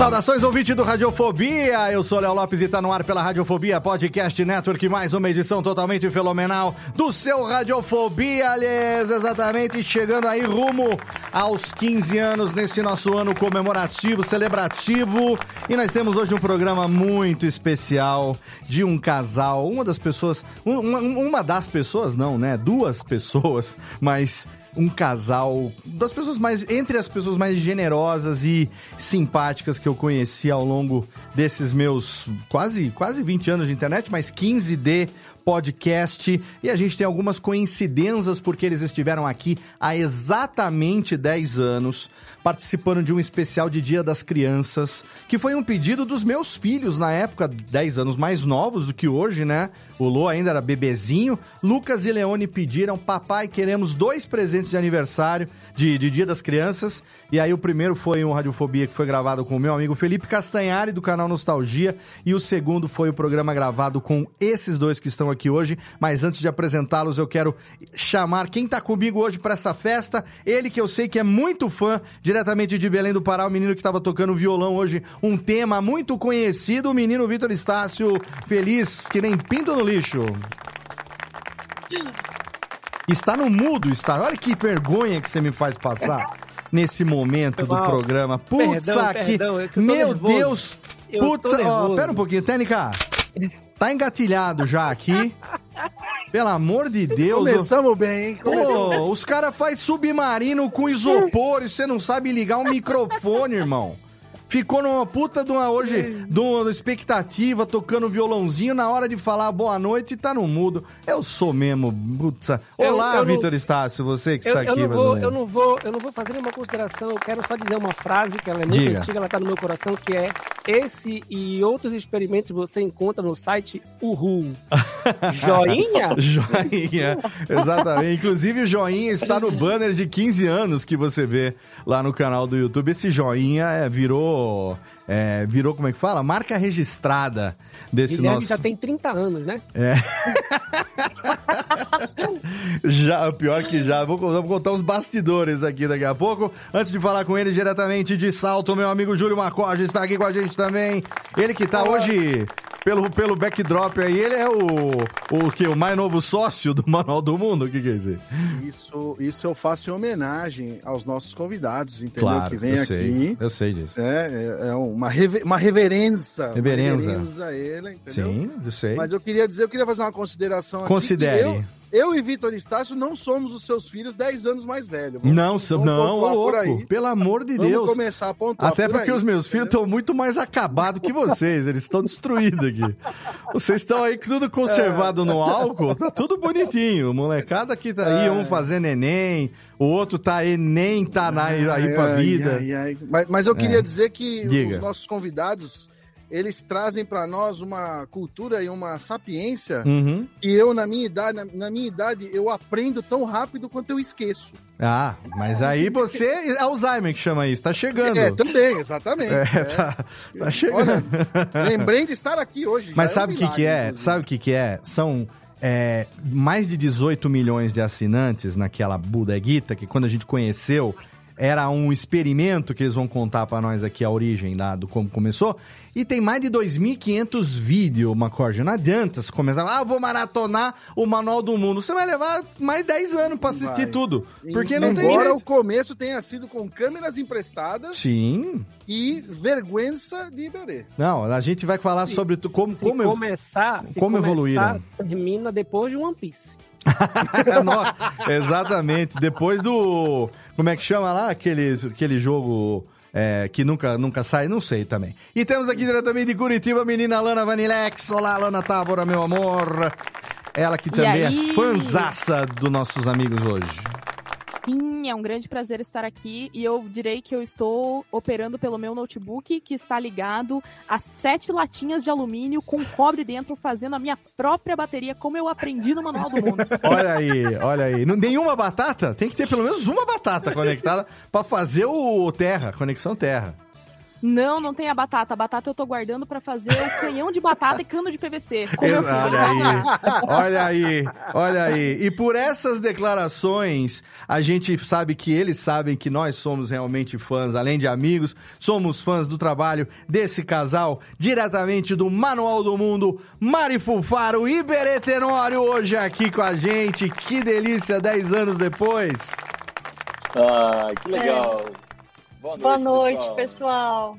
Saudações, ouvinte do Radiofobia! Eu sou Léo Lopes e tá no ar pela Radiofobia Podcast Network, mais uma edição totalmente fenomenal do seu Radiofobia, aliás, exatamente chegando aí rumo aos 15 anos nesse nosso ano comemorativo, celebrativo. E nós temos hoje um programa muito especial de um casal, uma das pessoas, uma, uma das pessoas, não, né? Duas pessoas, mas um casal das pessoas mais entre as pessoas mais generosas e simpáticas que eu conheci ao longo desses meus quase quase 20 anos de internet, mas 15 de podcast e a gente tem algumas coincidências porque eles estiveram aqui há exatamente 10 anos participando de um especial de Dia das Crianças, que foi um pedido dos meus filhos na época, 10 anos mais novos do que hoje, né? O Lô ainda era bebezinho. Lucas e Leone pediram: Papai, queremos dois presentes de aniversário de, de Dia das Crianças. E aí o primeiro foi um Radiofobia que foi gravado com o meu amigo Felipe Castanhari, do canal Nostalgia. E o segundo foi o programa gravado com esses dois que estão aqui hoje. Mas antes de apresentá-los, eu quero chamar quem tá comigo hoje para essa festa. Ele que eu sei que é muito fã, diretamente de Belém do Pará, o menino que estava tocando violão hoje, um tema muito conhecido, o menino Vitor Estácio, feliz que nem pinto no lixo. Está no mudo, está. Olha que vergonha que você me faz passar nesse momento do programa. Putz, Perdão, aqui. perdão, é eu tô Meu nervoso. Deus. Eu Putz, ó, pera um pouquinho, Tênica. Tá engatilhado já aqui. Pelo amor de Deus. Começamos bem, hein? Pô, os caras fazem submarino com isopor e você não sabe ligar um microfone, irmão. Ficou numa puta de uma hoje, de uma expectativa, tocando violãozinho na hora de falar boa noite e tá no mudo. Eu sou mesmo, putz. Eu- Olá, eu não- Vitor Estácio, você que Eu, está eu aqui, não mais ou vou, eu não vou, eu não vou fazer nenhuma consideração. Eu quero só dizer uma frase que ela é muito Diga. antiga, ela tá no meu coração, que é esse e outros experimentos você encontra no site Uhul. Joinha? Joinha, exatamente. Inclusive, o joinha está no banner de 15 anos que você vê lá no canal do YouTube. Esse joinha é, virou. Oh, é, virou, como é que fala? Marca registrada desse Guilherme nosso. já tem 30 anos, né? É. já, pior que já. Vou, contar- vou contar os bastidores aqui daqui a pouco. Antes de falar com ele diretamente de Salto, meu amigo Júlio Macoja está aqui com a gente também. Ele que tá hoje pelo, pelo backdrop aí, ele é o, o que? O mais novo sócio do Manual do Mundo? O que quer dizer? Isso, isso eu faço em homenagem aos nossos convidados, entendeu? que vem eu aqui. sei. Eu sei disso. É, é, é uma, reve- uma reverença. Reverenza. Uma reverenza a ele, entendeu? Sim, eu sei. Mas eu queria dizer, eu queria fazer uma consideração aqui. Considere. Eu, e Vitor Estácio não somos os seus filhos 10 anos mais velhos. Vamos- Não, vamos não, louco. Pelo amor de Vamos Deus. começar a pontuar Até por porque aí, os meus filhos estão muito mais acabados que vocês. Eles estão destruídos aqui. Vocês estão aí tudo conservado no álcool. Tá tudo bonitinho. Molecada que tá aí, um fazendo Enem, o outro tá Enem, tá na, aí Ai, pra ai, vida. ai, ai. Mas, mas eu queria É. dizer que Diga. os nossos convidados, eles trazem para nós uma cultura e uma sapiência Uhum. que eu, na minha idade, na, na minha idade, eu aprendo tão rápido quanto eu esqueço. Ah, mas aí você. Alzheimer que chama isso, tá chegando. É, também, exatamente. É, É. tá, tá chegando. Olha, lembrei de estar aqui hoje. Mas é um sabe o que, que milagre, é? inclusive. Sabe o que, que é? São é, mais de 18 milhões de assinantes naquela bodeguita, que quando a gente conheceu era um experimento que eles vão contar pra nós aqui a origem lá do como começou. E tem mais de 2.500 vídeos, Macorde. Não adianta você começar, ah, vou maratonar o Manual do Mundo. Você vai levar mais 10 anos pra assistir Vai. tudo. Porque não tem Embora o começo tenha sido com câmeras emprestadas Sim. e vergonha de Iberê. Não, a gente vai falar sobre como, Se como começar, se como começar, evoluíram. termina depois de One Piece. No- Exatamente. Depois do. Como é que chama lá? Aquele, aquele jogo. é, que nunca, nunca sai, não sei também. E temos aqui diretamente de Curitiba a menina Lana Vanilex. Olá, Lana Távora, meu amor. Ela que também é fanzaça dos nossos amigos hoje. Sim, é um grande prazer estar aqui e eu direi que eu estou operando pelo meu notebook que está ligado a sete latinhas de alumínio com cobre dentro, fazendo a minha própria bateria, como eu aprendi no Manual do Mundo. Olha aí, olha aí. Nenhuma batata? Tem que ter pelo menos uma batata conectada pra fazer o Terra, conexão Terra. Não, não tem a batata. A batata eu tô guardando para fazer o canhão de batata e cano de PVC. Como eu fiz. Olha aí, olha aí, olha aí. E por essas declarações, a gente sabe que eles sabem que nós somos realmente fãs, além de amigos, somos fãs do trabalho desse casal, diretamente do Manual do Mundo, Mari Fulfaro e Iberê Tenório, hoje aqui com a gente. Que delícia, 10 anos depois. Ah, que legal. Boa noite, Boa noite, pessoal. pessoal.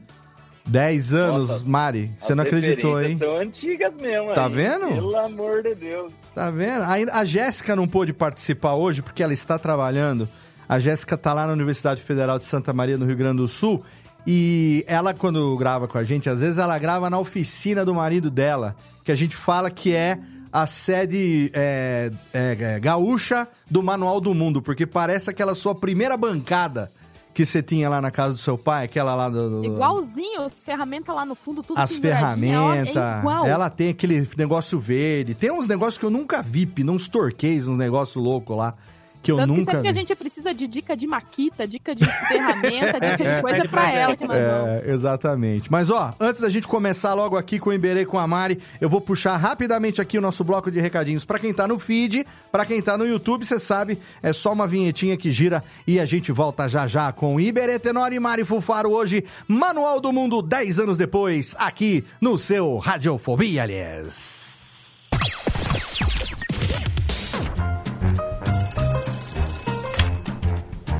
10 anos, Nossa, Mari. Você não acreditou, hein? São antigas mesmo. Tá aí. vendo? Pelo amor de Deus. Tá vendo? Ainda- A Jéssica não pôde participar hoje porque ela está trabalhando. A Jéssica tá lá na Universidade Federal de Santa Maria, no Rio Grande do Sul. E ela, quando grava com a gente, às vezes ela grava na oficina do marido dela, que a gente fala que é a sede é, é, é, gaúcha do Manual do Mundo, porque parece aquela sua primeira bancada que você tinha lá na casa do seu pai, aquela lá do. do- Igualzinho, as ferramentas lá no fundo, tudo as ferramentas. É igual. ela tem aquele negócio verde. Tem uns negócios que eu nunca vi, uns torquês, uns negócios loucos lá. Que eu Tanto que nunca sempre que a gente precisa de dica de maquita, dica de ferramenta, dica de coisa é pra ela que nós vamos. É, exatamente. Mas ó, antes da gente começar logo aqui com o Iberê com a Mari, eu vou puxar rapidamente aqui o nosso bloco de recadinhos pra quem tá no feed, pra quem tá no YouTube, você sabe, é só uma vinhetinha que gira e a gente volta já já com Iberê Tenor e Mari Fulfaro hoje, Manual do Mundo 10 anos depois, aqui no seu Radiofobia, aliás.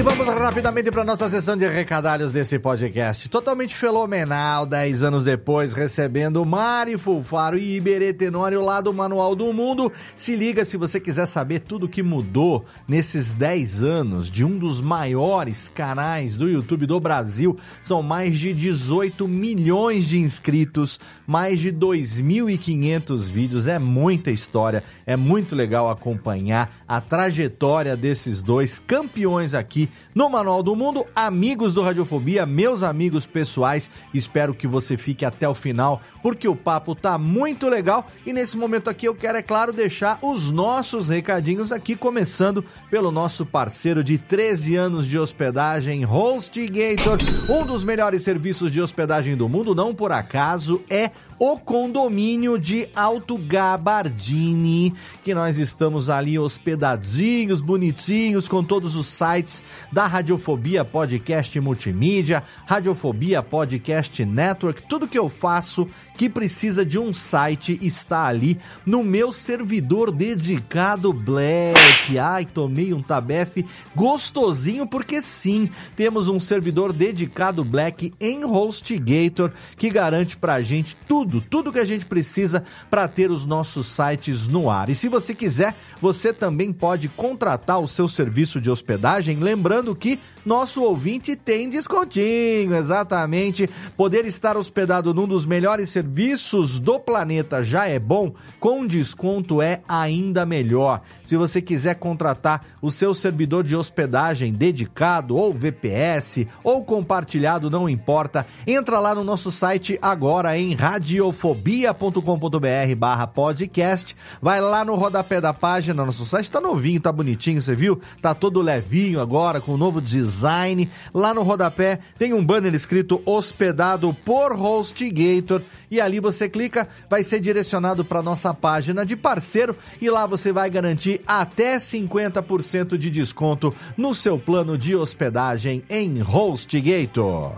E vamos rapidamente para nossa sessão de recadalhos desse podcast. Totalmente fenomenal, 10 anos depois, recebendo Mari Fulfaro e Iberê Tenório lá do Manual do Mundo. Se liga se você quiser saber tudo que mudou nesses 10 anos de um dos maiores canais do YouTube do Brasil. São mais de 18 milhões de inscritos, mais de 2.500 vídeos. É muita história, é muito legal acompanhar a trajetória desses dois campeões aqui no Manual do Mundo, amigos do Radiofobia, meus amigos pessoais. Espero que você fique até o final, porque o papo tá muito legal. E nesse momento aqui eu quero, é claro, deixar os nossos recadinhos aqui, começando pelo nosso parceiro de 13 anos de hospedagem, HostGator, um dos melhores serviços de hospedagem do mundo, não por acaso, é o condomínio de Alto Gabardini, que nós estamos ali hospedadinhos, bonitinhos, com todos os sites da Radiofobia Podcast Multimídia, Radiofobia Podcast Network, tudo que eu faço que precisa de um site está ali no meu servidor dedicado Black. Ai, tomei um tabefe gostosinho porque sim, temos um servidor dedicado Black em HostGator que garante pra gente tudo, tudo que a gente precisa para ter os nossos sites no ar. E se você quiser, você também pode contratar o seu serviço de hospedagem, lembrando que nosso ouvinte tem descontinho, exatamente. Poder estar hospedado num dos melhores serviços do planeta já é bom, com desconto é ainda melhor. Se você quiser contratar o seu servidor de hospedagem dedicado ou VPS ou compartilhado, não importa, entra lá no nosso site agora em radiofobia.com.br podcast, vai lá no rodapé da página, nosso site tá novinho, tá bonitinho, você viu? Tá todo levinho agora, com um novo design. Lá no rodapé tem um banner escrito hospedado por HostGator e ali você clica, vai ser direcionado para nossa página de parceiro. E lá você vai garantir até 50% de desconto no seu plano de hospedagem em HostGator.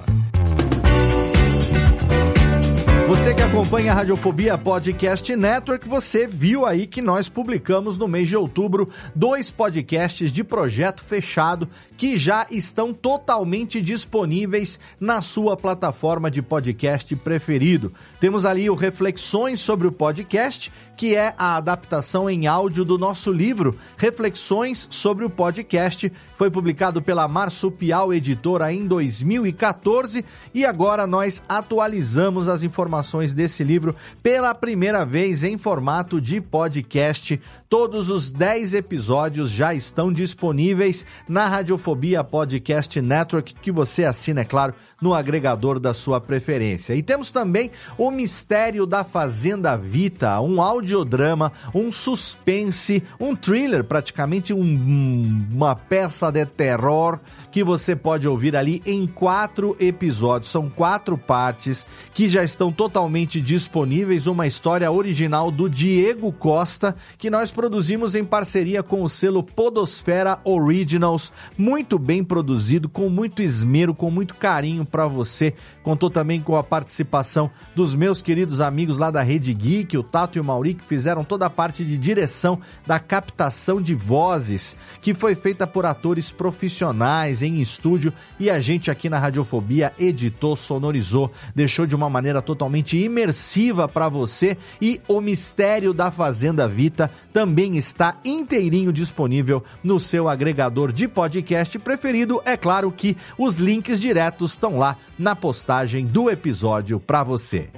Você que acompanha a Radiofobia Podcast Network, você viu aí que nós publicamos no mês de outubro dois podcasts de projeto fechado que já estão totalmente disponíveis na sua plataforma de podcast preferido. Temos ali o Reflexões sobre o Podcast, que é a adaptação em áudio do nosso livro Reflexões sobre o Podcast. Foi publicado pela Marsupial Editora em 2014 e agora nós atualizamos as informações desse livro pela primeira vez em formato de podcast. Todos os 10 episódios já estão disponíveis na Radiofobia Podcast Network, que você assina, é claro, no agregador da sua preferência. E temos também O Mistério da Fazenda Vita, um audiodrama, um suspense, um thriller, praticamente um- uma peça de terror que você pode ouvir ali em quatro episódios. São quatro partes que já estão totalmente disponíveis. Uma história original do Diego Costa, que nós produzimos em parceria com o selo Podosfera Originals. Muito bem produzido, com muito esmero, com muito carinho para você. Contou também com a participação dos meus queridos amigos lá da Rede Geek, o Tato e o Mauri, que fizeram toda a parte de direção da captação de vozes, que foi feita por atores profissionais em estúdio e a gente aqui na Radiofobia editou, sonorizou, deixou de uma maneira totalmente imersiva para você e o mistério da Fazenda Vita também está inteirinho disponível no seu agregador de podcast preferido. É claro que os links diretos estão lá na postagem do episódio para você.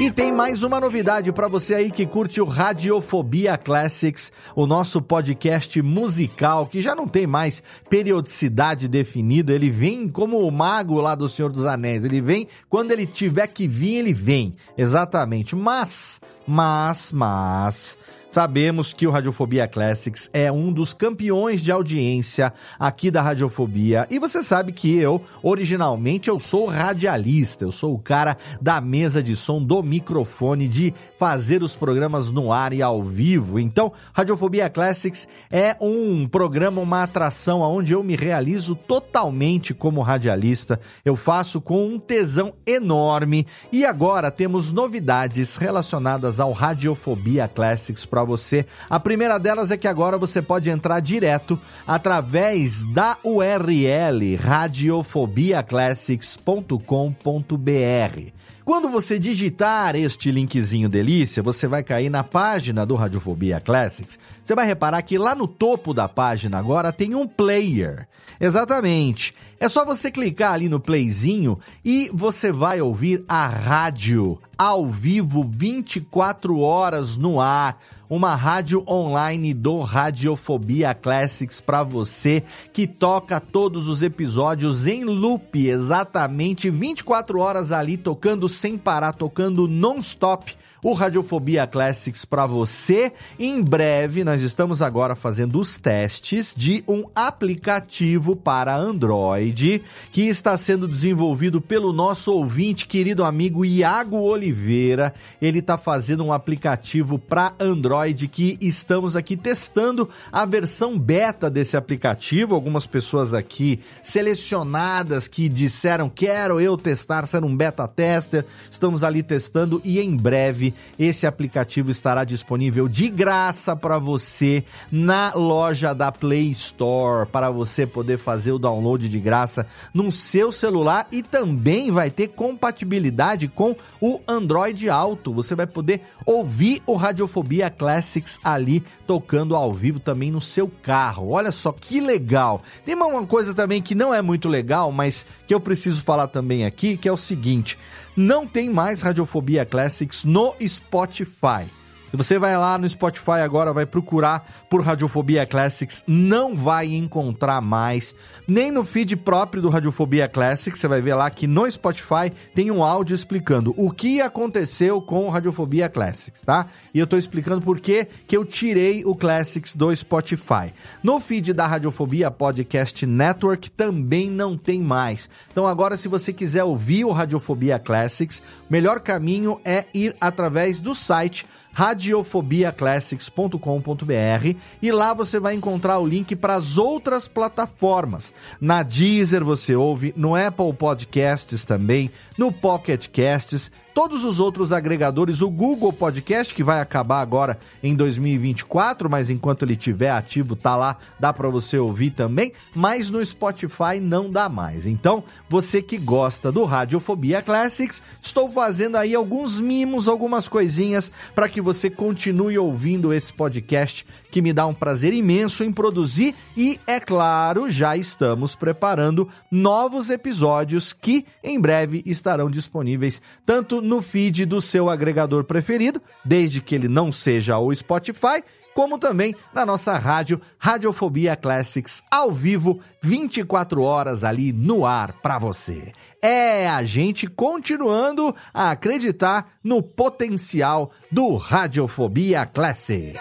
E tem mais uma novidade para você aí que curte o Radiofobia Classics, o nosso podcast musical que já não tem mais periodicidade definida, ele vem como o mago lá do Senhor dos Anéis, ele vem quando ele tiver que vir, ele vem. Exatamente. Mas, mas, mas Sabemos que o Radiofobia Classics é um dos campeões de audiência aqui da Radiofobia. E você sabe que eu, originalmente, eu sou radialista. Eu sou o cara da mesa de som, do microfone, de fazer os programas no ar e ao vivo. Então, Radiofobia Classics é um programa, uma atração onde eu me realizo totalmente como radialista. Eu faço com um tesão enorme. E agora temos novidades relacionadas ao Radiofobia Classics você. A primeira delas é que agora você pode entrar direto através da URL radiofobiaclassics.com.br. Quando você digitar este linkzinho delícia, você vai cair na página do Radiofobia Classics. Você vai reparar que lá no topo da página agora tem um player. Exatamente. É só você clicar ali no playzinho e você vai ouvir a rádio ao vivo 24 horas no ar. Uma rádio online do Radiofobia Classics para você que toca todos os episódios em loop, exatamente 24 horas ali tocando sem parar, tocando non-stop o Radiofobia Classics para você. Em breve, nós estamos agora fazendo os testes de um aplicativo para Android que está sendo desenvolvido pelo nosso ouvinte, querido amigo Iago Oliveira. Ele tá fazendo um aplicativo para Android que estamos aqui testando a versão beta desse aplicativo. Algumas pessoas aqui selecionadas que disseram quero eu testar, ser um beta tester. Estamos ali testando e em breve esse aplicativo estará disponível de graça para você na loja da Play Store para você poder fazer o download de graça no seu celular e também vai ter compatibilidade com o Android Auto. Você vai poder ouvir o Radiofobia Classics ali tocando ao vivo também no seu carro. Olha só que legal. Tem uma coisa também que não é muito legal, mas que eu preciso falar também aqui, que é o seguinte: não tem mais Radiofobia Classics no Spotify. Você vai lá no Spotify agora, vai procurar por Radiofobia Classics, não vai encontrar mais, nem no feed próprio do Radiofobia Classics, você vai ver lá que no Spotify tem um áudio explicando o que aconteceu com o Radiofobia Classics, tá? E eu tô explicando por que que eu tirei o Classics do Spotify. No feed da Radiofobia Podcast Network também não tem mais. Então agora se você quiser ouvir o Radiofobia Classics, o melhor caminho é ir através do site radiofobiaclassics.com.br e lá você vai encontrar o link para as outras plataformas. Na Deezer você ouve, no Apple Podcasts também, no Pocket Casts, todos os outros agregadores, o Google Podcast que vai acabar agora em 2024, mas enquanto ele estiver ativo tá lá, dá para você ouvir também, mas no Spotify não dá mais. Então, você que gosta do Radiofobia Classics, estou fazendo aí alguns mimos, algumas coisinhas para que você continue ouvindo esse podcast que me dá um prazer imenso em produzir e, é claro, já estamos preparando novos episódios que em breve estarão disponíveis tanto no feed do seu agregador preferido, desde que ele não seja o Spotify, como também na nossa rádio Radiofobia Classics ao vivo, 24 horas ali no ar para você. É a gente continuando a acreditar no potencial do Radiofobia Classics.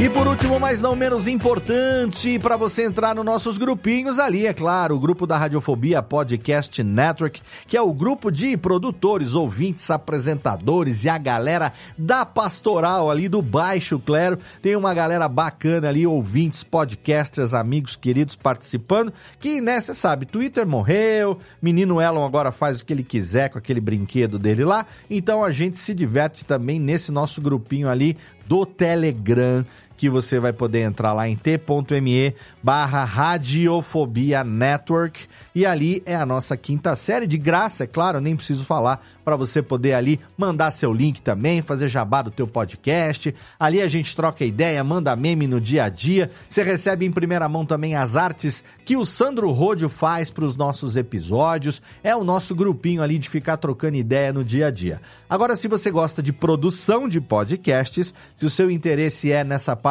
E por último, mas não menos importante, para você entrar nos nossos grupinhos ali, é claro, o grupo da Radiofobia Podcast Network, que é o grupo de produtores, ouvintes, apresentadores e a galera da pastoral ali do Baixo Clero. Tem uma galera bacana ali, ouvintes, podcasters, amigos queridos participando, que, né, você sabe, Twitter morreu, menino Elon agora faz o que ele quiser com aquele brinquedo dele lá, então a gente se diverte também nesse nosso grupinho ali do Telegram que você vai poder entrar lá em t.me barra Radiofobia Network e ali é a nossa quinta série de graça, é claro, nem preciso falar para você poder ali mandar seu link também, fazer jabá do teu podcast. Ali a gente troca ideia, manda meme no dia a dia. Você recebe em primeira mão também as artes que o Sandro Rodio faz para os nossos episódios. É o nosso grupinho ali de ficar trocando ideia no dia a dia. Agora, se você gosta de produção de podcasts, se o seu interesse é nessa parte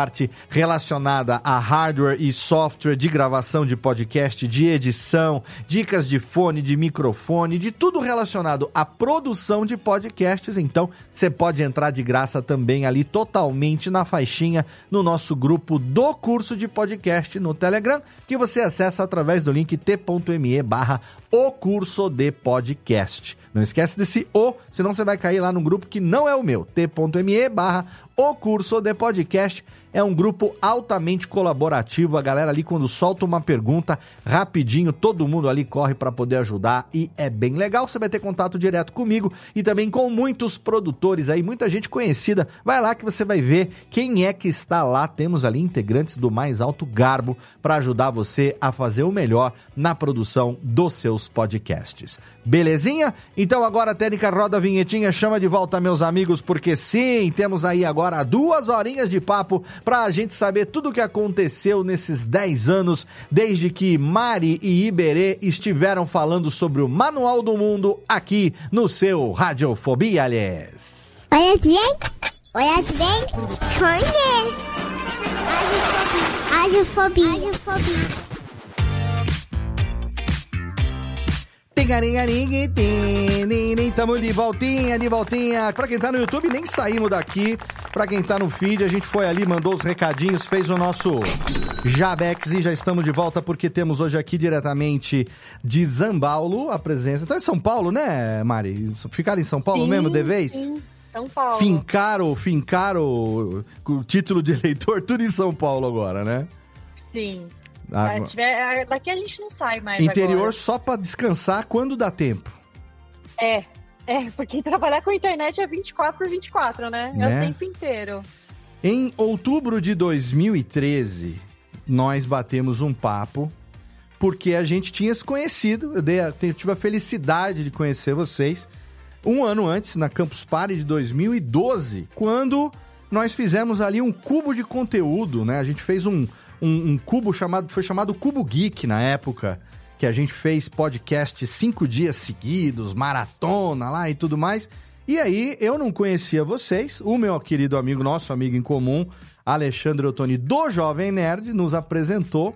relacionada a hardware e software de gravação de podcast, de edição, dicas de fone, de microfone, de tudo relacionado à produção de podcasts, então você pode entrar de graça também ali totalmente na faixinha no nosso grupo do curso de podcast no Telegram, que você acessa através do link t.me barra o curso de podcast. Não esquece desse O, senão você vai cair lá no grupo que não é o meu, t.me barra o curso de podcast é um grupo altamente colaborativo. A galera ali, quando solta uma pergunta, rapidinho, todo mundo ali corre para poder ajudar e é bem legal. Você vai ter contato direto comigo e também com muitos produtores aí, muita gente conhecida. Vai lá que você vai ver quem é que está lá. Temos ali integrantes do mais alto garbo para ajudar você a fazer o melhor na produção dos seus podcasts. Belezinha? Então agora, Técnica, roda a vinhetinha, chama de volta meus amigos, porque sim, temos aí agora duas horinhas de papo para a gente saber tudo o que aconteceu nesses 10 anos, desde que Mari e Iberê estiveram falando sobre o Manual do Mundo aqui no seu Radiofobia, aliás. Olha bem, olha bem, conhece. Radiofobia. Radiofobia. Tamo de voltinha, de voltinha. Pra quem tá no YouTube, nem saímos daqui. Pra quem tá no feed, a gente foi ali, mandou os recadinhos, fez o nosso Jabex e já estamos de volta porque temos hoje aqui diretamente de Zambaulo a presença. Então é São Paulo, né, Mari? Ficaram em São Paulo Sim, mesmo de vez? sim. São Paulo. Fincaram, fincaram o título de eleitor tudo em São Paulo agora, né? Sim. Ah, Ah, tiver- daqui a gente não sai mais Interior agora. só pra descansar quando dá tempo. É, é, porque trabalhar com internet é 24 por 24, né? É Né? o tempo inteiro. Em outubro de 2013, nós batemos um papo porque a gente tinha se conhecido. Eu, dei a- eu tive a felicidade de conhecer vocês um ano antes, na Campus Party de 2012, quando nós fizemos ali um cubo de conteúdo, né? A gente fez um, um, um cubo chamado, foi chamado Cubo Geek na época, que a gente fez podcast cinco dias seguidos, maratona lá e tudo mais. E aí, eu não conhecia vocês, o meu querido amigo, nosso amigo em comum, Alexandre Ottoni, do Jovem Nerd, nos apresentou.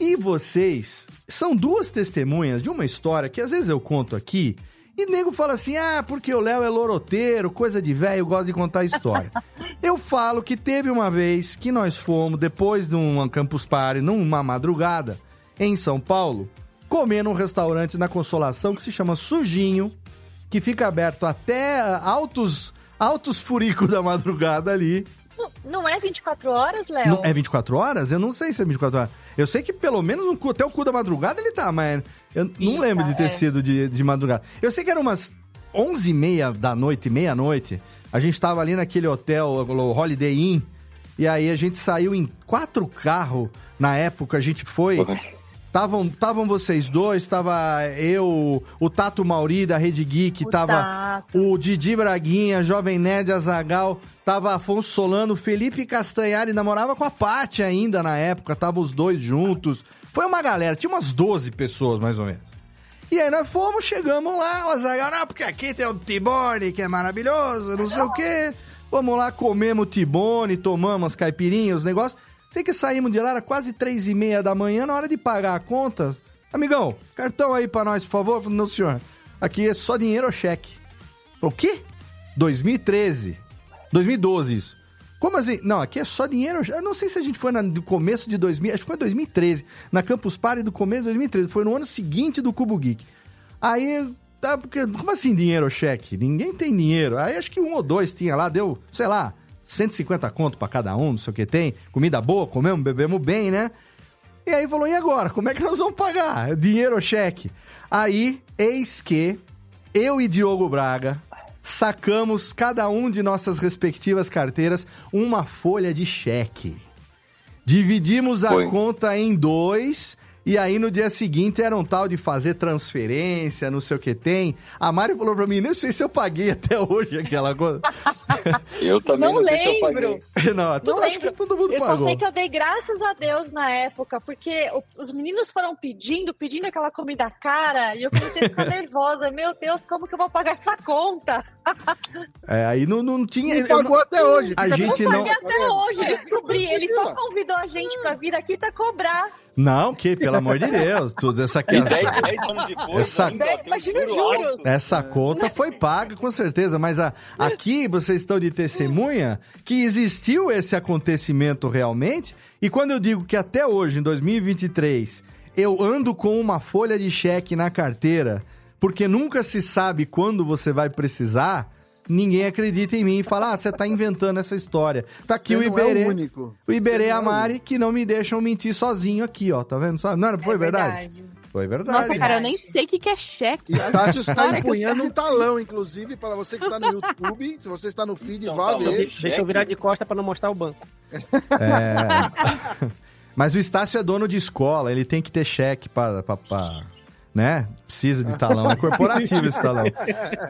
E vocês são duas testemunhas de uma história que às vezes eu conto aqui e nego fala assim: ah, porque o Léo é loroteiro, coisa de velho, gosta de contar história. eu falo que teve uma vez que nós fomos, depois de um Campus Party, numa madrugada, em São Paulo, comer num restaurante na Consolação que se chama Sujinho, que fica aberto até ah, altos, altos furicos da madrugada ali. Não, é 24 horas, Léo? Não- é 24 horas? Eu não sei se é 24 horas. Eu sei que pelo menos no cu- até o cu da madrugada ele tá, mas eu não lembro de ter é. sido de, de madrugada. Eu sei que era umas 11 e meia da noite, meia-noite. A gente tava ali naquele hotel, o Holiday Inn, e aí a gente saiu em quatro carros. Na época a gente foi... Estavam tavam vocês dois, tava eu, o Tato Mauri da Rede Geek, O tava Tato. o Didi Braguinha, Jovem Nerd Azagal, tava Afonso Solano, Felipe Castanhari, namorava com a Paty ainda na época, tava os dois juntos. Foi uma galera, tinha umas 12 pessoas mais ou menos. E aí nós fomos, chegamos lá, o Azagal, não, porque aqui tem o Tibone, que é maravilhoso, não sei o quê. Vamos lá, comemos Tibone, tomamos as caipirinhas, os negócios. Sei que saímos de lá, era quase três e meia da manhã, na hora de pagar a conta. Amigão, cartão aí pra nós, por favor. Não, senhor. Aqui é só dinheiro ou cheque. O quê? 2013. 2012 isso. Como assim? Não, aqui é só dinheiro. Eu não sei se a gente foi no começo de 2000, acho que foi 2013, na Campus Party do começo de 2013, foi no ano seguinte do Cubo Geek. Aí, tá, porque, como assim dinheiro ou cheque? Ninguém tem dinheiro. Aí acho que um ou dois tinha lá, deu, sei lá, 150 conto pra cada um, não sei o que tem. Comida boa, comemos, bebemos bem, né? E aí falou, e agora? Como é que nós vamos pagar? Dinheiro ou cheque? Aí, eis que eu e Diogo Braga sacamos cada um de nossas respectivas carteiras uma folha de cheque. Dividimos a Foi. conta em dois. E aí no dia seguinte era um tal de fazer transferência, não sei o que tem. A Mari falou pra mim, nem sei se eu paguei até hoje aquela coisa. Eu também não, Não sei se eu lembro. paguei. não, tudo, Não acho que lembro. todo mundo Eu só pagou. sei que eu dei graças a Deus na época, porque os meninos foram pedindo, pedindo aquela comida cara, e eu comecei a ficar nervosa. Meu Deus, como que eu vou pagar essa conta? É, aí não, não tinha. E eu pagou não- até hoje. A gente eu não. paguei até hoje, descobri. Ele só convidou a gente pra vir aqui pra cobrar. Não, que, pelo amor de Deus, tudo essa aqui. E 10, 10 anos depois, Essa- alto. juros. Essa conta foi paga, com certeza, mas a- aqui vocês estão de testemunha que existiu esse acontecimento realmente. E quando eu digo que até hoje, em 2023, eu ando com uma folha de cheque na carteira, porque nunca se sabe quando você vai precisar, ninguém acredita em mim e fala: ah, você tá inventando essa história. Tá aqui Você o não é Iberê. o único. O Iberê e a é Mari que não me deixam mentir sozinho aqui, ó. Tá vendo? só? Não era, foi É verdade? Foi verdade. Nossa, cara, eu nem sei o que, que é cheque. Estácio está empunhando um talão, inclusive, para você que está no YouTube. Se você está no feed, vá ver. Deixa, eu virar de costa pra não mostrar o banco. É. Mas o Estácio é dono de escola, ele tem que ter cheque pra- pra- né? Precisa de talão. É corporativo esse talão.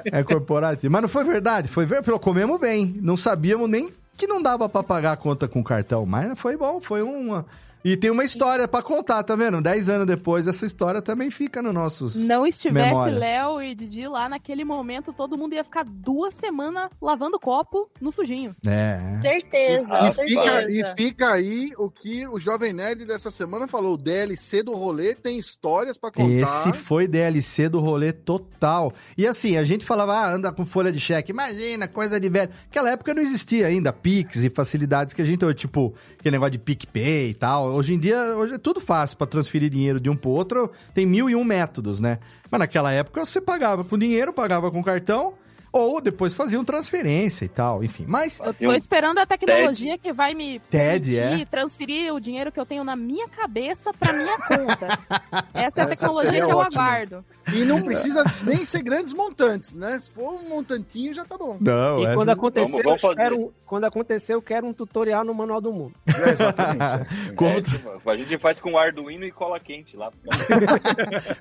É corporativo. Mas não foi verdade, foi verdade. Comemos bem. Não sabíamos nem que não dava pra pagar a conta com cartão. Mas foi bom, foi uma. E tem uma história pra contar, tá vendo? Dez anos depois, essa história também fica nos nossos. Não estivesse. Léo e Didi lá naquele momento, todo mundo ia ficar duas semanas lavando copo no sujinho. É. Certeza, E fica, certeza. e fica aí o que o Jovem Nerd dessa semana falou. O DLC do rolê tem histórias pra contar. Esse foi DLC do rolê total. E assim, a gente falava, ah, anda com folha de cheque. Imagina, coisa de velho. Naquela época não existia ainda Pix e facilidades que a gente, tipo, aquele negócio de PicPay e tal. Hoje em dia, hoje é tudo fácil pra transferir dinheiro de um pro outro. Tem mil e um métodos, né? Mas naquela época você pagava com dinheiro, pagava com cartão, ou depois faziam transferência e tal, enfim. Mas. Eu tô esperando a tecnologia que vai me TED, é. transferir o dinheiro que eu tenho na minha cabeça pra minha conta. Essa é a tecnologia que eu ótima. aguardo. E não precisa nem ser grandes montantes, né? Se for um montantinho, já tá bom. Não, E essa- quando acontecer, Vamos- vamos eu fazer. quero, um- quando acontecer, eu quero um tutorial no Manual do Mundo. É, exatamente. Como, É, a gente faz com Arduino e cola quente lá.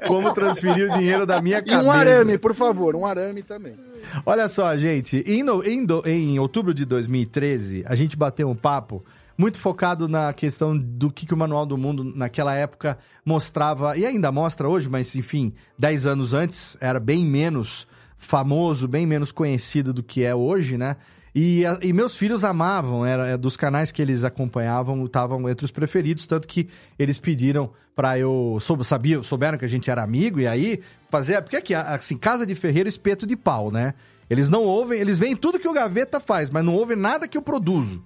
como transferir o dinheiro da minha E cabeça. um arame, por favor, um arame também. Olha só, gente, em, no- em do- em outubro de 2013, a gente bateu um papo muito focado na questão do que, que o Manual do Mundo naquela época mostrava, e ainda mostra hoje, mas enfim, 10 anos antes era bem menos famoso, bem menos conhecido do que é hoje, né? E, a- e meus filhos amavam, era é, dos canais que eles acompanhavam, estavam entre os preferidos, tanto que eles pediram pra eu. Soube, sabia, souberam que a gente era amigo, e aí fazer. Porque aqui, assim, casa de ferreiro, espeto de pau, né? Eles não ouvem, eles veem tudo que o Gaveta faz, mas não ouvem nada que eu produzo.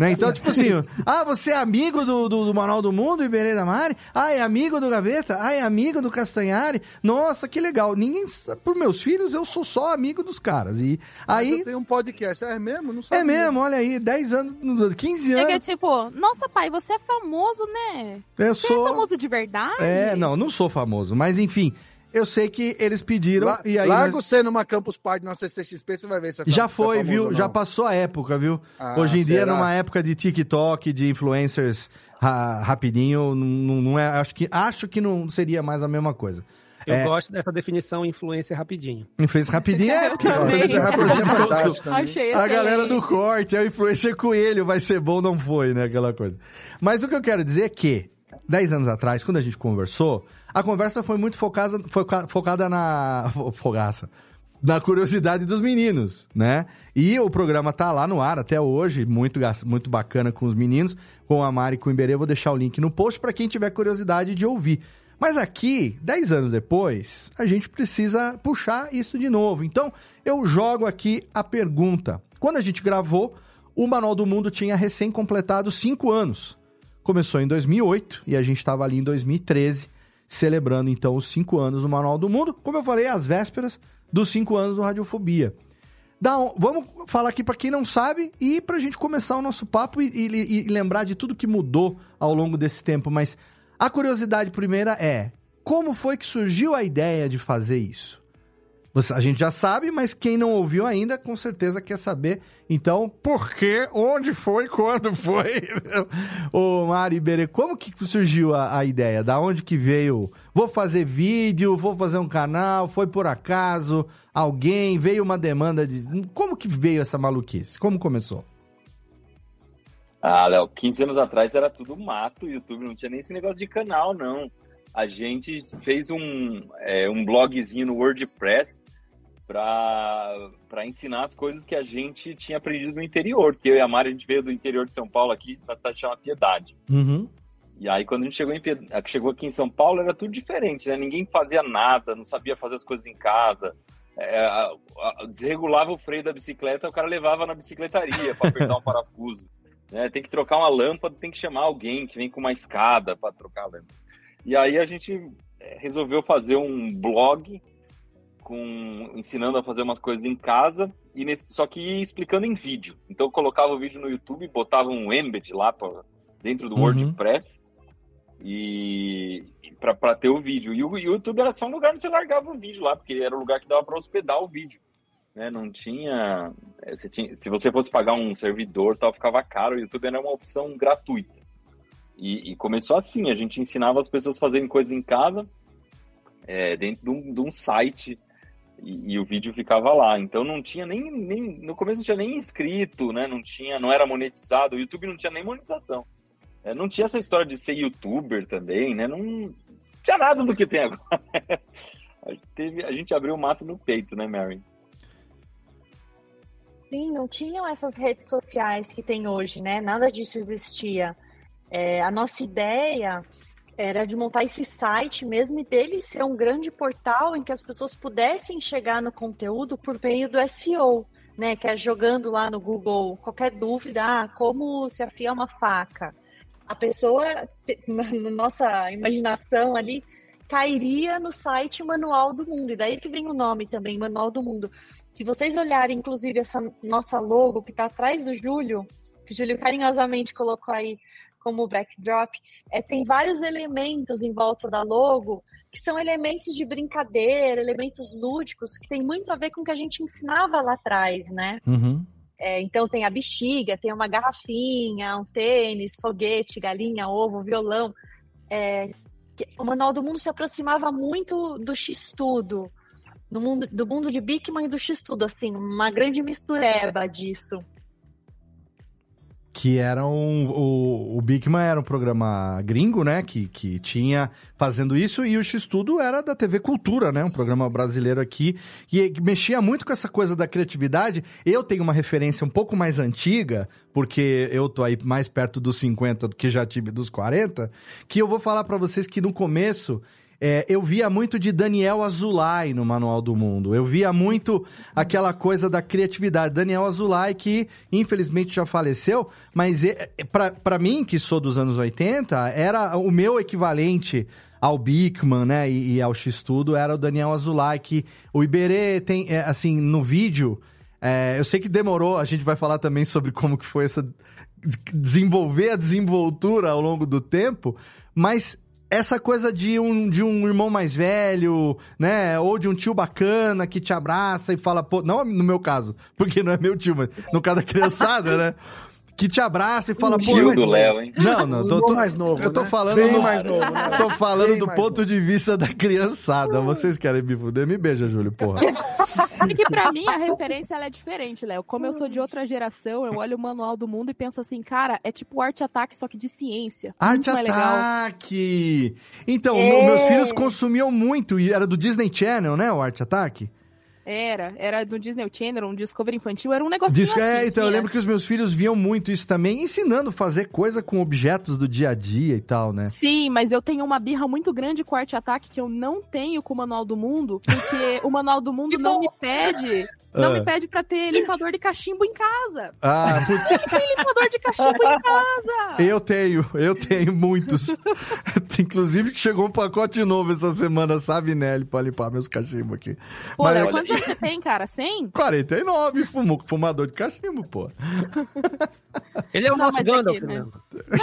Né? Então, tipo assim, ah, você é amigo do, do, do Manual do Mundo, Iberê da Mari? Ah, é amigo do Gaveta? Ah, é amigo do Castanhari? Nossa, que legal. Ninguém. Por meus filhos, eu sou só amigo dos caras. E aí. Tem um podcast, é mesmo? Não sabia. É mesmo, olha aí, 10 anos, 15 Chega anos. tipo, nossa pai, você é famoso, né? Eu Você sou. é famoso de verdade? É, não, não sou famoso, mas enfim, eu sei que eles pediram La- e aí Larga nós- você numa Campus Party na CCXP, você vai ver se é já é foi, famoso viu? Já passou a época, viu? Ah, Hoje em dia, será? numa época de TikTok, de influencers ra- rapidinho, não, não é, acho que acho que não seria mais a mesma coisa. Eu É. gosto dessa definição influência rapidinho. Influencer rapidinho é porque influencer rapidinho É. Achei A galera do corte, é o influencer coelho, vai ser bom, não foi, né? Aquela coisa. Mas o que eu quero dizer é que, 10 anos atrás, quando a gente conversou, a conversa foi muito focada, foca- focada na. fo- Fogaça. Na curiosidade dos meninos, né? E o programa tá lá no ar até hoje, muito, muito bacana com os meninos, com a Mari e com o Iberê. Vou deixar o link no post para quem tiver curiosidade de ouvir. Mas aqui, 10 anos depois, a gente precisa puxar isso de novo. Então, eu jogo aqui a pergunta. Quando a gente gravou, o Manual do Mundo tinha recém completado 5 anos. Começou em 2008 e a gente estava ali em 2013, celebrando então os 5 anos do Manual do Mundo. Como eu falei, às vésperas dos 5 anos do Radiofobia. Um- vamos falar aqui para quem não sabe e pra gente começar o nosso papo e, e- e lembrar de tudo que mudou ao longo desse tempo. Mas a curiosidade primeira é: como foi que surgiu a ideia de fazer isso? A gente já sabe, mas quem não ouviu ainda, com certeza quer saber. Então, por quê? Onde foi? Quando foi? Ô, Mari Iberê, como que surgiu a, a ideia? Da onde que veio? Vou fazer vídeo, vou fazer um canal, foi por acaso? Alguém? Veio uma demanda de... Como que veio essa maluquice? Como começou? Ah, Léo, 15 anos atrás era tudo mato, YouTube não tinha nem esse negócio de canal, não. A gente fez um, é, um blogzinho no WordPress para ensinar as coisas que a gente tinha aprendido no interior, porque eu e a Mari, a gente veio do interior de São Paulo aqui, na cidade chamada Piedade. Uhum. E aí, quando a gente chegou, em, chegou aqui em São Paulo, era tudo diferente, né? Ninguém fazia nada, não sabia fazer as coisas em casa. É, a- a- desregulava o freio da bicicleta, o cara levava na bicicletaria para apertar um parafuso. né? Tem que trocar uma lâmpada, tem que chamar alguém que vem com uma escada para trocar a lâmpada. E aí a gente é, resolveu fazer um blog com ensinando a fazer umas coisas em casa e nesse, só que ia explicando em vídeo. Então eu colocava o vídeo no YouTube, botava um embed lá pra, dentro do Uhum. WordPress e para ter o vídeo. E o YouTube era só um lugar onde você largava o vídeo lá, porque era o lugar que dava para hospedar o vídeo. Né? Não tinha, é, você tinha. Se você fosse pagar um servidor, tal, ficava caro. O YouTube era uma opção gratuita. E, e começou assim: a gente ensinava as pessoas a fazerem coisas em casa, é, dentro de um, de um site. E, e o vídeo ficava lá. Então não tinha nem, nem. No começo não tinha nem inscrito, né? Não tinha, não era monetizado. O YouTube não tinha nem monetização. É, não tinha essa história de ser youtuber também, né? Não tinha nada do que tem agora. a, gente teve, a gente abriu o mato no peito, né, Mary? Sim, não tinham essas redes sociais que tem hoje, né? Nada disso existia. É, a nossa ideia era de montar esse site mesmo e dele ser um grande portal em que as pessoas pudessem chegar no conteúdo por meio do SEO, né? Que é jogando lá no Google qualquer dúvida, ah, como se afia uma faca. A pessoa, na nossa imaginação ali, cairia no site Manual do Mundo. E daí que vem o nome também, Manual do Mundo. Se vocês olharem, inclusive, essa nossa logo que está atrás do Júlio, que o Júlio carinhosamente colocou aí como backdrop, é, tem vários elementos em volta da logo que são elementos de brincadeira, elementos lúdicos, que tem muito a ver com o que a gente ensinava lá atrás, né? Uhum. É, então tem a bexiga, tem uma garrafinha, um tênis, foguete, galinha, ovo, violão. É, o Manual do Mundo se aproximava muito do X-Tudo, do mundo, do mundo de Bigman e do X-Tudo, assim, uma grande mistureba disso. Que era um. O, o Bigman era um programa gringo, né? Que, que tinha fazendo isso, e o X-Tudo era da TV Cultura, né? Um programa brasileiro aqui. E mexia muito com essa coisa da criatividade. Eu tenho uma referência um pouco mais antiga, porque eu tô aí mais perto dos 50 do que já tive dos 40, que eu vou falar para vocês que no começo é, eu via muito de Daniel Azulay no Manual do Mundo. Eu via muito aquela coisa da criatividade. Daniel Azulay, que infelizmente já faleceu, mas é, para mim, que sou dos anos 80, era o meu equivalente ao Bigman, né, e, e ao X-Tudo, era o Daniel Azulay, que o Iberê tem, é, assim, no vídeo... É, eu sei que demorou, a gente vai falar também sobre como que foi essa desenvolver a desenvoltura ao longo do tempo, mas essa coisa de um, de um irmão mais velho, né? Ou de um tio bacana que te abraça e fala, pô, não no meu caso, porque não é meu tio, mas no caso da criançada, né? que te abraça e fala, pô. Tio do Léo, hein? Não, não, tô, tô mais novo. Eu tô né? falando. Bem no, mais novo, né? Tô falando Bem do ponto novo. de vista da criançada. Vocês querem me fuder? Me beija, Júlio, porra. Sabe que pra mim a referência ela é diferente, Léo. Como eu sou de outra geração, eu olho o manual do mundo e penso assim, cara, é tipo Arte Ataque, só que de ciência. Arte. Ataque! Então, É. meus filhos consumiam muito, e era do Disney Channel, né? O Arte Ataque? Era, era do Disney Channel, um Discovery infantil, era um negocinho Diz, assim. é, então eu tinha- lembro que os meus filhos viam muito isso também, ensinando a fazer coisa com objetos do dia a dia e tal, né? Sim, mas eu tenho uma birra muito grande com o Arte Ataque que eu não tenho com o Manual do Mundo, porque o Manual do Mundo não me pede, não Ah. me pede pra ter limpador de cachimbo em casa. Ah, putz, Tem limpador de cachimbo em casa. eu tenho, eu tenho muitos. Inclusive que chegou um pacote novo essa semana, sabe, Nelly, pra limpar meus cachimbos aqui. Pô, Mas Léo, eu- quantos você tem, cara? 100? 49, fumo, fumador de cachimbo, pô. Ele é o Não, nosso mas Gandalf, aqui, né?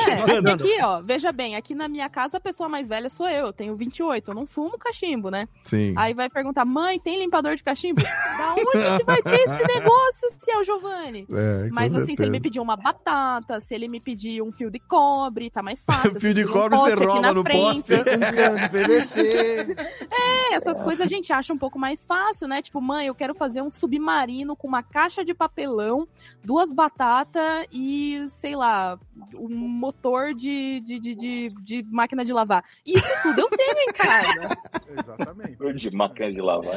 É, Gandalf. aqui, ó, veja bem, aqui na minha casa a pessoa mais velha sou eu, eu tenho 28, eu não fumo cachimbo, né? Sim. Aí vai perguntar, mãe, tem limpador de cachimbo? Da onde que vai ter esse negócio, Ciel Giovanni? É, Mas assim, se ele me pedir uma batata, se ele me pedir um fio de cobre, tá mais fácil. Fio de Se pedir um cobre você rola no frente. poste. De. É, essas coisas a gente acha um pouco mais fácil, né? Tipo, mãe, eu quero fazer um submarino com uma caixa de papelão, duas batatas e, sei lá, um motor de, de, de, de, de máquina de lavar. Isso tudo eu tenho em casa. Exatamente. De máquina de lavar.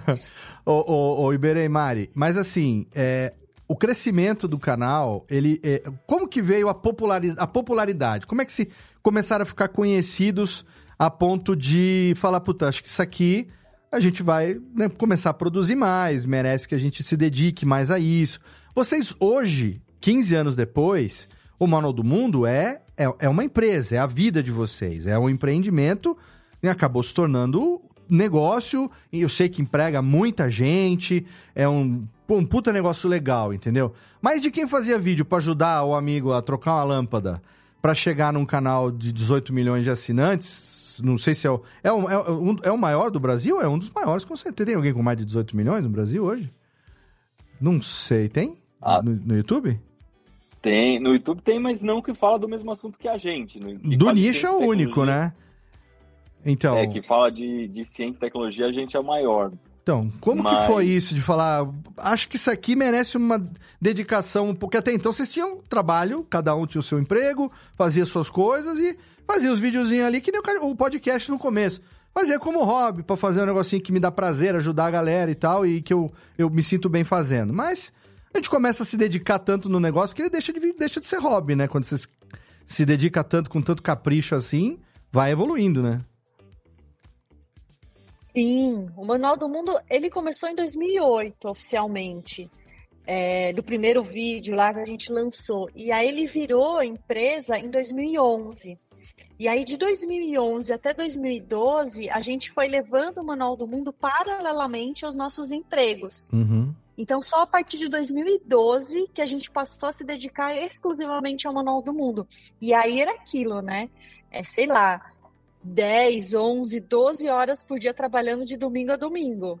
Ô, ô, ô Iberê e Mari, mas assim, é, o crescimento do canal, ele. é, como que veio a, populariz- a popularidade? Como é que se começaram a ficar conhecidos a ponto de falar, puta, acho que isso aqui a gente vai né, começar a produzir mais, merece que a gente se dedique mais a isso. Vocês hoje, 15 anos depois, o Manual do Mundo é, é, é uma empresa, é a vida de vocês, é um empreendimento e acabou se tornando negócio, e eu sei que emprega muita gente, é um, um puta negócio legal, entendeu? Mas de quem fazia vídeo pra ajudar o amigo a trocar uma lâmpada pra chegar num canal de 18 milhões de assinantes, não sei se é o, é o, é o, é o maior do Brasil? É um dos maiores, com certeza. Tem alguém com mais de 18 milhões no Brasil hoje? Não sei, tem? Ah. No, no YouTube? Tem, no YouTube tem, mas não que fala do mesmo assunto que a gente. que Do nicho é o único, né? Então, É, que fala de, de ciência e tecnologia, a gente é o maior. Então, como que Mas- foi isso de falar? Acho que isso aqui merece uma dedicação, porque até então vocês tinham trabalho, cada um tinha o seu emprego, fazia suas coisas e fazia os videozinhos ali, que nem o ca- o podcast no começo. Fazia como hobby, pra fazer um negocinho que me dá prazer, ajudar a galera e tal, e que eu, eu me sinto bem fazendo. Mas a gente começa a se dedicar tanto no negócio que ele deixa de, deixa de ser hobby, né? Quando você se- se dedica tanto, com tanto capricho assim, vai evoluindo, né? Sim, o Manual do Mundo, ele começou em 2008, oficialmente, é, do primeiro vídeo lá que a gente lançou. E aí ele virou empresa em 2011. E aí de 2011 até 2012, a gente foi levando o Manual do Mundo paralelamente aos nossos empregos. Uhum. Então, só a partir de 2012 que a gente passou a se dedicar exclusivamente ao Manual do Mundo. E aí era aquilo, né? É, sei lá, 10, 11, 12 horas por dia trabalhando de domingo a domingo.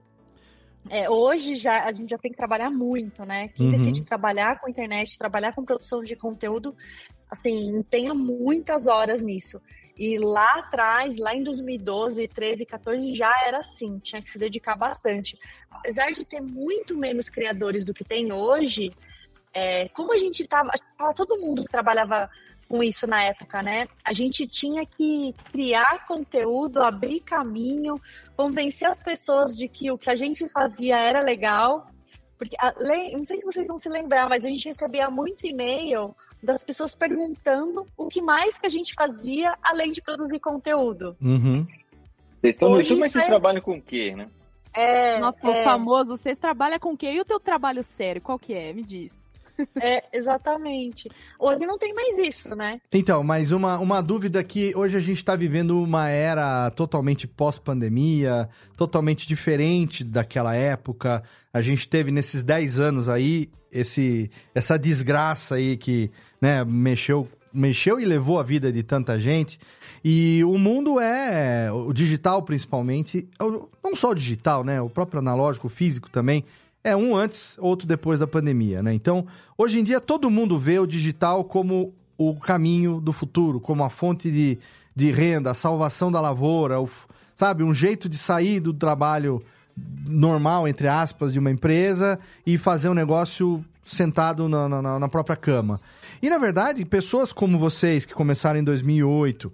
É, hoje já a gente já tem que trabalhar muito, né? Quem Uhum. decide trabalhar com internet, trabalhar com produção de conteúdo, assim, empenha muitas horas nisso. E lá atrás, lá em 2012, 13, 14, já era assim, tinha que se dedicar bastante. Apesar de ter muito menos criadores do que tem hoje, é, como a gente tava, tava todo mundo que trabalhava com isso na época, né? A gente tinha que criar conteúdo, abrir caminho, convencer as pessoas de que o que a gente fazia era legal. Porque, não sei se vocês vão se lembrar, mas a gente recebia muito e-mail das pessoas perguntando o que mais que a gente fazia além de produzir conteúdo. Uhum. Vocês estão no YouTube, mas vocês é- trabalham com o quê, né? É, Nossa, é, o famoso, vocês trabalham com o quê? E o teu trabalho sério, qual que é? Me diz. É, exatamente. Hoje não tem mais isso, né? Então, mas uma, uma dúvida que hoje a gente está vivendo uma era totalmente pós-pandemia, totalmente diferente daquela época. A gente teve nesses 10 anos aí esse, essa desgraça aí que né, mexeu, mexeu e levou a vida de tanta gente. E o mundo é, o digital principalmente, o- não só o digital, né? O próprio analógico, o físico também, é um antes, outro depois da pandemia, né? Então, hoje em dia todo mundo vê o digital como o caminho do futuro, como a fonte de, de renda, a salvação da lavoura, o sabe? Um jeito de sair do trabalho normal, entre aspas, de uma empresa e fazer um negócio sentado na, na- na própria cama. E, na verdade, pessoas como vocês, que começaram em 2008,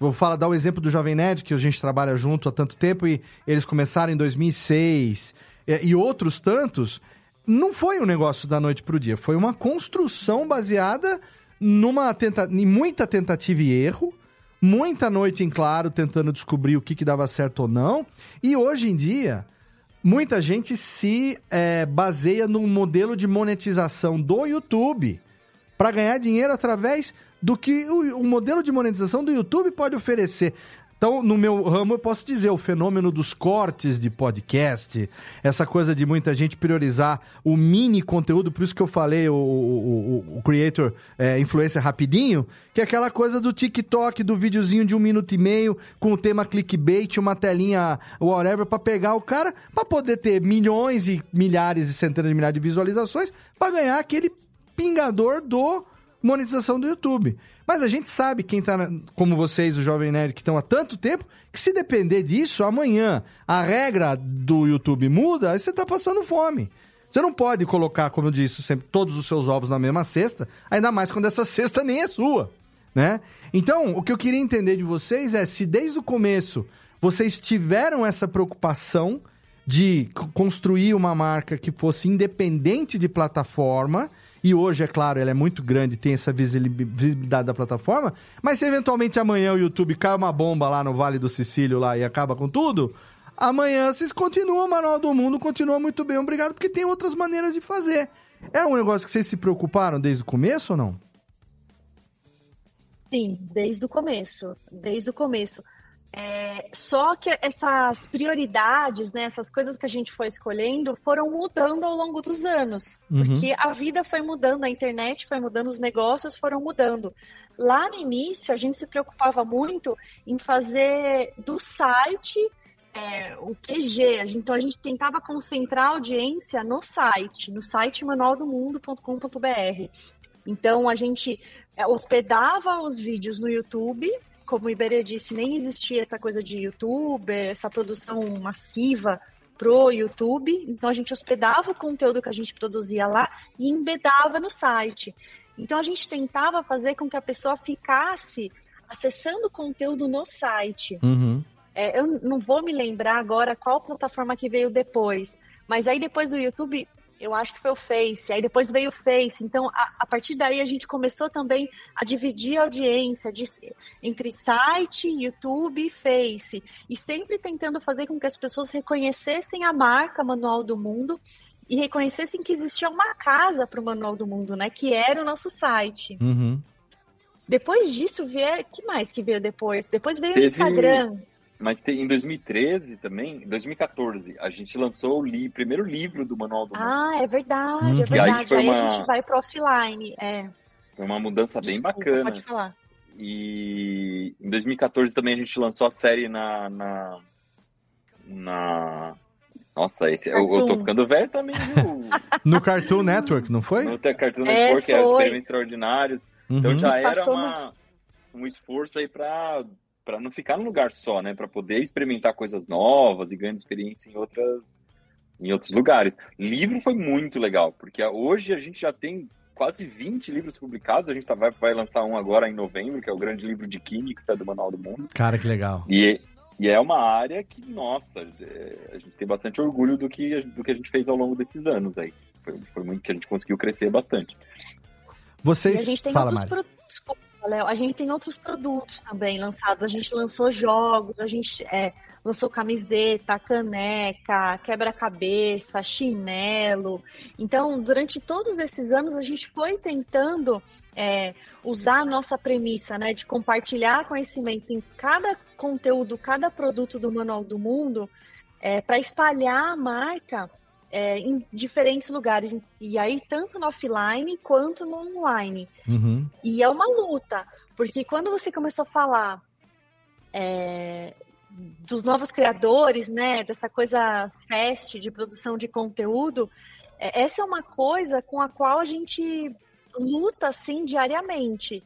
vou falar, dar o exemplo do Jovem Nerd, que a gente trabalha junto há tanto tempo, e eles começaram em 2006, e, e outros tantos, não foi um negócio da noite pro dia, foi uma construção baseada numa tenta em muita tentativa e erro, muita noite em claro tentando descobrir o que, que dava certo ou não, e hoje em dia muita gente se é, baseia num modelo de monetização do YouTube para ganhar dinheiro através do que o, o modelo de monetização do YouTube pode oferecer. Então, no meu ramo, eu posso dizer o fenômeno dos cortes de podcast, essa coisa de muita gente priorizar o mini conteúdo, por isso que eu falei o, o, o- creator é, influencer rapidinho, que é aquela coisa do TikTok, do videozinho de um minuto e meio, com o tema clickbait, uma telinha whatever, pra pegar o cara, pra poder ter milhões e milhares e centenas de milhares de visualizações, pra ganhar aquele pingador do monetização do YouTube. Mas a gente sabe, quem tá, como vocês, o Jovem Nerd, que estão há tanto tempo, que se depender disso, amanhã a regra do YouTube muda, aí você tá passando fome. Você não pode colocar, como eu disse, sempre todos os seus ovos na mesma cesta, ainda mais quando essa cesta nem é sua, né? Então, o que eu queria entender de vocês é se desde o começo vocês tiveram essa preocupação de construir uma marca que fosse independente de plataforma, e hoje, é claro, ela é muito grande, tem essa visibilidade da plataforma, mas se eventualmente amanhã o YouTube cai uma bomba lá no Vale do Sicílio lá e acaba com tudo, amanhã vocês continuam, o Manual do Mundo continua muito bem, obrigado, porque tem outras maneiras de fazer. Era um negócio que vocês se preocuparam desde o começo ou não? Sim, desde o começo, desde o começo. É, só que essas prioridades, né, essas coisas que a gente foi escolhendo foram mudando ao longo dos anos, Uhum. porque a vida foi mudando, a internet foi mudando, os negócios foram mudando. Lá no início, a gente se preocupava muito em fazer do site é, o QG, então a gente tentava concentrar a audiência no site, no site manualdomundo.com.br. Então a gente é, hospedava os vídeos no YouTube, como o Iberê disse, nem existia essa coisa de YouTube, essa produção massiva pro YouTube, então a gente hospedava o conteúdo que a gente produzia lá e embedava no site. Então a gente tentava fazer com que a pessoa ficasse acessando o conteúdo no site. Uhum. É, eu não vou me lembrar agora qual plataforma que veio depois, mas aí depois do YouTube eu acho que foi o Face, aí depois veio o Face. Então, a, a partir daí, a gente começou também a dividir a audiência de, entre site, YouTube e Face. E sempre tentando fazer com que as pessoas reconhecessem a marca Manual do Mundo e reconhecessem que existia uma casa para o Manual do Mundo, né? Que era o nosso site. Uhum. Depois disso, vier, que mais que veio depois? Depois veio o Teve- Instagram. Mas tem- em 2013 também, em 2014, a gente lançou o li- primeiro livro do Manual do Mundo. Ah, é verdade, Uhum. é E aí verdade. foi Aí, uma- a gente vai pro offline. É, Foi uma mudança bem desculpa, bacana. Pode falar. E em 2014 também a gente lançou a série na. na, na- Nossa, esse, eu, eu tô ficando velho também, viu? No Cartoon Network, não foi? No Cartoon É, Network, que era foi. Experimentos Extraordinários. Então Uhum. já era uma, um esforço aí pra, pra não ficar num lugar só, né? Pra poder experimentar coisas novas e ganhando experiência em outras em outros lugares. Livro foi muito legal, porque hoje a gente já tem quase 20 livros publicados. A gente tá, vai, vai lançar um agora em novembro, que é o grande livro de Química do Manual do Mundo. Cara, que legal. E, e é uma área que, nossa, é, a gente tem bastante orgulho do que, do que a gente fez ao longo desses anos aí. Foi, foi muito que a gente conseguiu crescer bastante. Vocês. E a gente tem Fala, outros Mari. produtos. Léo. A gente tem outros produtos também lançados. A gente lançou jogos, a gente é, lançou camiseta, caneca, quebra-cabeça, chinelo. Então, durante todos esses anos, a gente foi tentando é, usar a nossa premissa, né, de compartilhar conhecimento em cada conteúdo, cada produto do Manual do Mundo, para espalhar a marca é, em diferentes lugares. E aí, tanto no offline quanto no online. Uhum. E é uma luta, porque quando você começou a falar é, dos novos criadores, né, dessa coisa fast de produção de conteúdo, é, essa é uma coisa com a qual a gente luta assim diariamente.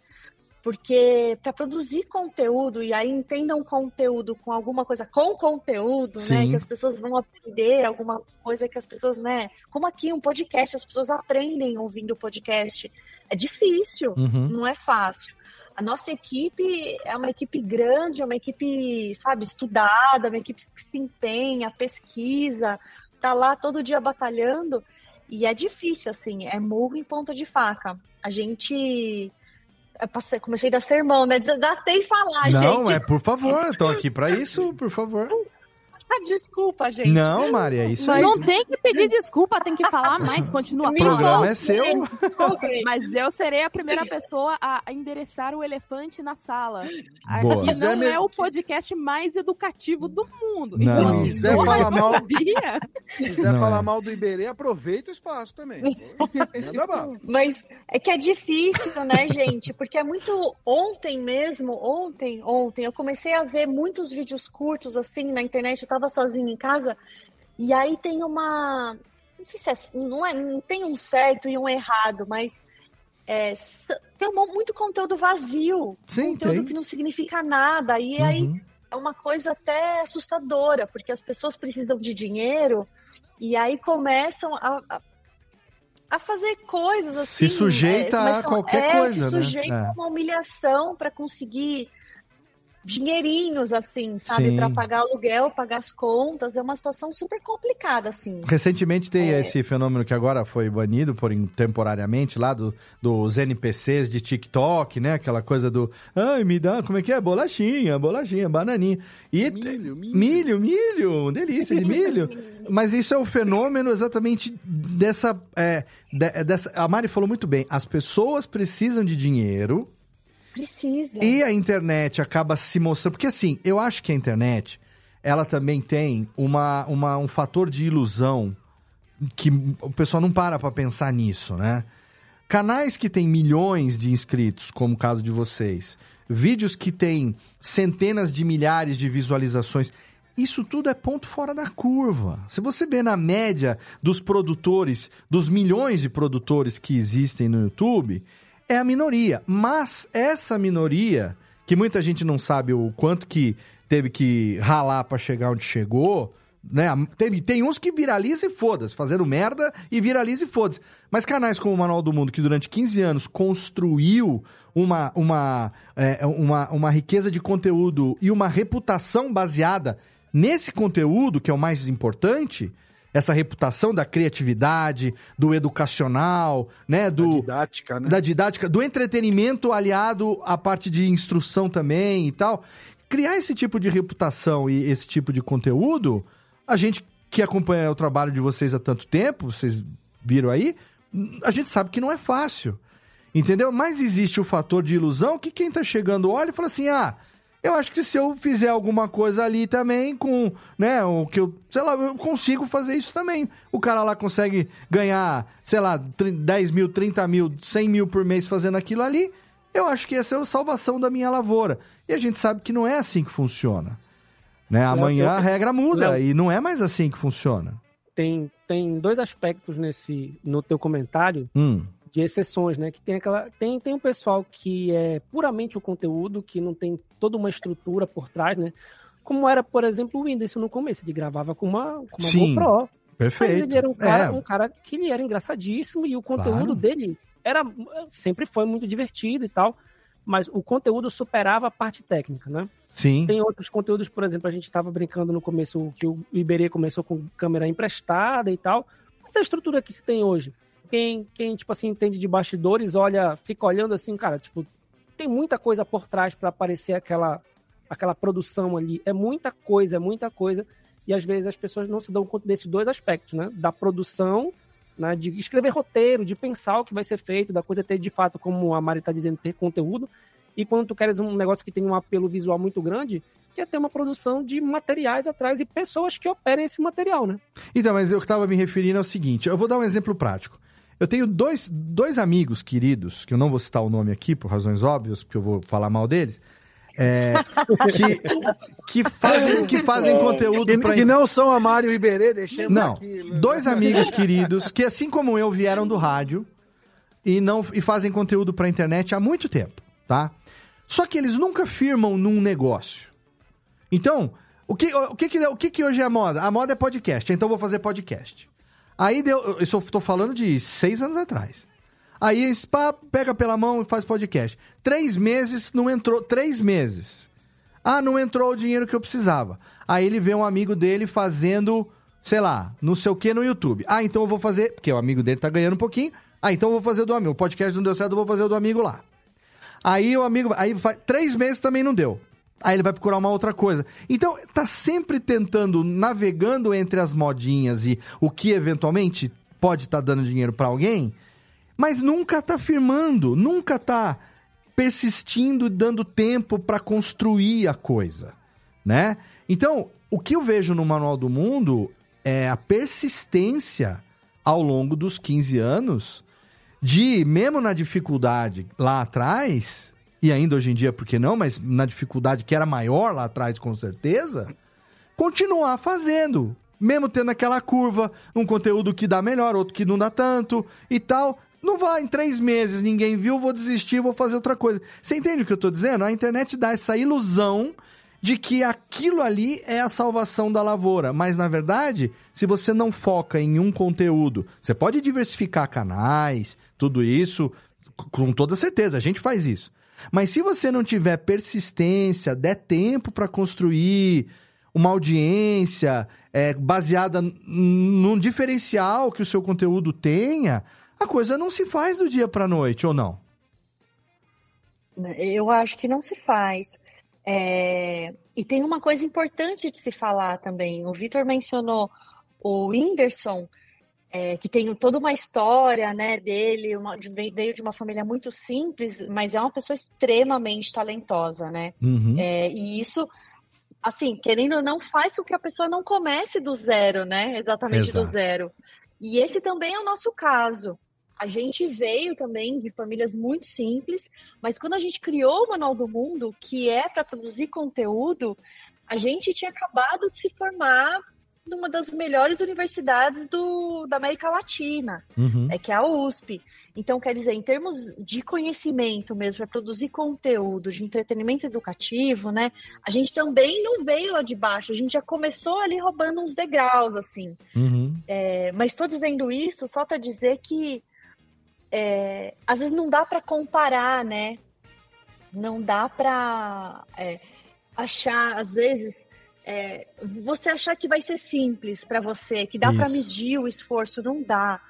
Porque para produzir conteúdo, e aí entendam conteúdo com alguma coisa com conteúdo, né? Sim. Que as pessoas vão aprender alguma coisa que as pessoas, né? Como aqui um podcast, as pessoas aprendem ouvindo o podcast. É difícil, Uhum. não é fácil. A nossa equipe é uma equipe grande, é uma equipe, sabe, estudada, uma equipe que se empenha, pesquisa, tá lá todo dia batalhando. E é difícil, assim, é murro em ponta de faca. A gente. Passei- comecei a dar sermão, né? Desatei falar, Não, gente. é por favor, eu tô aqui pra isso, por favor. Ah, Desculpa, gente. Não, Mari, é isso aí. Não tem que pedir desculpa, tem que falar mais, continua O programa é seu. Mas eu serei a primeira pessoa a endereçar o elefante na sala. Boa. Aqui Quiser não me- é o podcast mais educativo do mundo. Não. Então, Quiser se for falar mal- Se quiser Não falar é. mal do Iberê, aproveita o espaço também. Mas é que é difícil, né, gente? Porque é muito. Ontem mesmo, ontem, ontem, eu comecei a ver muitos vídeos curtos assim na internet. Eu tava sozinha em casa. E aí tem uma. Não sei se é. Não, é, não tem um certo e um errado, mas. é, tem um- muito conteúdo vazio. Sim, conteúdo tem. que não significa nada. E aí Uhum. é uma coisa até assustadora, porque as pessoas precisam de dinheiro e aí começam a, a, a fazer coisas assim. Se sujeita a começam- qualquer é, coisa, se né? sujeita É. a uma humilhação para conseguir dinheirinhos, assim, sabe? Para pagar aluguel, pagar as contas. É uma situação super complicada, assim. Recentemente tem É. esse fenômeno que agora foi banido por temporariamente lá do, dos NPCs de TikTok, né? Aquela coisa do, ai, me dá, como é que é? Bolachinha, bolachinha, bananinha. E Milho, milho. milho, milho, delícia de milho. Mas isso é o fenômeno exatamente dessa, é, de- dessa. A Mari falou muito bem. As pessoas precisam de dinheiro. Precisa. E a internet acaba se mostrando. Porque assim, eu acho que a internet ela também tem uma, uma, um fator de ilusão que o pessoal não para pra pensar nisso, né? Canais que têm milhões de inscritos, como o caso de vocês, vídeos que têm centenas de milhares de visualizações, isso tudo é ponto fora da curva. Se você vê na média dos produtores, dos milhões de produtores que existem no YouTube, é a minoria. Mas essa minoria, que muita gente não sabe o quanto que teve que ralar para chegar onde chegou, né? Teve, tem uns que viraliza e foda-se, fazendo merda e viraliza e foda-se. Mas canais como o Manual do Mundo, que durante 15 anos construiu uma, uma, é, uma, uma riqueza de conteúdo e uma reputação baseada nesse conteúdo, que é o mais importante, essa reputação da criatividade, do educacional, né, do Da didática, né? da didática, do entretenimento aliado à parte de instrução também e tal. Criar esse tipo de reputação e esse tipo de conteúdo, a gente que acompanha o trabalho de vocês há tanto tempo, vocês viram aí, a gente sabe que não é fácil. Entendeu? Mas existe o fator de ilusão que quem tá chegando olha e fala assim: "Ah, eu acho que se eu fizer alguma coisa ali também com, né, o que eu, sei lá, eu consigo fazer isso também. O cara lá consegue ganhar, sei lá, 10 mil, 30 mil, 100 mil por mês fazendo aquilo ali. Eu acho que essa é a salvação da minha lavoura. E a gente sabe que não é assim que funciona. Né? Amanhã a regra muda Léo. e não é mais assim que funciona. Tem, tem dois aspectos nesse no teu comentário Hum, de exceções, né? Que tem aquela tem tem um pessoal que é puramente o conteúdo, que não tem toda uma estrutura por trás, né? Como era, por exemplo, o Whindersson no começo, ele gravava com uma, com uma Sim, GoPro. perfeito. Mas ele era um cara, É. um cara que ele era engraçadíssimo e o conteúdo Claro. dele era sempre foi muito divertido e tal, mas o conteúdo superava a parte técnica, né? Sim. Tem outros conteúdos, por exemplo, a gente estava brincando no começo que o Iberê começou com câmera emprestada e tal. Mas a estrutura que se tem hoje, quem, quem tipo assim, entende de bastidores, olha, fica olhando assim, cara, tipo, tem muita coisa por trás para aparecer aquela aquela produção ali. É muita coisa, é muita coisa. E às vezes as pessoas não se dão conta desses dois aspectos, né? Da produção, né? de escrever roteiro, de pensar o que vai ser feito, da coisa ter de fato, como a Mari tá dizendo, ter conteúdo. E quando tu queres um negócio que tem um apelo visual muito grande, que é ter uma produção de materiais atrás e pessoas que operem esse material, né? Então, mas eu estava me referindo ao seguinte: eu vou dar um exemplo prático. Eu tenho dois, dois amigos queridos, que eu não vou citar o nome aqui por razões óbvias, porque eu vou falar mal deles, é, que, que fazem, que fazem conteúdo para que não são a Mário Iberê, deixemos Não, aqui. né? dois amigos queridos que, assim como eu, vieram do rádio e, não, e fazem conteúdo pra internet há muito tempo, tá? Só que eles nunca firmam num negócio. Então, o que, o que, que, o que, que hoje é a moda? A moda é podcast, então vou fazer podcast. Aí deu. Eu só tô falando de seis anos atrás. Aí pá, pega pela mão e faz podcast. Três meses não entrou. Três meses. Ah, não entrou o dinheiro que eu precisava. Aí ele vê um amigo dele fazendo, sei lá, não sei o que no YouTube. Ah, então eu vou fazer. Porque o amigo dele tá ganhando um pouquinho. Ah, então eu vou fazer do amigo. O podcast não deu certo, eu vou fazer do amigo lá. Aí o amigo. Aí faz, três meses também não deu. Aí ele vai procurar uma outra coisa. Então, tá sempre tentando, navegando entre as modinhas e o que eventualmente pode estar dando dinheiro pra alguém, mas nunca tá firmando, nunca tá persistindo e dando tempo pra construir a coisa, né? Então, o que eu vejo no Manual do Mundo é a persistência ao longo dos 15 anos de, mesmo na dificuldade lá atrás, e ainda hoje em dia, por que não, mas na dificuldade que era maior lá atrás, com certeza, continuar fazendo. Mesmo tendo aquela curva, um conteúdo que dá melhor, outro que não dá tanto e tal. Não vai, em três meses ninguém viu, vou desistir, vou fazer outra coisa. Você entende o que eu tô dizendo? A internet dá essa ilusão de que aquilo ali é a salvação da lavoura. Mas, na verdade, se você não foca em um conteúdo, você pode diversificar canais, tudo isso, com toda certeza, a gente faz isso. Mas se você não tiver persistência, der tempo para construir uma audiência é, baseada num diferencial que o seu conteúdo tenha, a coisa não se faz do dia para noite, ou não? Eu acho que não se faz. É, E tem uma coisa importante de se falar também. O Vitor mencionou o Whindersson, é, que tem toda uma história, né, dele, uma- de- veio de uma família muito simples, mas é uma pessoa extremamente talentosa, né? Uhum. É, e isso, assim, querendo ou não, faz com que a pessoa não comece do zero, né? Exatamente do Exato. zero. E esse também é o nosso caso. A gente veio também de famílias muito simples, mas quando a gente criou o Manual do Mundo, que é para produzir conteúdo, a gente tinha acabado de se formar numa das melhores universidades do, da América Latina, Uhum. é que é a USP. Então, quer dizer, em termos de conhecimento mesmo, para produzir conteúdo de entretenimento educativo, né? A gente também não veio lá de baixo, a gente já começou ali roubando uns degraus, assim. Uhum. É, mas estou dizendo isso só para dizer que é, às vezes não dá para comparar, né? Não dá para achar, às vezes, é, você achar que vai ser simples para você, que dá para medir o esforço, não dá.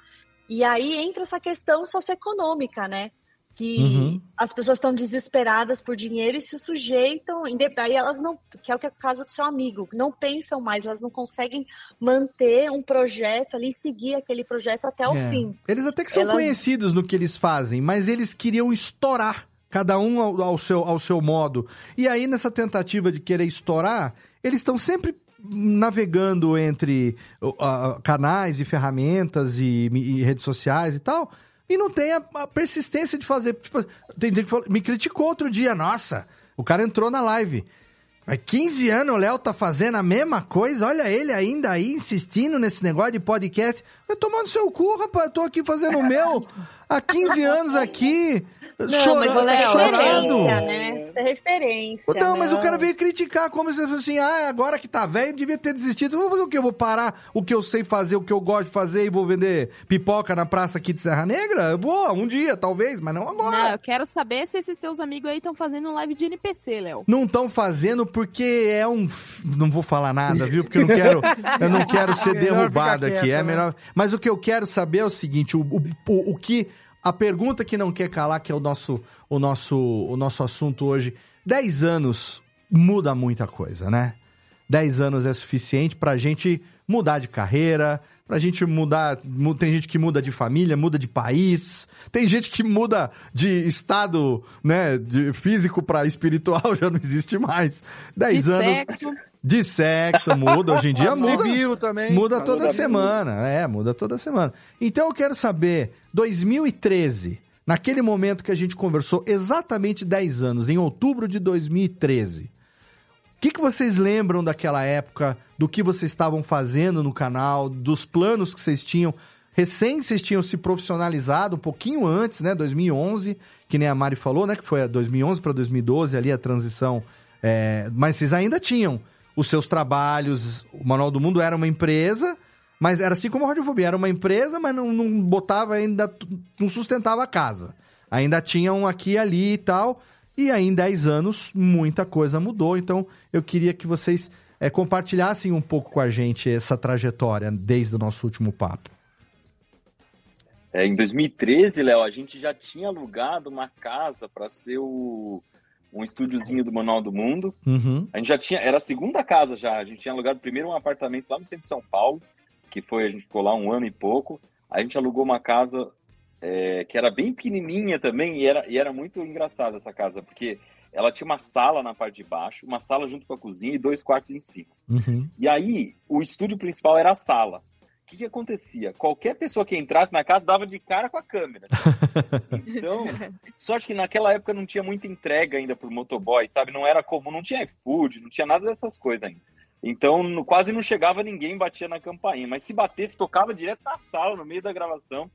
E aí entra essa questão socioeconômica, né? Que Uhum. as pessoas estão desesperadas por dinheiro e se sujeitam, aí elas não, que é o que é o caso do seu amigo, não pensam mais, elas não conseguem manter um projeto ali, seguir aquele projeto até o É. fim. Eles até que são Elas- conhecidos no que eles fazem, mas eles queriam estourar, cada um ao, ao seu, ao seu modo. E aí, nessa tentativa de querer estourar, eles estão sempre navegando entre ó, canais e ferramentas e, e redes sociais e tal. E não tem a, a persistência de fazer. Tipo, tem gente que me criticou outro dia. Nossa, o cara entrou na live. Mas 15 anos o Léo tá fazendo a mesma coisa, olha ele ainda aí insistindo nesse negócio de podcast. Eu tomando seu cu, rapaz, eu tô aqui fazendo o meu há 15 anos aqui, Não, chorando, mas você é chorando. referência, né? Isso é referência. Não, mas o cara veio criticar, como se fosse assim, ah, agora que tá velho, devia ter desistido. Vou fazer o quê? Eu vou parar o que eu sei fazer, o que eu gosto de fazer e vou vender pipoca na praça aqui de Serra Negra? Eu vou, um dia, talvez, mas não agora. Não, eu quero saber se esses teus amigos aí estão fazendo live de NPC, Léo. Não estão fazendo porque é um. Não vou falar nada, viu? Porque eu não quero, eu não quero ser derrubado aqui. quieto, É né? melhor. Mas o que eu quero saber é o seguinte: o, o, o- o que. A pergunta que não quer calar, que é o nosso, o nosso, o nosso assunto hoje. 10 anos muda muita coisa, né? 10 anos é suficiente pra gente mudar de carreira, pra gente mudar. mu- Tem gente que muda de família, muda de país, tem gente que muda de estado, né? De físico pra espiritual, já não existe mais. 10 De anos. sexo. De sexo, muda. Hoje em dia muda. Civil também. Muda Muda toda muito. semana. É, muda toda semana. Então eu quero saber, 2013, naquele momento que a gente conversou, exatamente 10 anos, em outubro de 2013. O que, que vocês lembram daquela época, do que vocês estavam fazendo no canal, dos planos que vocês tinham? Recém vocês tinham se profissionalizado, um pouquinho antes, né? 2011, que nem a Mari falou, né? Que foi a 2011 para 2012 ali a transição. é, mas vocês ainda tinham os seus trabalhos. O Manual do Mundo era uma empresa, mas era assim como a Radiofobia. Era uma empresa, mas não, não botava ainda, não sustentava a casa. Ainda tinha um aqui e ali e tal. E aí, em 10 anos, muita coisa mudou. Então, eu queria que vocês é, compartilhassem um pouco com a gente essa trajetória desde o nosso último papo. É, em 2013, Léo, a gente já tinha alugado uma casa para ser o, um estúdiozinho do Manual do Mundo. Uhum. A gente já tinha, era a segunda casa já. A gente tinha alugado primeiro um apartamento lá no centro de São Paulo, que foi, a gente ficou lá um ano e pouco. A gente alugou uma casa é, que era bem pequenininha também e era, e era muito engraçada essa casa, porque ela tinha uma sala na parte de baixo, uma sala junto com a cozinha e dois quartos em cima. Uhum. E aí, o estúdio principal era a sala. O que, que acontecia? Qualquer pessoa que entrasse na casa dava de cara com a câmera. Então, sorte que naquela época não tinha muita entrega ainda por motoboy, sabe? Não era comum, não tinha iFood, não tinha nada dessas coisas ainda. Então, no- quase não chegava ninguém, batia na campainha. Mas se batesse, tocava direto na sala, no meio da gravação.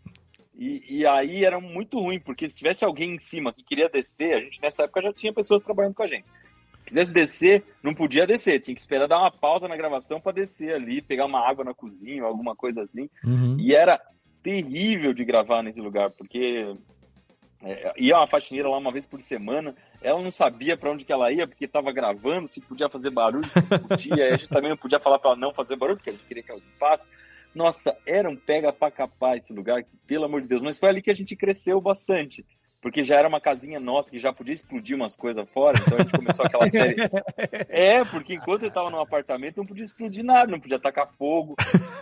E, e aí era muito ruim, porque se tivesse alguém em cima que queria descer, a gente nessa época já tinha pessoas trabalhando com a gente. Quisesse descer, não podia descer, tinha que esperar dar uma pausa na gravação para descer ali, pegar uma água na cozinha, alguma coisa assim. Uhum. E era terrível de gravar nesse lugar, porque é, ia uma faxineira lá uma vez por semana, ela não sabia para onde que ela ia, porque estava gravando, se podia fazer barulho, se não podia, a gente também não podia falar para ela não fazer barulho, porque a gente queria que ela limpasse. Nossa, era um pega pra capar esse lugar, que, pelo amor de Deus, mas foi ali que a gente cresceu bastante. Porque já era uma casinha nossa que já podia explodir umas coisas fora, então a gente começou aquela série. É, porque enquanto eu tava no apartamento não podia explodir nada, não podia tacar fogo.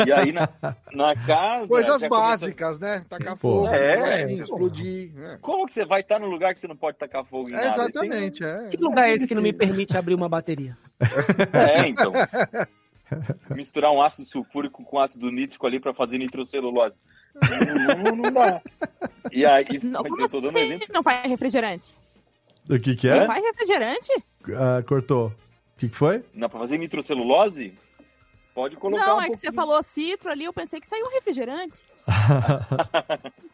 E aí na, na casa. Coisas básicas, né? Tacar Pô. fogo, É, pô. explodir. né? Como que você vai estar num lugar que você não pode tacar fogo em É, nada? exatamente, é. Que lugar é esse que não me permite abrir uma bateria? É, então. Misturar um ácido sulfúrico com ácido nítrico ali pra fazer nitrocelulose. Não, não, não dá. E aí, Não, mas como eu tô dando um assim exemplo. não faz refrigerante? O que que Não é? faz refrigerante? Ah, cortou. O que que foi? Não, pra fazer nitrocelulose, pode colocar Não, um é que pouquinho. você falou citro ali, eu pensei que saiu um refrigerante.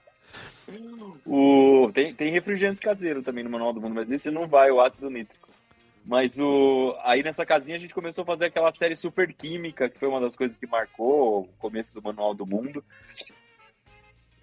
O... Tem, tem refrigerante caseiro também no Manual do Mundo, mas esse não vai, o ácido nítrico. Mas o... aí nessa casinha a gente começou a fazer aquela série Super Química, que foi uma das coisas que marcou o começo do Manual do Mundo.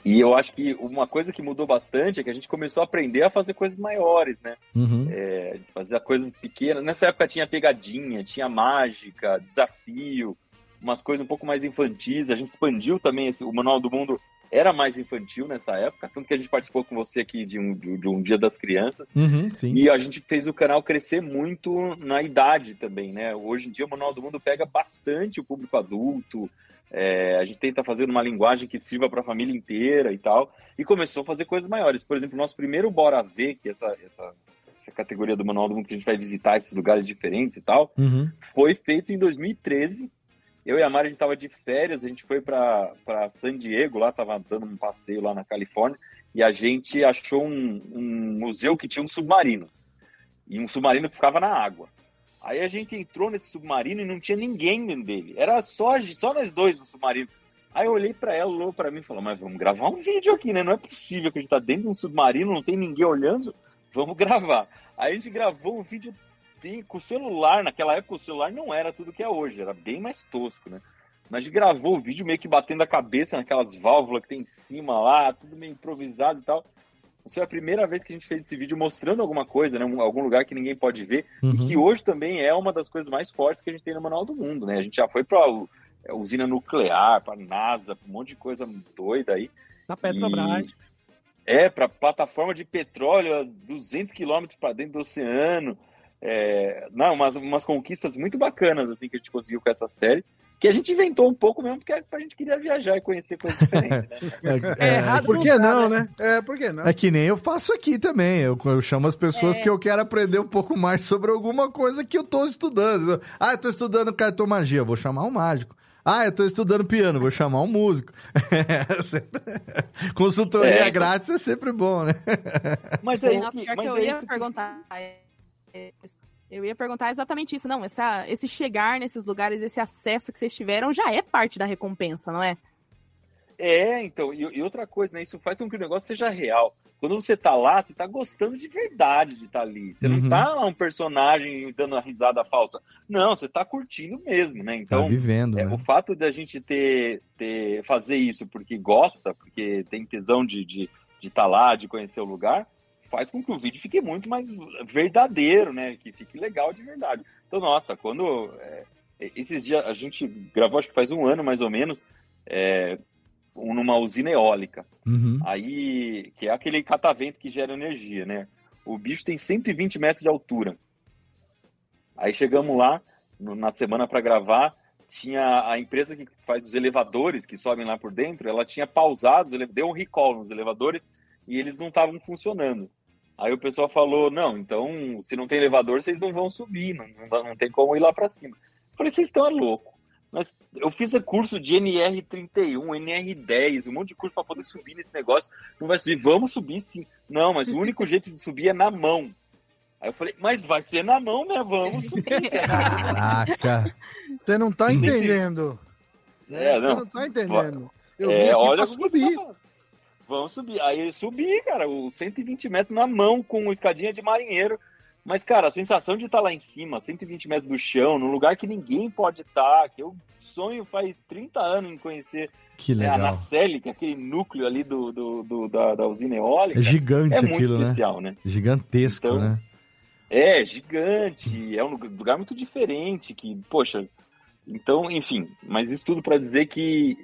E eu acho que uma coisa que mudou bastante é que a gente começou a aprender a fazer coisas maiores, né? Uhum. É, fazer coisas pequenas. Nessa época tinha pegadinha, tinha mágica, desafio, umas coisas um pouco mais infantis. A gente expandiu também esse, o Manual do Mundo era mais infantil nessa época, tanto que a gente participou com você aqui de um, de, um Dia das Crianças. Uhum, sim. E a gente fez o canal crescer muito na idade também, né? Hoje em dia o Manual do Mundo pega bastante o público adulto. É, a gente tenta fazer uma linguagem que sirva para a família inteira e tal. E começou a fazer coisas maiores. Por exemplo, nosso primeiro Bora Ver, que é essa, essa, essa categoria do Manual do Mundo que a gente vai visitar esses lugares diferentes e tal, Uhum. foi feito em 2013. Eu e a Mari, a gente tava de férias, a gente foi para San Diego, lá tava dando um passeio lá na Califórnia, e a gente achou um, um museu que tinha um submarino. E um submarino que ficava na água. Aí a gente entrou nesse submarino e não tinha ninguém dentro dele. Era só, só nós dois no submarino. Aí eu olhei pra ela, olhou pra mim e falou: Mas vamos gravar um vídeo aqui, né? Não é possível que a gente tá dentro de um submarino, não tem ninguém olhando. Vamos gravar. Aí a gente gravou um vídeo com o celular. Naquela época o celular não era tudo que é hoje, era bem mais tosco, né? Mas a gente gravou o vídeo meio que batendo a cabeça naquelas válvulas que tem em cima lá, tudo meio improvisado e tal. Isso foi a primeira vez que a gente fez esse vídeo mostrando alguma coisa, né? Um- Algum lugar que ninguém pode ver. Uhum. E que hoje também é uma das coisas mais fortes que a gente tem no Manual do Mundo, né? A gente já foi pra u- é, usina nuclear, pra NASA, pra um monte de coisa doida aí. Na Petrobras. E- É, para plataforma de petróleo a 200 quilômetros para dentro do oceano. É, não, umas, umas conquistas muito bacanas assim que a gente conseguiu com essa série. Que a gente inventou um pouco mesmo, porque a gente queria viajar e conhecer coisas diferentes, né? É, é, Por que não, né? É, por que não? É que nem eu faço aqui também. Eu, eu chamo as pessoas É. que eu quero aprender um pouco mais sobre alguma coisa que eu tô estudando. Ah, eu tô estudando cartomagia, vou chamar um mágico. Ah, eu tô estudando piano, vou chamar um músico. É, Consultoria É. grátis é sempre bom, né? Mas é Não, isso que, mas que eu é ia perguntar. é, Eu ia perguntar exatamente isso. Não, essa, esse chegar nesses lugares, esse acesso que vocês tiveram já é parte da recompensa, não é? É, então, e, e outra coisa, né? Isso faz com que o negócio seja real. Quando você tá lá, você tá gostando de verdade de estar ali. Você Uhum. não tá lá um personagem dando uma risada falsa. Não, você tá curtindo mesmo, né? Tá Então, vivendo, É, né? o fato de a gente ter, ter fazer isso porque gosta, porque tem tesão de estar de, de tá lá, de conhecer o lugar, faz com que o vídeo fique muito mais verdadeiro, né? Que fique legal de verdade. Então, nossa, quando é, esses dias a gente gravou, acho que faz um ano mais ou menos, é, um- numa usina eólica. Uhum. Aí, que é aquele catavento que gera energia, né? O bicho tem 120 metros de altura. Aí chegamos lá, no- na semana para gravar, tinha a empresa que faz os elevadores que sobem lá por dentro, ela tinha pausado, deu um recall nos elevadores e eles não estavam funcionando. Aí o pessoal falou: não, então se não tem elevador, vocês não vão subir, não, não, não tem como ir lá para cima. Eu falei: vocês estão é louco. Mas eu fiz curso de NR31, NR10, um monte de curso para poder subir nesse negócio. Não vai subir, vamos subir sim. Não, mas o único jeito de subir é na mão. Aí eu falei, mas vai ser na mão, né? Vamos subir. Caraca. Você não tá entendendo. É, Você não. não tá entendendo. Eu É, vim aqui olha pra subir. tá. Vamos subir. Aí eu subi, cara, os 120 metros na mão, com escadinha de marinheiro. Mas, cara, a sensação de estar lá em cima, 120 metros do chão, num lugar que ninguém pode estar, que eu sonho faz 30 anos em conhecer Que né, a legal. Nacelle, que é aquele núcleo ali do, do- do- da, da usina eólica. É gigante é muito aquilo, né? especial, né? Gigantesco, Então, né? É, gigante, é um lugar- lugar muito diferente, que, poxa, então, enfim, mas isso tudo para dizer que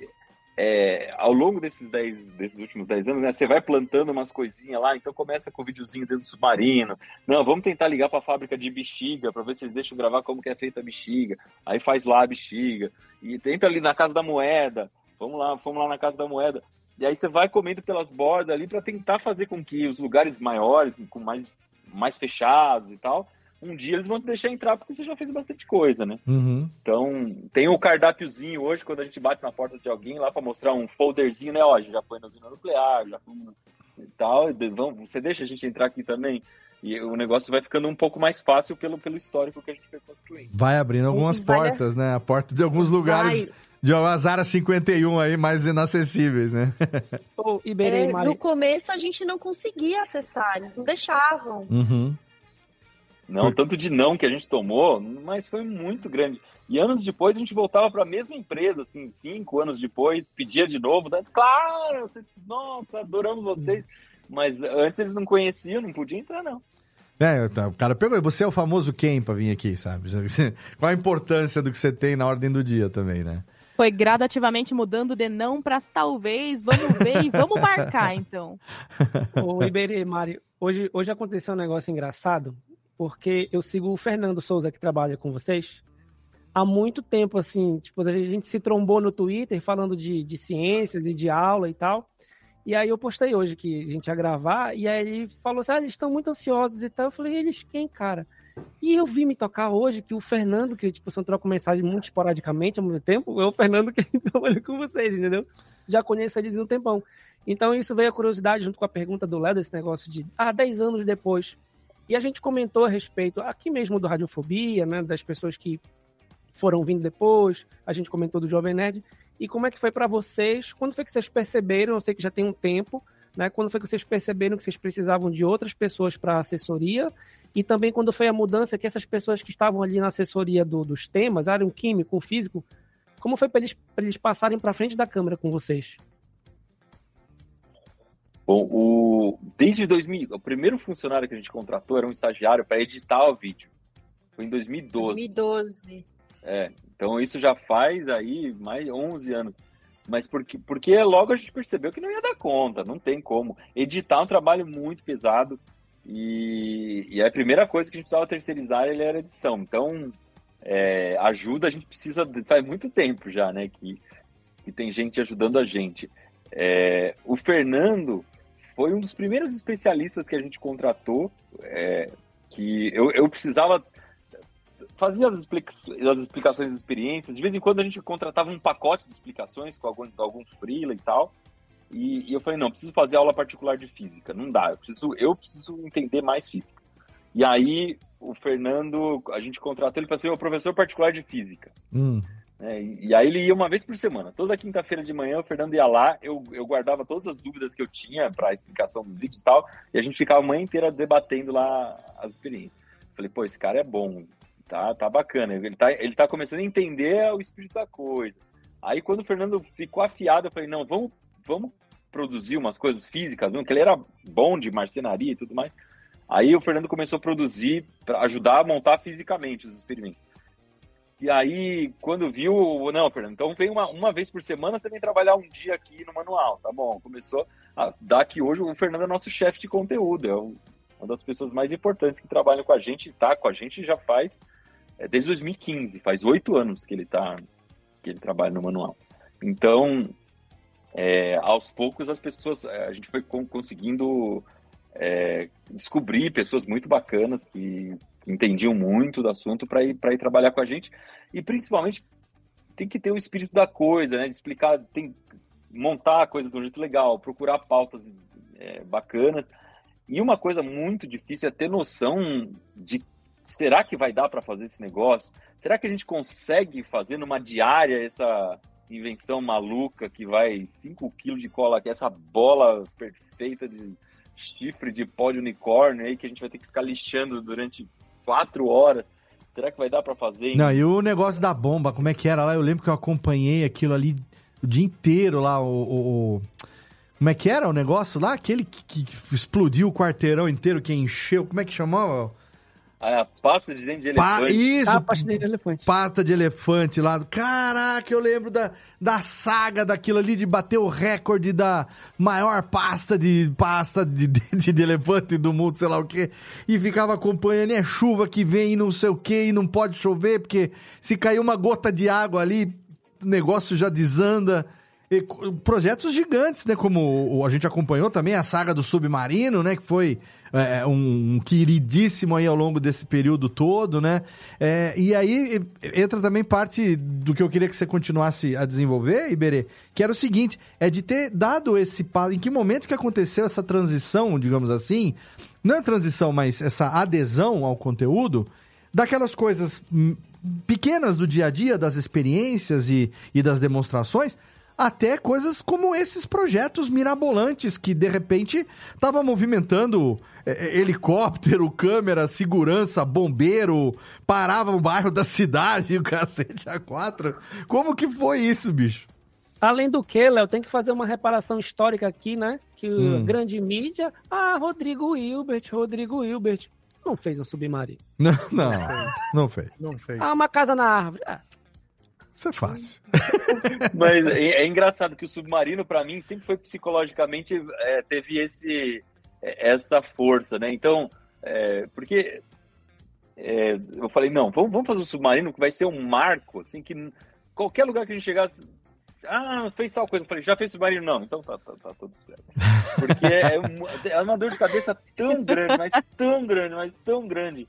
é, ao longo desses, dez, desses últimos 10 anos, né, você vai plantando umas coisinhas lá, então começa com o videozinho dentro do submarino, não, vamos tentar ligar para a fábrica de bexiga, para ver se eles deixam gravar como que é feita a bexiga, aí faz lá a bexiga, e tenta ali na Casa da Moeda, vamos lá, vamos lá na Casa da Moeda, e aí você vai comendo pelas bordas ali para tentar fazer com que os lugares maiores, com mais, mais fechados e tal, um dia eles vão te deixar entrar porque você já fez bastante coisa, né? Uhum. Então, tem o cardápiozinho hoje, quando a gente bate na porta de alguém lá para mostrar um folderzinho, né? Ó, já foi na usina nuclear, já fomos e tal. vamos, você deixa a gente entrar aqui também? E o negócio vai ficando um pouco mais fácil pelo, pelo histórico que a gente foi construindo. Vai abrindo algumas Vai- portas, né? A porta de alguns lugares, Vai. de umas áreas 51 aí mais inacessíveis, né? Ô, Iberê, É, no começo a gente não conseguia acessar, eles não deixavam. Uhum. Não, tanto de não que a gente tomou, mas foi muito grande. E anos depois a gente voltava para a mesma empresa, assim, cinco anos depois, pedia de novo, né? claro, vocês, nossa, adoramos vocês. Mas antes eles não conheciam, não podia entrar, não. É, tá, o cara pegou, você é o famoso quem pra vir aqui, sabe? Qual a importância do que você tem na ordem do dia também, né? Foi gradativamente mudando de não pra talvez, vamos ver e vamos marcar, então. Ô, Iberê, Mari, hoje, hoje aconteceu um negócio engraçado, porque eu sigo o Fernando Souza, que trabalha com vocês, há muito tempo, assim, tipo, a gente se trombou no Twitter falando de, de ciências e de aula e tal, e aí eu postei hoje que a gente ia gravar, e aí ele falou assim, ah, eles estão muito ansiosos e tal, eu falei, eles quem, cara? E eu vi me tocar hoje que o Fernando, que tipo, você troca mensagem muito esporadicamente há muito tempo, é o Fernando que trabalha com vocês, entendeu? Já conheço eles há um tempão. Então isso veio a curiosidade junto com a pergunta do Léo, desse negócio de, ah, 10 anos depois. E a gente comentou a respeito, aqui mesmo do Radiofobia, né, das pessoas que foram vindo depois, a gente comentou do Jovem Nerd, e como é que foi para vocês, quando foi que vocês perceberam, eu sei que já tem um tempo, né, quando foi que vocês perceberam que vocês precisavam de outras pessoas para assessoria, e também quando foi a mudança que essas pessoas que estavam ali na assessoria do- dos temas, área um químico, um físico, como foi para eles, eles passarem para frente da câmera com vocês? Bom, o, desde 2000, o primeiro funcionário que a gente contratou era um estagiário para editar o vídeo. Foi em 2012. 2012. É, então isso já faz aí mais de 11 anos. Mas porque, porque logo a gente percebeu que não ia dar conta, não tem como. Editar é um trabalho muito pesado e, e a primeira coisa que a gente precisava terceirizar ele era edição. Então, é, ajuda a gente precisa faz muito tempo já, né? Que, que tem gente ajudando a gente. É, o Fernando foi um dos primeiros especialistas que a gente contratou, é, que eu, eu precisava fazia as, explica- as explicações das experiências. De vez em quando a gente contratava um pacote de explicações com algum, algum freela e tal. E, e eu falei, não, preciso fazer aula particular de física. Não dá, eu preciso, eu preciso entender mais física. E aí o Fernando, a gente contratou ele para ser o professor particular de física. Hum. É, e aí ele ia uma vez por semana. Toda quinta-feira de manhã o Fernando ia lá, eu, eu guardava todas as dúvidas que eu tinha para explicação dos vídeos e tal, e a gente ficava a manhã inteira debatendo lá as experiências. Falei, pô, esse cara é bom, tá, tá bacana. Ele tá, ele tá começando a entender o espírito da coisa. Aí quando o Fernando ficou afiado, eu falei, não, vamos, vamos produzir umas coisas físicas, não? que ele era bom de marcenaria e tudo mais. Aí o Fernando começou a produzir para ajudar a montar fisicamente os experimentos. E aí, quando viu, não, Fernando, então vem uma, uma vez por semana, você vem trabalhar um dia aqui no manual, tá bom? Começou a dar que hoje o Fernando é nosso chefe de conteúdo, é um- uma das pessoas mais importantes que trabalham com a gente, tá com a gente já faz, é, desde 2015, faz oito anos que ele tá, que ele trabalha no manual. Então, é, aos poucos as pessoas, é, a gente foi con- conseguindo é, descobrir pessoas muito bacanas que entendiam muito do assunto para ir ir trabalhar com a gente e principalmente tem que ter o espírito da coisa, né? De explicar, tem montar a coisa de um jeito legal, procurar pautas é, bacanas e uma coisa muito difícil é ter noção de será que vai dar para fazer esse negócio? Será que a gente consegue fazer numa diária essa invenção maluca que vai 5 quilos de cola, que é essa bola perfeita de chifre de pó de unicórnio aí que a gente vai ter que ficar lixando durante quatro horas. Será que vai dar para fazer? em- Não, e o negócio da bomba, como é que era lá? Eu lembro que eu acompanhei aquilo ali o dia inteiro lá, o... o- o- Como é que era o negócio lá? Aquele que, que explodiu o quarteirão inteiro, que encheu, como é que chamava? A pasta de dente de Pa- elefante. isso! Ah, pasta de elefante. Pasta de elefante lá. Caraca, eu lembro da, da saga daquilo ali de bater o recorde da maior pasta de pasta de dente de elefante do mundo, sei lá o quê. E ficava acompanhando, e é chuva que vem e não sei o quê, e não pode chover, porque se cair uma gota de água ali, o negócio já desanda. e projetos gigantes, né? Como o- a gente acompanhou também a saga do Submarino, né? Que foi é, um, um queridíssimo aí ao longo desse período todo, né? É, e aí entra também parte do que eu queria que você continuasse a desenvolver, Iberê, que era o seguinte, é de ter dado esse passo, em que momento que aconteceu essa transição, digamos assim, não é transição, mas essa adesão ao conteúdo, daquelas coisas hum, pequenas do dia a dia, das experiências e, e das demonstrações, até coisas como esses projetos mirabolantes que de repente estavam movimentando é, é, helicóptero, câmera, segurança, bombeiro, parava o bairro da cidade, o cacete a quatro. Como que foi isso, bicho? Além do que, Léo, tem que fazer uma reparação histórica aqui, né? Que Hum. a grande mídia. Ah, Rodrigo Hilbert, Rodrigo Hilbert. Não fez um submarino. Não, não, não fez. Não fez. Ah, uma casa na árvore. Ah, Isso é fácil. Mas é, é engraçado que o submarino, pra mim, sempre foi psicologicamente, é, teve esse, é, essa força, né? Então, é, porque é, eu falei, não, vamos, vamos fazer o submarino que vai ser um marco, assim, que qualquer lugar que a gente chegasse, ah, fez tal coisa, eu falei, já fez submarino? Não, então tá, tá, tá tudo certo. Porque é, um- é uma dor de cabeça tão grande, mas tão grande, mas tão grande.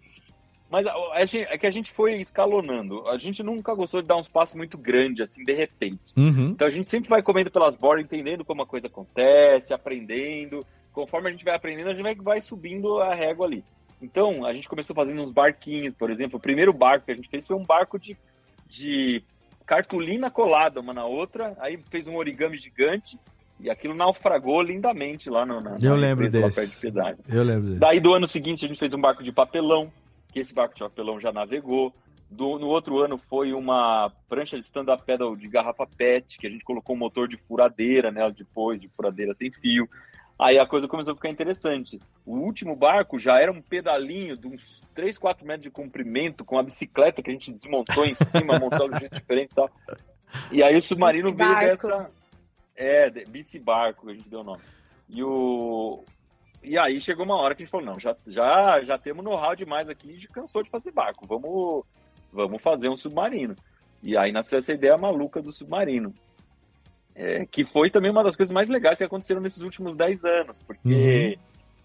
Mas a, a gente- é que a gente foi escalonando. A gente nunca gostou de dar uns passos muito grandes, assim, de repente. Uhum. Então a gente sempre vai comendo pelas bordas, entendendo como a coisa acontece, aprendendo. Conforme a gente vai aprendendo, a gente vai, vai subindo a régua ali. Então, a gente começou fazendo uns barquinhos, por exemplo. O primeiro barco que a gente fez foi um barco de, de cartolina colada uma na outra. Aí fez um origami gigante e aquilo naufragou lindamente lá no, na, Eu lembro desse. de. Eu lembro dele. Daí do ano seguinte a gente fez um barco de papelão, que esse barco de papelão já navegou. Do- no outro ano foi uma prancha de stand-up pedal de garrafa PET, que a gente colocou um motor de furadeira nela depois, de furadeira sem fio. Aí a coisa começou a ficar interessante. O último barco já era um pedalinho de uns 3, 4 metros de comprimento, com a bicicleta que a gente desmontou em cima, montou de um jeito diferente e tal. E aí o submarino veio dessa. É, de- bicibarco, que a gente deu o nome. E o. E aí chegou uma hora que a gente falou, não, já, já, já temos know-how demais aqui, a gente cansou de fazer barco, vamos, vamos fazer um submarino. E aí nasceu essa ideia maluca do submarino. É, que foi também uma das coisas mais legais que aconteceram nesses últimos 10 anos, porque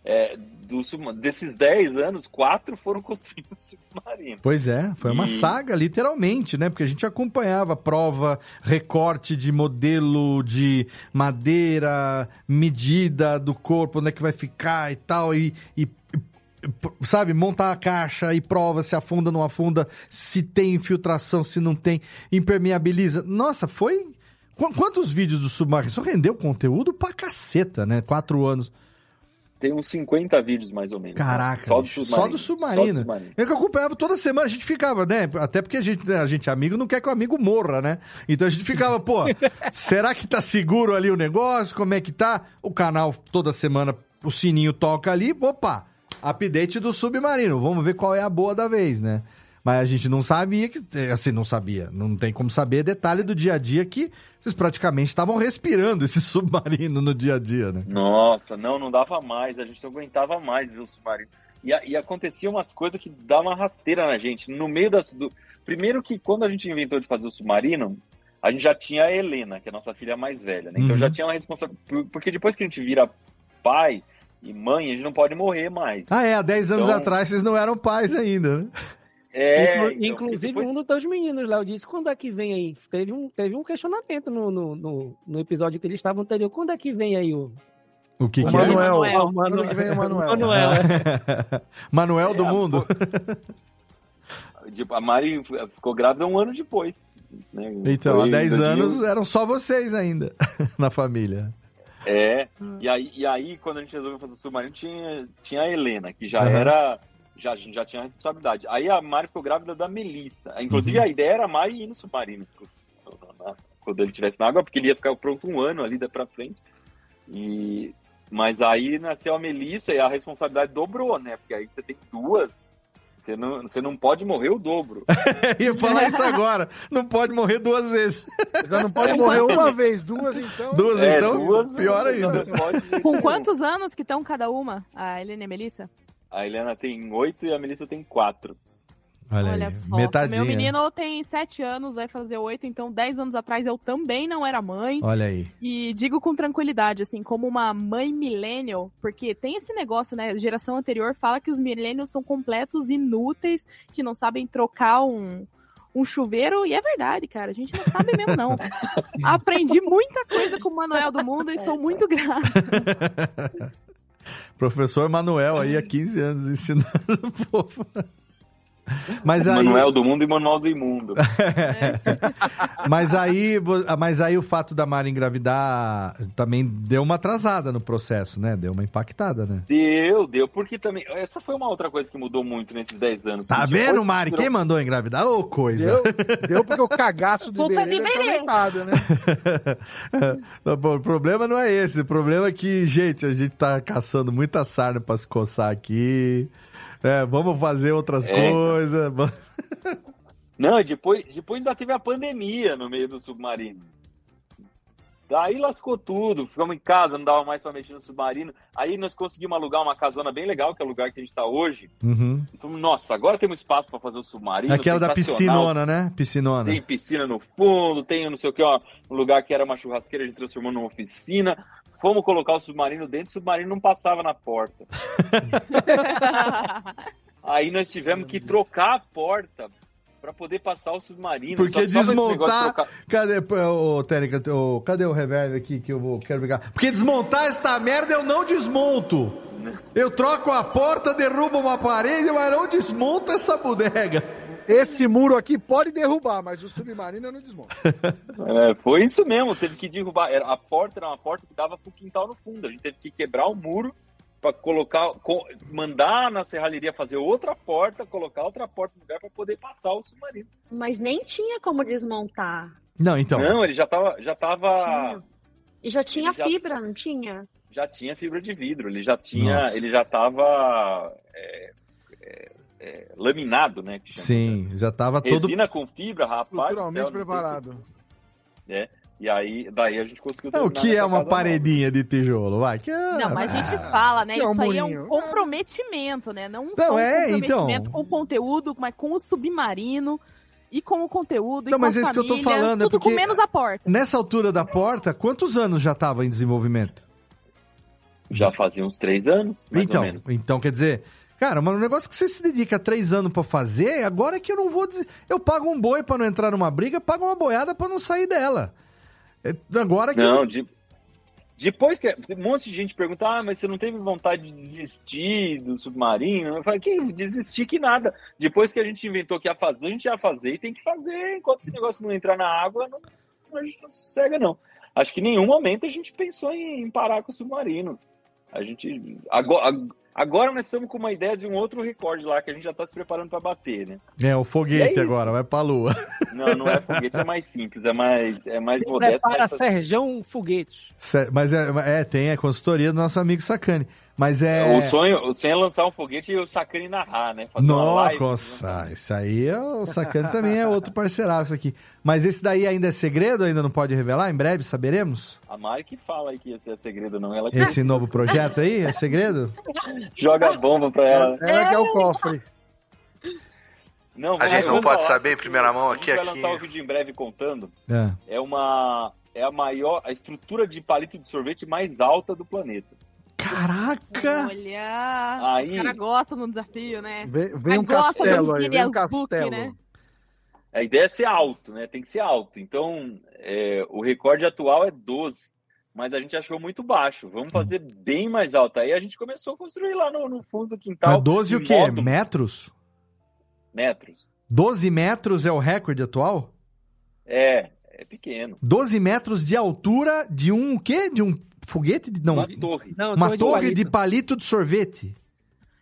é, do sub- desses 10 anos, quatro foram construídos submarinos. Pois é, foi uma E- saga, literalmente, né? Porque a gente acompanhava prova, recorte de modelo de madeira, medida do corpo, onde é que vai ficar e tal, e, e- e, sabe, montar a caixa e prova se afunda, não afunda, se tem infiltração, se não tem, impermeabiliza. Nossa, foi. Qu- Quantos vídeos do submarino? Isso rendeu conteúdo pra caceta, né? Quatro anos. Tem uns 50 vídeos mais ou menos. né? Caraca, Só do submarino. só do submarino. Só do submarino. Eu que acompanhava toda semana, a gente ficava, né? Até porque a gente, né, a gente é amigo, não quer que o amigo morra, né? Então a gente ficava, pô, será que tá seguro ali o negócio? Como é que tá? O canal toda semana, o sininho toca ali, opa, update do submarino. Vamos ver qual é a boa da vez, né? Mas a gente não sabia que, assim, não sabia, não tem como saber detalhe do dia a dia que vocês praticamente estavam respirando esse submarino no dia a dia, né? Nossa, não, não dava mais, a gente não aguentava mais ver o submarino. E, e acontecia umas coisas que davam uma rasteira na gente. No meio das. Do... Primeiro que quando a gente inventou de fazer o submarino, a gente já tinha a Helena, que é a nossa filha mais velha, né? Então Uhum. já tinha uma responsabilidade. Porque depois que a gente vira pai e mãe, a gente não pode morrer mais. Ah, é, há 10 anos Então- atrás vocês não eram pais ainda, né? É, Inclu- então, Inclusive, depois- um dos teus meninos, Léo, disse: quando é que vem aí? Teve um, teve um questionamento no, no, no, no episódio que eles estavam anterior. Quando é que vem aí o. O que, O que Manuel. É, o Quando que vem o Manuel? Manuel, é. é? Manuel do É, mundo. Tipo, a Mari ficou grávida um ano depois. né? Então, Foi há em 10 2000. anos eram só vocês ainda na família. É, e aí, e aí quando a gente resolveu fazer o submarino, tinha, tinha a Helena, que já era. Já, a gente já tinha a responsabilidade. Aí a Mari ficou grávida da Melissa. Inclusive, Uhum. a ideia era a Mari ir no submarino na- quando ele estivesse na água, porque ele ia ficar pronto um ano ali daí pra frente. E, mas aí nasceu a Melissa e a responsabilidade dobrou, né? Porque aí você tem duas. Você não, você não pode morrer o dobro. Ia falar isso agora. Não pode morrer duas vezes. Já não pode morrer uma vez, duas então. Duas, É, então, duas, pior ainda. não pode- Com quantos anos que estão cada uma? A Helena e a Melissa? A Helena tem oito e a Melissa tem quatro. Olha, Olha só, metadinha. meu menino tem 7 anos, vai fazer 8, então 10 anos atrás eu também não era mãe. Olha aí. E digo com tranquilidade, assim, como uma mãe millennial, porque tem esse negócio, né? Geração anterior fala que os millennials são completos inúteis, que não sabem trocar um, um chuveiro, e é verdade, cara. A gente não sabe mesmo, não. Aprendi muita coisa com o Manuel do Mundo e sou muito grata. Professor Manuel aí há 15 anos ensinando o povo. Mas aí, Manuel do Mundo e Manual do Imundo. mas aí, mas aí o fato da Mari engravidar também deu uma atrasada no processo, né? Deu uma impactada, né? Deu, deu, porque também. Essa foi uma outra coisa que mudou muito nesses 10 anos. Tá Porque vendo, Mari? virou- Quem mandou engravidar? Ô, coisa. Deu, deu porque o cagaço do Iberê de é Iberê. aproveitado, né? O problema não é esse. O problema é que, gente, a gente tá caçando muita sarna pra se coçar aqui. É, vamos fazer outras É. coisas. va- Não, depois, depois ainda teve a pandemia no meio do submarino. Daí lascou tudo, ficamos em casa, não dava mais pra mexer no submarino. Aí nós conseguimos alugar uma casona bem legal, que é o lugar que a gente tá hoje. Uhum. Falamos, nossa, agora temos espaço pra fazer o submarino. Aquela da piscinona, né? Piscinona. Tem piscina no fundo, tem não sei o que, ó, um lugar que era uma churrasqueira, a gente transformou numa oficina. Fomos colocar o submarino dentro, o submarino não passava na porta. Aí nós tivemos que trocar a porta pra poder passar o submarino. Porque de desmontar. trocar- Cadê, ô, Tênica, ô, cadê o reverb aqui que eu vou, quero brigar? Porque desmontar esta merda eu não desmonto. Eu troco a porta, derrubo uma parede, mas não desmonto essa bodega. Esse muro aqui pode derrubar, mas o submarino eu não desmonto. É, foi isso mesmo, teve que derrubar. Era, a porta era uma porta que dava pro quintal no fundo. A gente teve que quebrar o muro pra colocar, co- mandar na serralheria fazer outra porta, colocar outra porta no lugar pra poder passar o submarino. Mas nem tinha como desmontar. Não, então. Não, ele já tava, já tava, Tinha. E já tinha Ele já- fibra, não tinha? já tinha fibra de vidro. Ele já tinha, Nossa. ele já tava é, é, é, laminado, né? que chama. Sim, já tava todo. Resina com fibra, rapaz. sei preparado. se- É, e aí, daí a gente conseguiu. É, o que é uma casa nova. paredinha de tijolo? Vai, que é- Não, mas a Ah. gente fala, né? Que é um Isso aí é um comprometimento, né? Não, Não, só um é, comprometimento então. com o conteúdo, mas com o submarino e com o conteúdo. e Não, com mas a é isso que eu tô falando, é Tudo porque- com menos a porta. Nessa altura da porta, quantos anos já tava em desenvolvimento? Já fazia uns três anos, mais então, ou menos. então, quer dizer, cara, mas um negócio que você se dedica três anos pra fazer, agora é que eu não vou dizer. Eu pago um boi pra não entrar numa briga, pago uma boiada pra não sair dela. É, Agora que. Não, de- depois que. Um monte de gente pergunta, ah, mas você não teve vontade de desistir do submarino? Eu falei, que desistir que nada. Depois que a gente inventou que ia fazer, a gente ia fazer e tem que fazer. Enquanto esse negócio não entrar na água, não, a gente não sossega, não. Acho que em nenhum momento a gente pensou em, em parar com o submarino. A gente. Agora, agora nós estamos com uma ideia de um outro recorde lá que a gente já está se preparando para bater, né? É, o é foguete isso. agora, vai pra lua. Não, não é foguete, é mais simples, é mais, é mais modesto. prepara mas- Serjão Foguete. Mas é, é, tem a consultoria do nosso amigo Sacani. Mas é. O, sonho, o sonho é lançar um foguete e o Sacani narrar, né? Fazer uma live, Nossa, isso aí é o Sacani também é outro parceiraço aqui. Mas esse daí ainda é segredo, ainda não pode revelar? Em breve saberemos? A Mari que fala aí que esse é segredo, não. Ela que Esse novo projeto aí é segredo? joga bomba pra ela. Ela que é o cofre. Não, A gente não pode falar. saber em primeira mão A gente aqui, vai aqui. lançar o vídeo em breve contando. É. É uma. É a maior. A estrutura de palito de sorvete mais alta do planeta. Caraca! Olha, Aí- os caras gostam do desafio, né? Vem, vem um Mas gosta do castelo aí, vem um Guinness Book, castelo. né? A ideia é ser alto, né? Tem que ser alto. Então, é, o recorde atual é 12. Mas a gente achou muito baixo. Vamos fazer bem mais alto. Aí a gente começou a construir lá no, no fundo do quintal. Mas 12 o quê? módulos, Metros? Metros. 12 metros é o recorde atual? É, é pequeno. 12 metros de altura de um o quê? De um foguete? De, não, Uma torre. Não, uma torre de palito. palito de sorvete.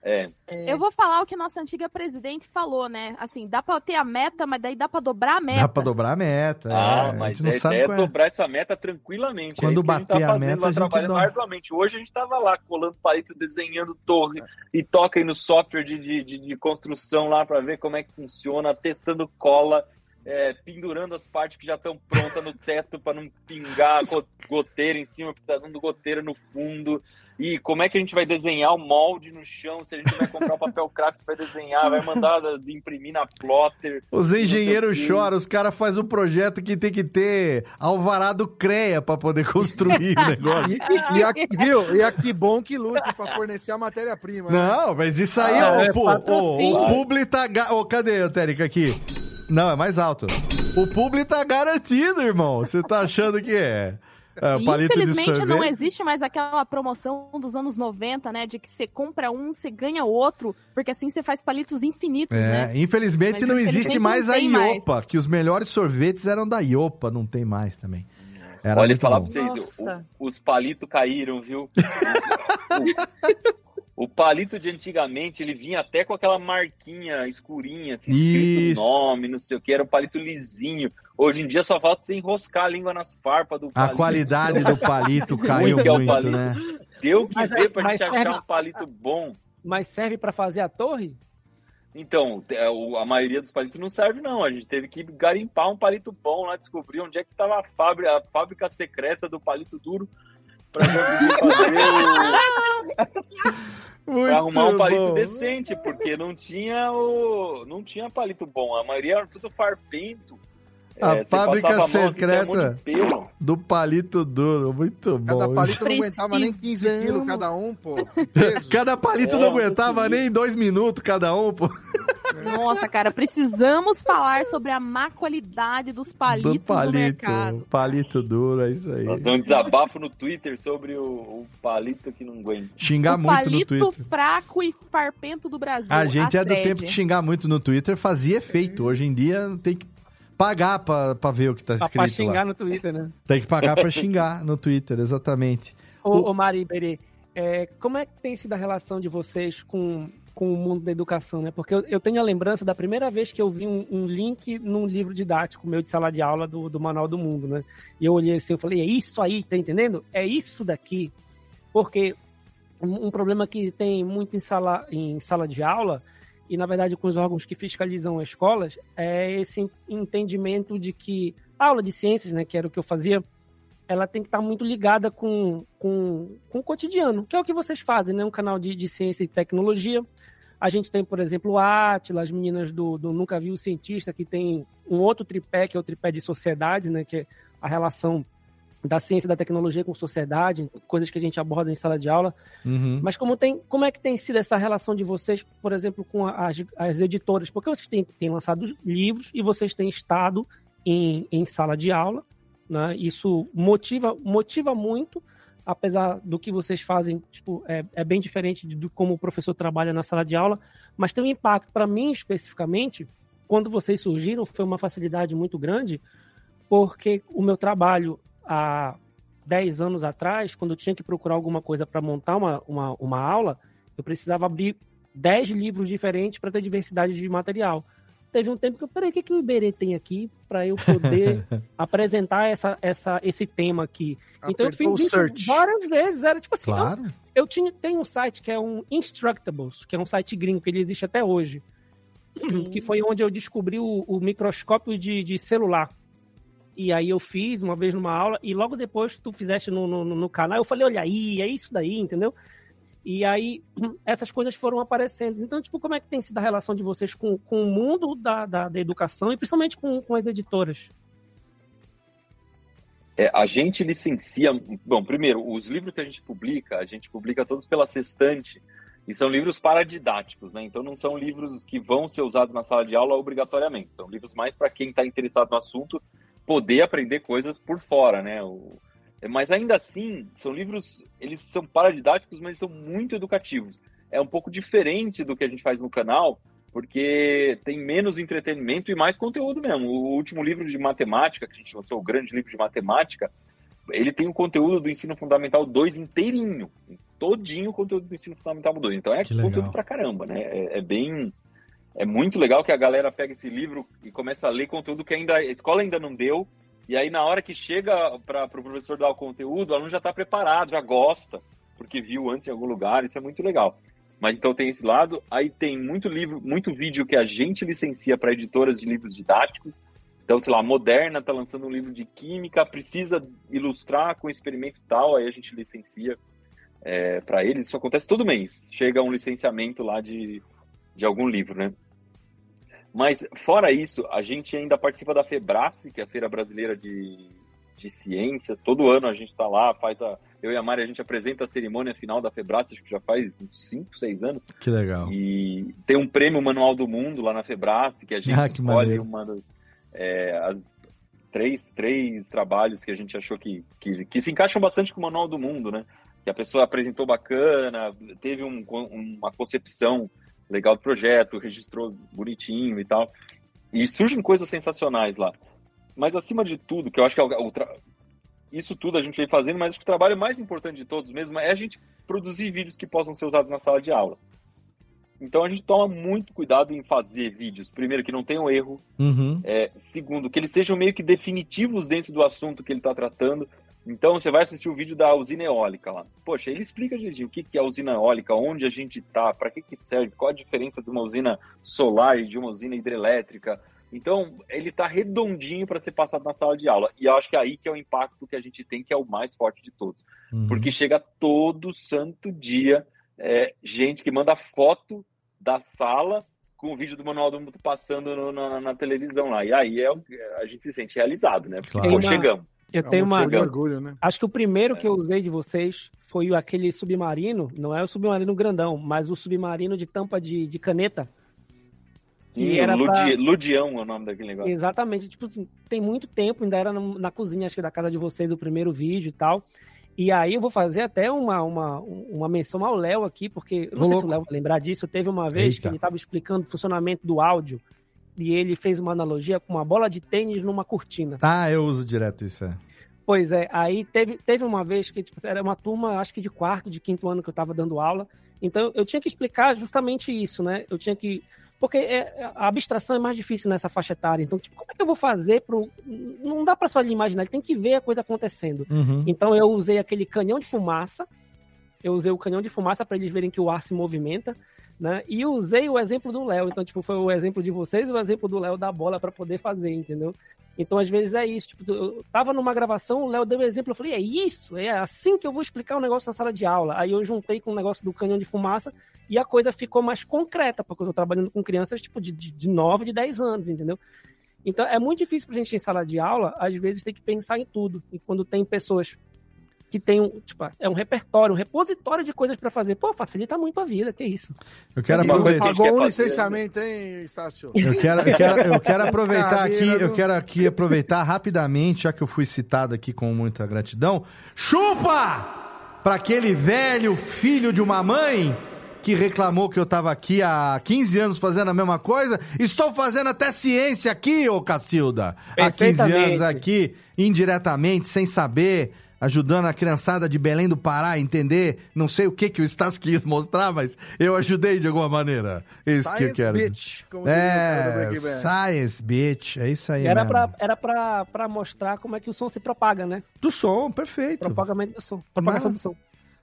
É. Eu vou falar o que nossa antiga presidente falou, né? Assim, dá pra ter a meta, mas daí dá pra dobrar a meta. Dá pra dobrar a meta. Ah, é, a mas gente não a é qual é. dobrar essa meta tranquilamente. Quando é isso que a gente bater tá a fazendo meta, lá, a gente trabalhando dobra. arduamente. Hoje a gente tava lá colando palito, desenhando torre e toca aí no software de, de, de, de construção lá para ver como é que funciona, testando cola, é, pendurando as partes que já estão prontas no teto para não pingar go- goteira em cima, porque tá dando goteira no fundo. E como é que a gente vai desenhar o molde no chão? Se a gente vai comprar o papel craft, vai desenhar, vai mandar de imprimir na plotter. Os o engenheiros choram, os caras fazem um projeto que tem que ter alvará do CREA pra poder construir o negócio. E, e aqui, viu? E aqui bom que lute pra fornecer a matéria-prima. né? Não, mas isso aí, Ah, o, é pu- o, patrocínio. o publi tá... Ô, cadê, Térica, aqui? Não, é mais alto. O publi tá garantido, irmão. Você tá achando que é... é palito de Infelizmente não existe mais aquela promoção dos anos 90, né? De que você compra um, você ganha outro, porque assim você faz palitos infinitos, É, né? infelizmente Mas não infelizmente existe não mais a tem mais. Iopa, que os melhores sorvetes eram da Iopa, não tem mais também. Era Olha, falar bom. pra vocês, o- os palitos caíram, viu? o, palito de antigamente, ele vinha até com aquela marquinha escurinha, assim, escrito Isso. o nome, não sei o que, era um palito lisinho. Hoje em dia só falta você enroscar a língua nas farpas do A palito. qualidade do palito caiu que é o muito, palito. né? Deu que Mas- ver pra mas gente serve- achar um palito bom. Mas serve pra fazer a torre? Então, é, a maioria dos palitos não serve, não. A gente teve que garimpar um palito bom lá, descobrir onde é que estava a fábrica, a fábrica secreta do palito duro para conseguir fazer o... Pra arrumar um palito bom. decente, porque não tinha o não tinha palito bom. A maioria era tudo farpento. A É, fábrica a mão, assim, um secreta pelo. do palito duro, muito bom. Cada palito não aguentava nem 15 quilos cada um, pô. Cada palito não É, aguentava muito nem dois minutos cada um, pô. Nossa, cara, precisamos falar sobre a má qualidade dos palitos Do palito, mercado. palito duro, é isso aí. Fazer um desabafo no Twitter sobre o, o palito que não aguenta. Xingar o muito no palito Twitter. fraco e farpento do Brasil. A gente é do tempo de xingar muito no Twitter, fazia efeito. Hoje em dia tem que pagar pra, pra ver o que tá escrito pra xingar lá. no Twitter, né? Tem que pagar pra xingar no Twitter, exatamente. Ô, ô Mari Iberê, é, como é que tem sido a relação de vocês com, com o mundo da educação, né? Porque eu, eu tenho a lembrança da primeira vez que eu vi um, um link num livro didático meu de sala de aula do, do Manual do Mundo, né? E eu olhei assim, eu falei, é isso aí, tá entendendo? É isso daqui. Porque um, um problema que tem muito em sala, em sala de aula, e na verdade com os órgãos que fiscalizam as escolas, é esse entendimento de que a aula de ciências, né, que era o que eu fazia, ela tem que estar muito ligada com, com, com o cotidiano, que é o que vocês fazem, né? Um canal de, de ciência e tecnologia. A gente tem, por exemplo, o Atila, as meninas do, do Nunca Vi o Cientista, que tem um outro tripé, que é o tripé de sociedade, né? Que é a relação da ciência da tecnologia com sociedade, coisas que a gente aborda em sala de aula. Uhum. Mas como, tem, como é que tem sido essa relação de vocês, por exemplo, com as, as editoras? Porque vocês têm, têm lançado livros e vocês têm estado em, em sala de aula, né? Isso motiva, motiva muito, apesar do que vocês fazem, tipo, é, é bem diferente de, como o professor trabalha na sala de aula, mas tem um impacto para mim especificamente. Quando vocês surgiram, foi uma facilidade muito grande, porque o meu trabalho há 10 anos atrás, quando eu tinha que procurar alguma coisa para montar uma, uma, uma aula, eu precisava abrir 10 livros diferentes para ter diversidade de material. Teve um tempo que eu, peraí, o que, que o Iberê tem aqui para eu poder apresentar essa, essa, esse tema aqui? então eu Apertou fiz isso várias vezes, era tipo assim, Claro. eu, eu tinha, tem um site que é um Instructables, que é um site gringo, que ele existe até hoje, que foi onde eu descobri o, o microscópio de, de celular. E aí eu fiz uma vez numa aula, e logo depois tu fizeste no, no, no canal, eu falei, olha aí, é isso daí, entendeu? E aí essas coisas foram aparecendo. Então, tipo, como é que tem sido a relação de vocês com, com o mundo da, da, da educação e principalmente com, com as editoras? É, a gente licencia. Bom, primeiro, os livros que a gente publica, a gente publica todos pela Sextante, e são livros paradidáticos, né? Então não são livros que vão ser usados na sala de aula obrigatoriamente. São livros mais para quem está interessado no assunto poder aprender coisas por fora, né? O... Mas ainda assim, são livros, eles são paradidáticos, mas são muito educativos. É um pouco diferente do que a gente faz no canal, porque tem menos entretenimento e mais conteúdo mesmo. O último livro de matemática, que a gente lançou, o grande livro de matemática, ele tem o conteúdo do ensino fundamental 2 inteirinho, todinho o conteúdo do ensino fundamental 2. Então é Que conteúdo legal. pra caramba, né? É, é bem é muito legal que a galera pega esse livro e começa a ler conteúdo que ainda a escola ainda não deu. E aí na hora que chega para o pro professor dar o conteúdo, o aluno já está preparado, já gosta, porque viu antes em algum lugar. Isso é muito legal. Mas então tem esse lado. Aí tem muito livro, muito vídeo que a gente licencia para editoras de livros didáticos. Então, sei lá, a Moderna está lançando um livro de química, precisa ilustrar com experimento tal, aí a gente licencia é, para eles. Isso acontece todo mês. Chega um licenciamento lá de, de algum livro, né? Mas, fora isso, a gente ainda participa da FEBRACE, que é a Feira Brasileira de, de Ciências. Todo ano a gente está lá, faz a. Eu e a Mari, a gente apresenta a cerimônia final da FEBRACE, acho que já faz uns 5, 6 anos. Que legal. E tem um prêmio Manual do Mundo lá na FEBRACE, que a gente Ah, que escolhe maneiro. uma das, é, as três, três trabalhos que a gente achou que, que, que se encaixam bastante com o Manual do Mundo, né? Que a pessoa apresentou bacana, teve um, uma concepção legal do projeto, registrou bonitinho e tal. E surgem coisas sensacionais lá. Mas acima de tudo, que eu acho que é o, o tra- isso tudo a gente vem fazendo, mas acho que o trabalho mais importante de todos mesmo é a gente produzir vídeos que possam ser usados na sala de aula. Então a gente toma muito cuidado em fazer vídeos, primeiro que não tenham erro, Uhum. é, segundo que eles sejam meio que definitivos dentro do assunto que ele está tratando. Então você vai assistir o vídeo da usina eólica lá. Poxa, ele explica direitinho o que, é a usina eólica, onde a gente está, para que, que serve, qual a diferença de uma usina solar e de uma usina hidrelétrica. Então, ele está redondinho para ser passado na sala de aula. E eu acho que é aí que é o impacto que a gente tem, que é o mais forte de todos. Uhum. Porque chega todo santo dia é, gente que manda foto da sala com o vídeo do Manual do Mundo passando no- na, na televisão lá. E aí é, a gente se sente realizado, né? Porque Claro. pô, chegamos. Eu tenho uma. Chegamos. orgulho, né? Acho que o primeiro que eu usei de vocês foi aquele submarino, não é o submarino grandão, mas o submarino de tampa de, de caneta. Sim, que era Ludi- pra- Ludião é o nome daquele negócio. Exatamente, tipo, assim, tem muito tempo, ainda era na cozinha, acho que da casa de vocês, do primeiro vídeo e tal. E aí eu vou fazer até uma, uma, uma menção ao Léo aqui, porque eu não Ô, sei se louco. o Léo vai lembrar disso. Teve uma vez Eita. que ele estava explicando o funcionamento do áudio e ele fez uma analogia com uma bola de tênis numa cortina. Ah, eu uso direto isso, é. Pois é, aí teve, teve uma vez que tipo, era uma turma, acho que de quarto, de quinto ano que eu estava dando aula. Então eu tinha que explicar justamente isso, né? Eu tinha que. Porque é- a abstração é mais difícil nessa faixa etária. Então, tipo, como é que eu vou fazer pro. Não dá para só ele imaginar, ele tem que ver a coisa acontecendo. Uhum. Então eu usei aquele canhão de fumaça. Eu usei o canhão de fumaça para eles verem que o ar se movimenta, né? E usei o exemplo do Léo. Então, tipo, foi o exemplo de vocês e o exemplo do Léo da bola para poder fazer, entendeu? Então, às vezes é isso. Tipo, eu tava numa gravação, o Léo deu o exemplo, eu falei, é isso? É assim que eu vou explicar o negócio na sala de aula. Aí eu juntei com o negócio do canhão de fumaça e a coisa ficou mais concreta, porque eu tô trabalhando com crianças, tipo, de, de, de 9, de 10 anos, entendeu? Então, é muito difícil pra gente em sala de aula, às vezes tem que pensar em tudo. E quando tem pessoas que tem um, tipo, é um repertório, um repositório de coisas pra fazer, pô, facilita muito a vida, que isso. Eu quero Mas aproveitar. Pagou um fazer, licenciamento, hein, Estácio? Eu quero, eu quero, eu quero aproveitar aqui, Brincadeira, eu quero aqui aproveitar rapidamente, já que eu fui citado aqui com muita gratidão. Chupa! Pra aquele velho filho de uma mãe que reclamou que eu tava aqui há 15 anos fazendo a mesma coisa. Estou fazendo até ciência aqui, ô Cacilda. Há 15 anos aqui, indiretamente, sem saber, ajudando a criançada de Belém do Pará a entender, não sei o que que o Stas quis mostrar, mas eu ajudei de alguma maneira. É Isso que eu Science quero. bitch, como É. Science Bitch, é isso aí Era mesmo. pra, era pra, pra mostrar como é que o som se propaga, né? Do som, perfeito. Propagamento do som. Propagação do som.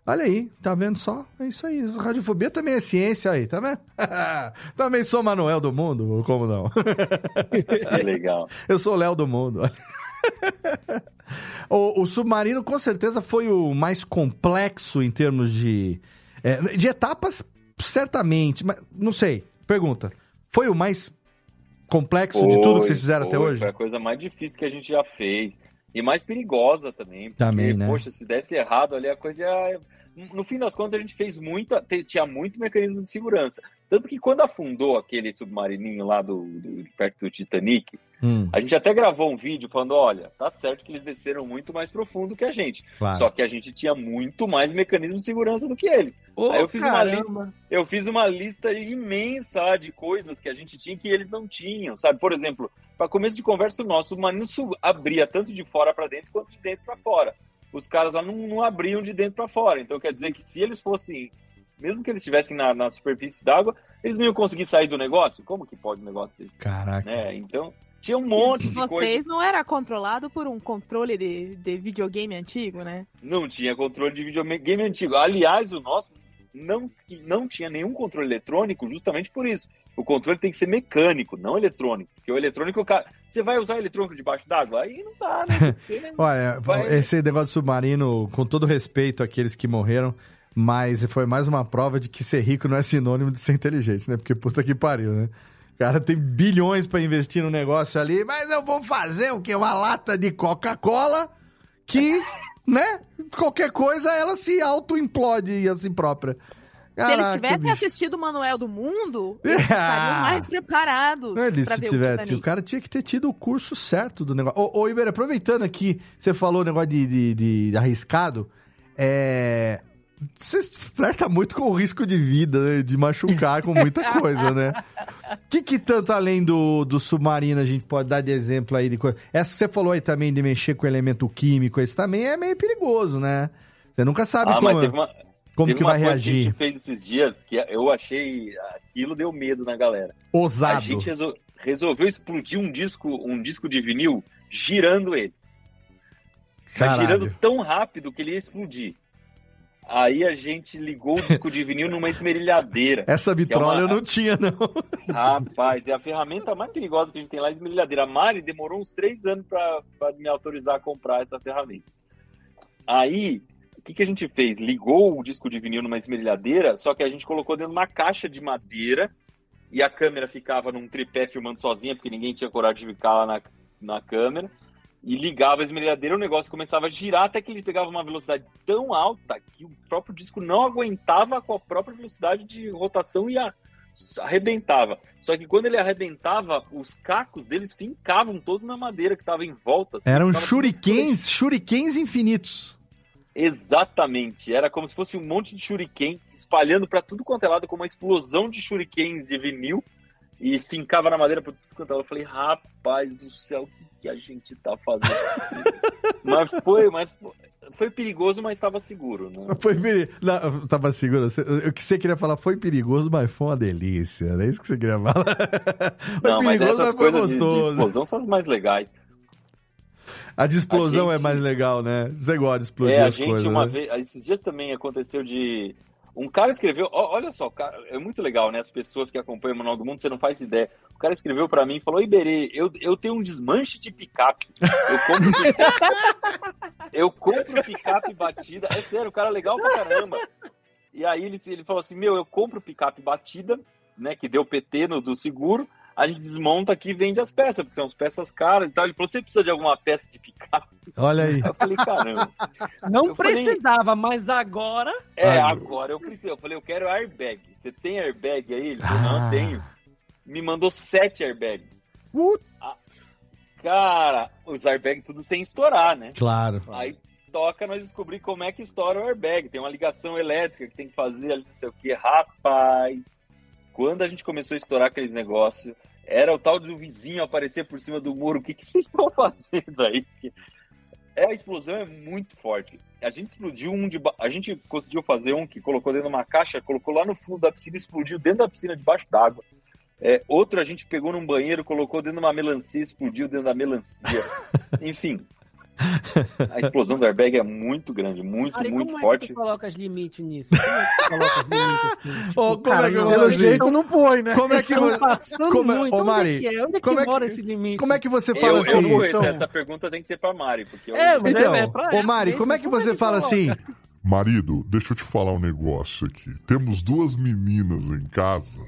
Olha aí, tá vendo só? É isso aí. Radiofobia também é ciência aí, tá vendo? também sou Manuel do Mundo, como não? Que legal. Eu sou o Léo do Mundo. o, o Submarino com certeza foi o mais complexo em termos de... é, de etapas, certamente, mas não sei. Pergunta. Foi o mais complexo de tudo que vocês fizeram até foi, hoje? Foi a coisa mais difícil que a gente já fez. E mais perigosa também. Porque, Também, né? poxa, se desse errado ali, a coisa ia... No fim das contas, a gente fez muita... Tinha muito mecanismo de segurança. Tanto que quando afundou aquele submarininho lá do, do- perto do Titanic, Hum, a gente até gravou um vídeo falando, olha, tá certo que eles desceram muito mais profundo que a gente. claro. Só que a gente tinha muito mais mecanismo de segurança do que eles. Ô, Aí eu fiz uma lista, eu fiz uma lista imensa de coisas que a gente tinha que eles não tinham, sabe? Por exemplo, para começo de conversa nosso, o submarino su- abria tanto de fora para dentro quanto de dentro para fora. Os caras lá não, não abriam de dentro para fora. Então quer dizer que se eles fossem, mesmo que eles estivessem na, na superfície d'água, eles não iam conseguir sair do negócio? Como que pode um negócio desse? Caraca. Né? Então tinha um monte de Vocês coisa. não era controlado por um controle de, de videogame antigo, né? Não tinha controle de videogame antigo. Aliás, o nosso não, não tinha nenhum controle eletrônico justamente por isso. O controle tem que ser mecânico, não eletrônico. Porque o eletrônico, o cara, você vai usar eletrônico debaixo d'água? Aí não dá, né? Você Olha, vai- esse negócio submarino, com todo respeito àqueles que morreram, mas foi mais uma prova de que ser rico não é sinônimo de ser inteligente, né? Porque puta que pariu, né? O cara tem bilhões pra investir no negócio ali, mas eu vou fazer o quê? Uma lata de Coca-Cola que, né? Qualquer coisa ela se auto-implode a si própria. Se eles Caraca, tivessem bicho. assistido o Manuel do Mundo, Ah. eles estariam mais preparados Não é ele, pra se tiver, o o cara tinha que ter tido o curso certo do negócio. Ô, ô Iber, aproveitando aqui, você falou o negócio de, de, de- de arriscado, é... Você flerta muito com o risco de vida, né? De machucar com muita coisa, né? O que, que tanto além do, do submarino a gente pode dar de exemplo aí de coisa? Essa que você falou aí também de mexer com elemento químico, esse também é meio perigoso, né? Você nunca sabe Ah, como, mas teve uma, como teve que vai coisa que a reagir. gente fez esses dias que eu achei. Aquilo deu medo na galera. Ousado. A gente resol- resolveu explodir um disco, um disco de vinil girando ele. Mas Caralho. girando tão rápido que ele ia explodir. Aí a gente ligou o disco de vinil numa esmerilhadeira. Essa é vitrola uma- eu não tinha, não. Rapaz, é a ferramenta mais perigosa que a gente tem lá, a esmerilhadeira. A Mari demorou uns três anos pra pra me autorizar a comprar essa ferramenta. Aí, que, que a gente fez? Ligou o disco de vinil numa esmerilhadeira, só que a gente colocou dentro de uma caixa de madeira e a câmera ficava num tripé filmando sozinha, porque ninguém tinha coragem de ficar lá na, na câmera. E ligava a esmerilhadeira, o negócio começava a girar até que ele pegava uma velocidade tão alta que o próprio disco não aguentava com a própria velocidade de rotação e a- arrebentava. Só que quando ele arrebentava, os cacos deles fincavam todos na madeira que estava em volta. assim, Eram shurikens, shurikens infinitos. Exatamente. Era como se fosse um monte de shuriken espalhando para tudo quanto é lado, como uma explosão de shurikens de vinil e fincava na madeira para tudo quanto é lado. Eu falei, rapaz do céu, o que, que a gente tá fazendo? mas foi, mas foi, foi perigoso, mas estava seguro, né? Foi peri... Não, tava seguro. O que você queria falar foi perigoso, mas foi uma delícia. Não é isso que você queria falar? Foi Não, mas perigoso, essas mas foi coisas de, de gostoso. explosão são as mais legais. A de explosão A é gente- mais legal, né? Você gosta de explodir é, a as gente coisas. uma né? vez, esses dias também aconteceu de um cara escreveu, olha só, cara, é muito legal, né? As pessoas que acompanham o Manual do Mundo, você não faz ideia. O cara escreveu pra mim e falou: Iberê, eu, eu tenho um desmanche de picape. Eu compro picape, eu compro picape batida. É sério, o cara é legal pra caramba. E aí ele, ele falou assim: Meu, eu compro picape batida, né? Que deu PT no do seguro. A gente desmonta aqui e vende as peças, porque são as peças caras e tal. Ele falou: Você precisa de alguma peça de picape? Olha aí. Eu falei: Caramba. Não Eu falei- precisava, mas agora. É, agora eu preciso. Eu falei, eu quero airbag. Você tem airbag aí? Ele falou, Ah. não, tenho. Me mandou sete airbags. Ah, cara, os airbags tudo sem estourar, né? Claro. Aí toca nós descobrir como é que estoura o airbag. Tem uma ligação elétrica que tem que fazer ali, não sei o que. Rapaz, quando a gente começou a estourar aqueles negócios, era o tal do vizinho aparecer por cima do muro. O que, que vocês estão fazendo aí? Porque É, a explosão é muito forte. A gente explodiu um de. ba- A gente conseguiu fazer um que colocou dentro de uma caixa, colocou lá no fundo da piscina e explodiu dentro da piscina, debaixo d'água. É, outro a gente pegou num banheiro, colocou dentro de uma melancia explodiu dentro da melancia. Enfim. A explosão do airbag é muito grande, muito, Ari, muito como forte. é que tu coloca os limites nisso? Como é que tu coloca os limites assim? Tipo, Ô, como é que eu Pelo jeito não põe, né? Como é que você. passando como é- muito. Ô, Onde Mari, é que é? Onde é que é mora esse limite? Como é que você Eu, fala eu assim? vou, então, essa pergunta tem que ser pra Mari, porque eu, É, então é pra ô ela Mari, como é que Como é você fala assim? Marido, deixa eu te falar um negócio aqui. Temos duas meninas em casa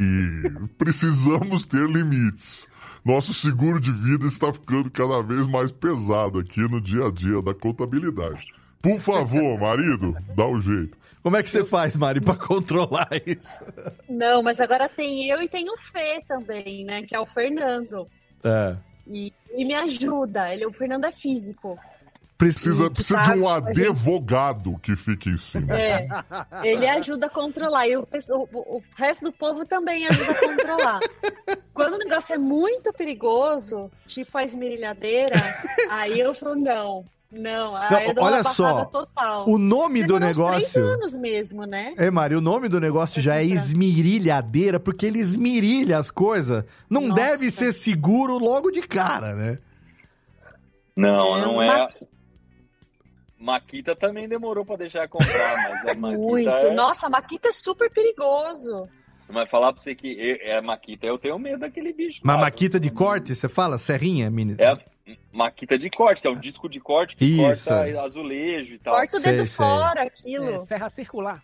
e precisamos ter limites. Nosso seguro de vida está ficando cada vez mais pesado aqui no dia a dia da contabilidade. Por favor, marido, dá um jeito. Como é que você faz, Mari, pra controlar isso? Não, mas agora tem eu e tem o Fê também, né? Que é o Fernando. É. E, e me ajuda. Ele, o Fernando é físico. Precisa, precisa de sabe, um advogado que fique em cima. É. Ele ajuda a controlar. E o, o- o resto do povo também ajuda a controlar. Quando o negócio é muito perigoso, tipo a esmerilhadeira, aí eu falo, não. Não, aí Não, olha uma só, total. o nome do Demorou negócio- Três anos mesmo, né? É, Mari, o nome do negócio já é esmirilhadeira, porque ele esmirilha as coisas. Não Nossa. deve ser seguro logo de cara, né? Não, É não uma- é. Maquita também demorou pra deixar comprar, mas a Maquita Muito. é... Nossa, a Maquita é super perigoso. Mas falar pra você que é a Maquita, eu tenho medo daquele bicho. Mas cara. maquita de corte, você fala? Serrinha, mini? É a Maquita de corte, que é um disco de corte que Isso, corta é. azulejo e tal. Corta o Sei, dedo sei. fora, aquilo. É, serra circular.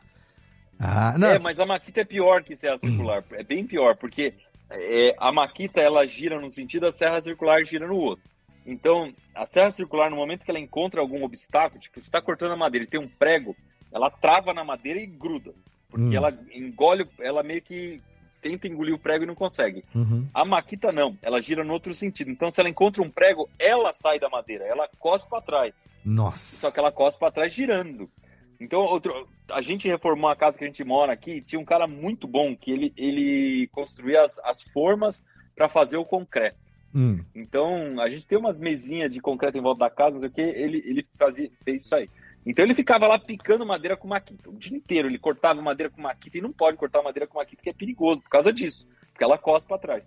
Ah, não. É, mas a Maquita é pior que serra circular. É bem pior, porque é, a Maquita ela gira num sentido, a serra circular gira no outro. Então, a serra circular, no momento que ela encontra algum obstáculo, tipo, você está cortando a madeira e tem um prego, ela trava na madeira e gruda. Porque Hum. ela engole, ela meio que tenta engolir o prego e não consegue. Uhum. A Maquita não, ela gira no outro sentido. Então, se ela encontra um prego, ela sai da madeira, ela cospe para trás. Nossa. Só que ela cospe para trás girando. Então, outro, a gente reformou a casa que a gente mora aqui, tinha um cara muito bom que ele, ele construía as, as formas para fazer o concreto. Hum. Então, a gente tem umas mesinhas de concreto em volta da casa, não sei o que, ele, ele fazia, fez isso aí. Então ele ficava lá picando madeira com maquita. O dia inteiro ele cortava madeira com maquita e não pode cortar madeira com maquita, porque é perigoso, por causa disso. Porque ela cospe pra trás.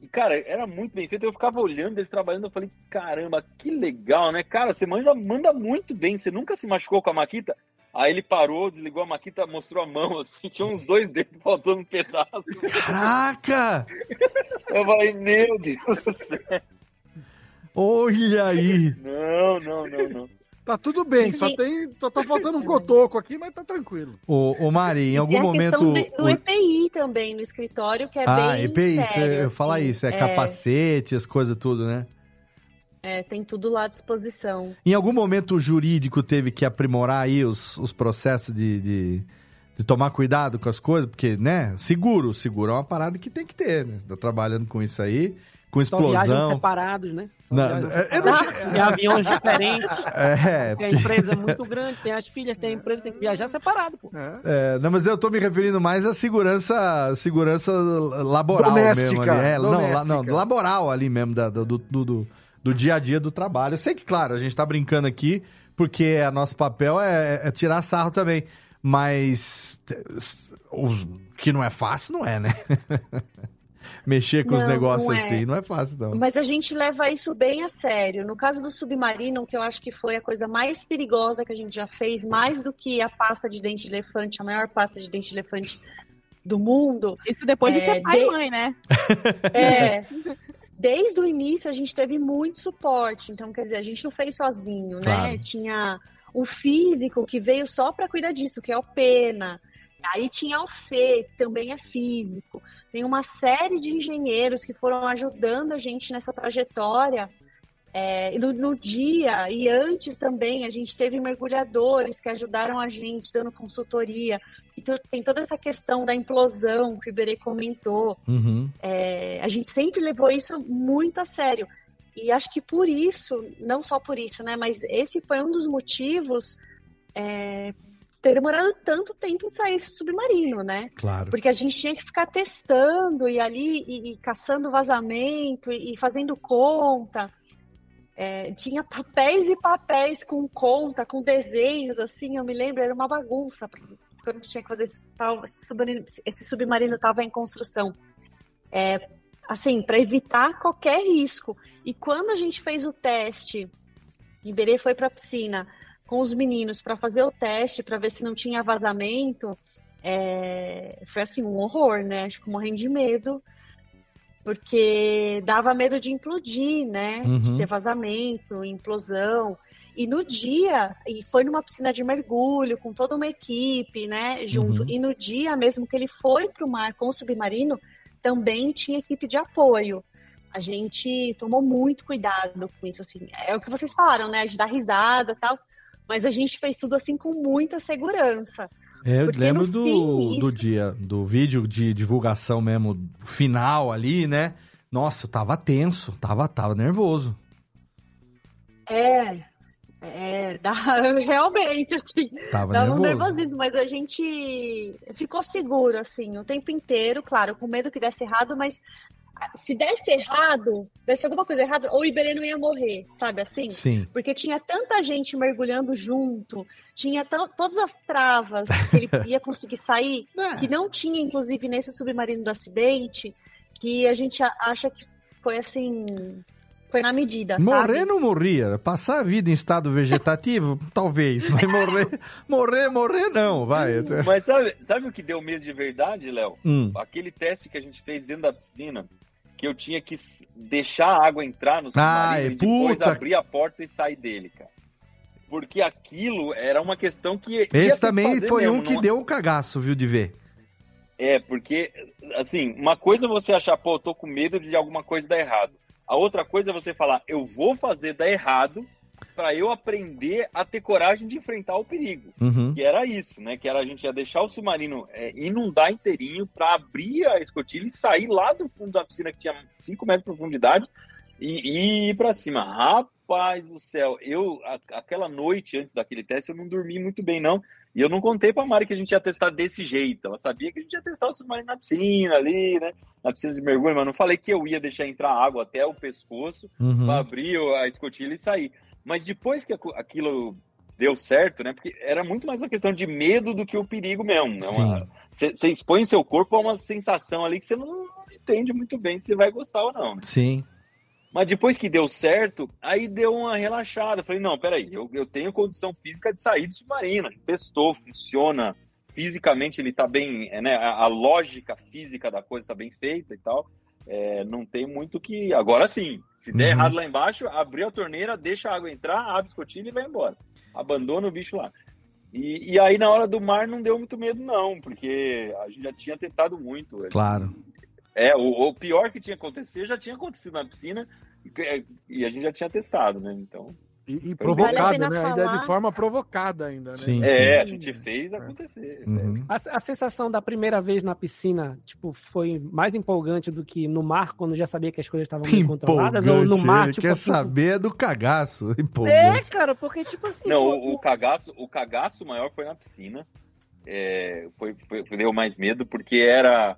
E, cara, era muito bem feito. Eu ficava olhando ele trabalhando, eu falei, caramba, que legal, né? Cara, você manda, manda muito bem, você nunca se machucou com a maquita? Aí ele parou, desligou a maquita, mostrou a mão, assim, tinha uns dois dedos faltando um pedaço. Caraca! Eu falei, meu Deus do céu. Olha aí! Não, não, não, não. Tá tudo bem, só, tem, só tá faltando um cotoco aqui, mas tá tranquilo. Ô, ô Mari, em algum Tem a momento. do o- EPI também no escritório, que é ah, bem EPI, sério, você fala assim. isso, é, capacete, as coisas tudo, né? É, tem tudo lá à disposição. Em algum momento o jurídico teve que aprimorar aí os, os processos de, de, de tomar cuidado com as coisas, porque, né? Seguro, seguro é uma parada que tem que ter, né? Tô trabalhando com isso aí, com São viagens explosão. separados, né? São Não, viagens é- não separadas, Tem aviões diferentes. É, Tem a porque- empresa muito grande, tem as filhas, tem a empresa, tem que viajar separado, pô. É, não, mas eu tô me referindo mais à segurança, segurança laboral Doméstica, mesmo ali. É, não, la- doméstica. não, laboral ali mesmo, da- do, do, do, do dia a dia do trabalho. Eu sei que, claro, a gente tá brincando aqui, porque a nosso papel é, é tirar sarro também. Mas os, que não é fácil, não é, né? Mexer com os Não, negócios não é. assim, não é fácil, não. Mas a gente leva isso bem a sério. No caso do submarino, que eu acho que foi a coisa mais perigosa que a gente já fez, mais do que a pasta de dente de elefante, a maior pasta de dente de elefante do mundo. Isso depois de É, ser pai de- e mãe, né? É. Desde o início a gente teve muito suporte, então quer dizer, a gente não fez sozinho, né? Claro. Tinha um físico que veio só para cuidar disso, que é o Pena. Aí tinha o Fê, que também é físico. Tem uma série de engenheiros que foram ajudando a gente nessa trajetória. É, no, no dia e antes também, a gente teve mergulhadores que ajudaram a gente, dando consultoria. Então, tem toda essa questão da implosão que o Iberê comentou. Uhum. É, a gente sempre levou isso muito a sério. E acho que por isso, não só por isso, né? Mas esse foi um dos motivos é, ter demorado tanto tempo em sair esse submarino, né? Claro. Porque a gente tinha que ficar testando e ali e, e caçando vazamento e, e fazendo conta. É, tinha papéis e papéis com conta, com desenhos, assim, eu me lembro, era uma bagunça. Quando tinha que fazer esse, tal, esse submarino, estava em construção. É, assim, para evitar qualquer risco. E quando a gente fez o teste, Iberê foi para a piscina com os meninos para fazer o teste, para ver se não tinha vazamento, é, foi assim, um horror, né? Acho que morrendo de medo, porque dava medo de implodir, né? De Uhum. ter vazamento, implosão. E no dia, e foi numa piscina de mergulho, com toda uma equipe, né, junto. Uhum. E no dia mesmo que ele foi para o mar com o submarino, também tinha equipe de apoio. A gente tomou muito cuidado com isso, assim. É o que vocês falaram, né? De dar risada e tal. Mas a gente fez tudo assim com muita segurança. É, eu Porque lembro do, fim, do isso- dia, do vídeo de divulgação mesmo, final ali, né? Nossa, eu tava tenso, tava, tava nervoso. É, é, dá, realmente, assim, Tava dava um nervoso. nervosismo, mas a gente ficou seguro, assim, o tempo inteiro, claro, com medo que desse errado, mas se desse errado, desse alguma coisa errada, o Iberê não ia morrer, sabe assim? Sim. Porque tinha tanta gente mergulhando junto, tinha todas as travas que ele ia conseguir sair, que não tinha, inclusive, nesse submarino do acidente, que a gente acha que foi assim. foi na medida, Morrer sabe? não morria. Passar a vida em estado vegetativo, talvez. Mas morrer, morrer, morrer não, vai. Mas sabe, sabe o que deu medo de verdade, Léo? Hum. Aquele teste que a gente fez dentro da piscina, que eu tinha que deixar a água entrar no submarino Ai, e depois puta. abrir a porta e sair dele, cara. Porque aquilo era uma questão que. Esse que também fazer foi mesmo, um que deu um cagaço, viu, de ver. É, porque, assim, uma coisa é você achar, pô, eu tô com medo de alguma coisa dar errado. A outra coisa é você falar, eu vou fazer dar errado para eu aprender a ter coragem de enfrentar o perigo. Uhum. Que era isso, né? Que era a gente ia deixar o submarino é, inundar inteirinho para abrir a escotilha e sair lá do fundo da piscina que tinha 5 metros de profundidade e, e ir para cima. Rapaz do céu, eu a- aquela noite antes daquele teste eu não dormi muito bem não. E eu não contei pra Mari que a gente ia testar desse jeito. Ela sabia que a gente ia testar o submarino na piscina ali, né? Na piscina de mergulho, mas não falei que eu ia deixar entrar água até o pescoço Uhum. para abrir a escotilha e sair. Mas depois que aqu- aquilo deu certo, né? Porque era muito mais uma questão de medo do que o perigo mesmo. né? Você você expõe seu corpo a uma sensação ali que você não entende muito bem se vai gostar ou não. né? Sim. Mas depois que deu certo, aí deu uma relaxada. Falei, não, peraí, eu, eu tenho condição física de sair do submarino. Testou, funciona. Fisicamente ele tá bem, é, né? A, a lógica física da coisa tá bem feita e tal. É, não tem muito que. Agora sim, se der Uhum. errado lá embaixo, abriu a torneira, deixa a água entrar, abre a escotilha e vai embora. Abandona o bicho lá. E, e aí na hora do mar não deu muito medo, não, porque a gente já tinha testado muito. Claro. É, o, o pior que tinha acontecido já tinha acontecido na piscina e, e a gente já tinha testado, né? Então. E, e Vale a provocado, pena né? Ainda falar. de forma provocada ainda, né? Sim, É, a gente fez acontecer. Uhum. A, a sensação da primeira vez na piscina, tipo, foi mais empolgante do que no mar, quando já sabia que as coisas estavam bem controladas? Ou no mar, tipo quer assim, saber do cagaço. É, Empolgante. cara, porque tipo assim. Não, o, o cagaço, o cagaço maior foi na piscina. É, foi, foi, deu mais medo porque era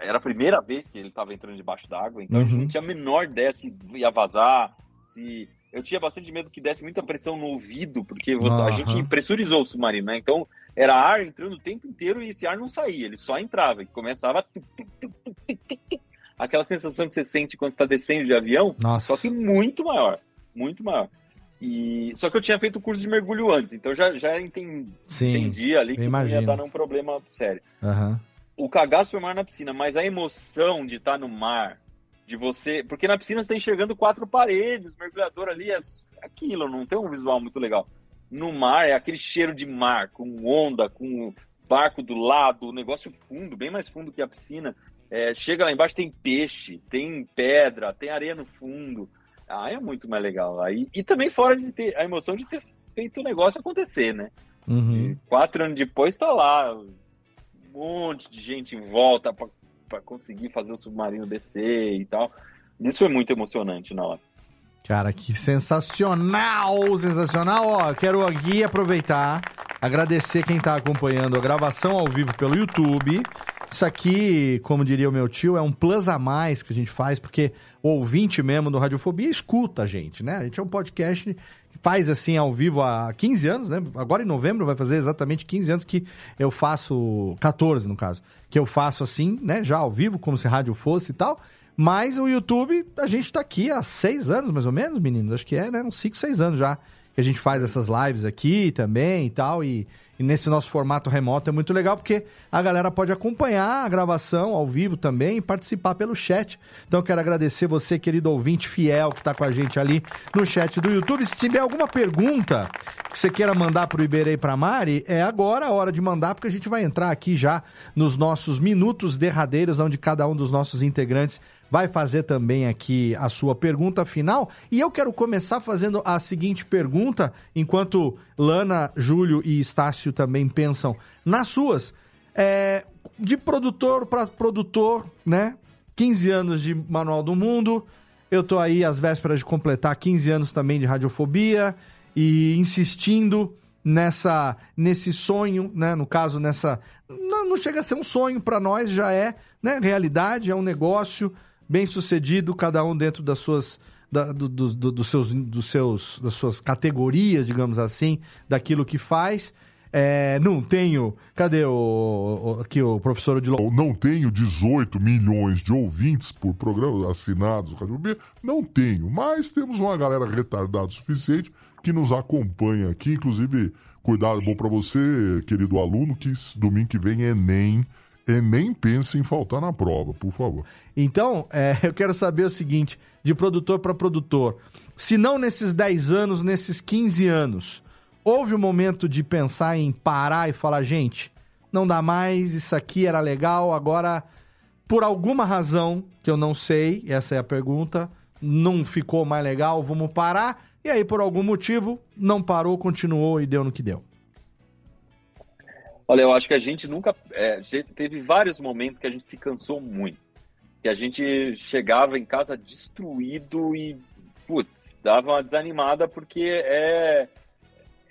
era a primeira vez que ele estava entrando debaixo d'água, então a gente Uhum. não tinha a menor ideia se ia vazar, se eu tinha bastante medo que desse muita pressão no ouvido, porque você- a gente pressurizou o submarino, né? Então era ar entrando o tempo inteiro e esse ar não saía, ele só entrava e começava aquela sensação que você sente quando está descendo de avião, Nossa. só que muito maior, muito maior. E só que eu tinha feito o curso de mergulho antes, então já já entendi, Sim, entendi ali que ia dar nenhum problema sério Aham. o cagaço foi maior na piscina, mas a emoção de estar no mar, de você. Porque na piscina você tá enxergando quatro paredes, o mergulhador ali é aquilo, não tem um visual muito legal. No mar é aquele cheiro de mar, com onda, com barco do lado, o negócio fundo, bem mais fundo que a piscina. É, chega lá embaixo, tem peixe, tem pedra, tem areia no fundo. Ah, é muito mais legal. Aí, e também fora de ter a emoção de ter feito o negócio acontecer, né? Uhum. Quatro anos depois tá lá, um monte de gente em volta pra conseguir fazer o submarino descer e tal. Isso foi muito emocionante na hora. Cara, que sensacional! Sensacional! Ó, quero aqui aproveitar, agradecer quem tá acompanhando a gravação ao vivo pelo YouTube. Isso aqui, como diria o meu tio, é um plus a mais que a gente faz, porque o ouvinte mesmo do Radiofobia escuta a gente, né? A gente é um podcast faz assim ao vivo há 15 anos, né? Agora em novembro vai fazer exatamente 15 anos que eu faço, 14 no caso, que eu faço assim, né? Já ao vivo, como se rádio fosse e tal. Mas o YouTube, a gente tá aqui há seis anos, mais ou menos, meninos. Acho que é, né? Uns cinco, seis anos já. Que a gente faz essas lives aqui também e tal. E, e nesse nosso formato remoto é muito legal, porque a galera pode acompanhar a gravação ao vivo também e participar pelo chat. Então quero agradecer você, querido ouvinte fiel, que tá com a gente ali no chat do YouTube. Se tiver alguma pergunta que você queira mandar pro Iberê e pra Mari, é agora a hora de mandar, porque a gente vai entrar aqui já nos nossos minutos derradeiros, onde cada um dos nossos integrantes vai fazer também aqui a sua pergunta final. E eu quero começar fazendo a seguinte pergunta, enquanto Lana, Júlio e Estácio também pensam nas suas. É, de produtor para produtor, né? 15 anos de Manual do Mundo. Eu tô aí às vésperas de completar 15 anos também de radiofobia e insistindo nessa nesse sonho, né? No caso nessa não, não chega a ser um sonho para nós, já é, né, realidade, é um negócio bem sucedido, cada um dentro das suas da, do, do, do- dos seus, dos seus, das suas categorias, digamos assim, daquilo que faz. é, não tenho. Cadê o, o- aqui o professor? Eu não tenho 18 milhões de ouvintes por programa assinados do Rádio Fobia. Não tenho, mas temos uma galera retardada o suficiente que nos acompanha aqui. Inclusive, cuidado bom pra você, querido aluno, que domingo que vem é Enem. Enem pense em faltar na prova, por favor. Então, é, eu quero saber o seguinte, de produtor para produtor. Se não nesses 10 anos, nesses 15 anos, houve um momento de pensar em parar e falar, gente, não dá mais, isso aqui era legal, agora, por alguma razão, que eu não sei, essa é a pergunta, não ficou mais legal, vamos parar. E aí, por algum motivo, não parou, continuou e deu no que deu. Olha, eu acho que a gente nunca. é, teve vários momentos que a gente se cansou muito. Que a gente chegava em casa destruído e, putz, dava uma desanimada porque é.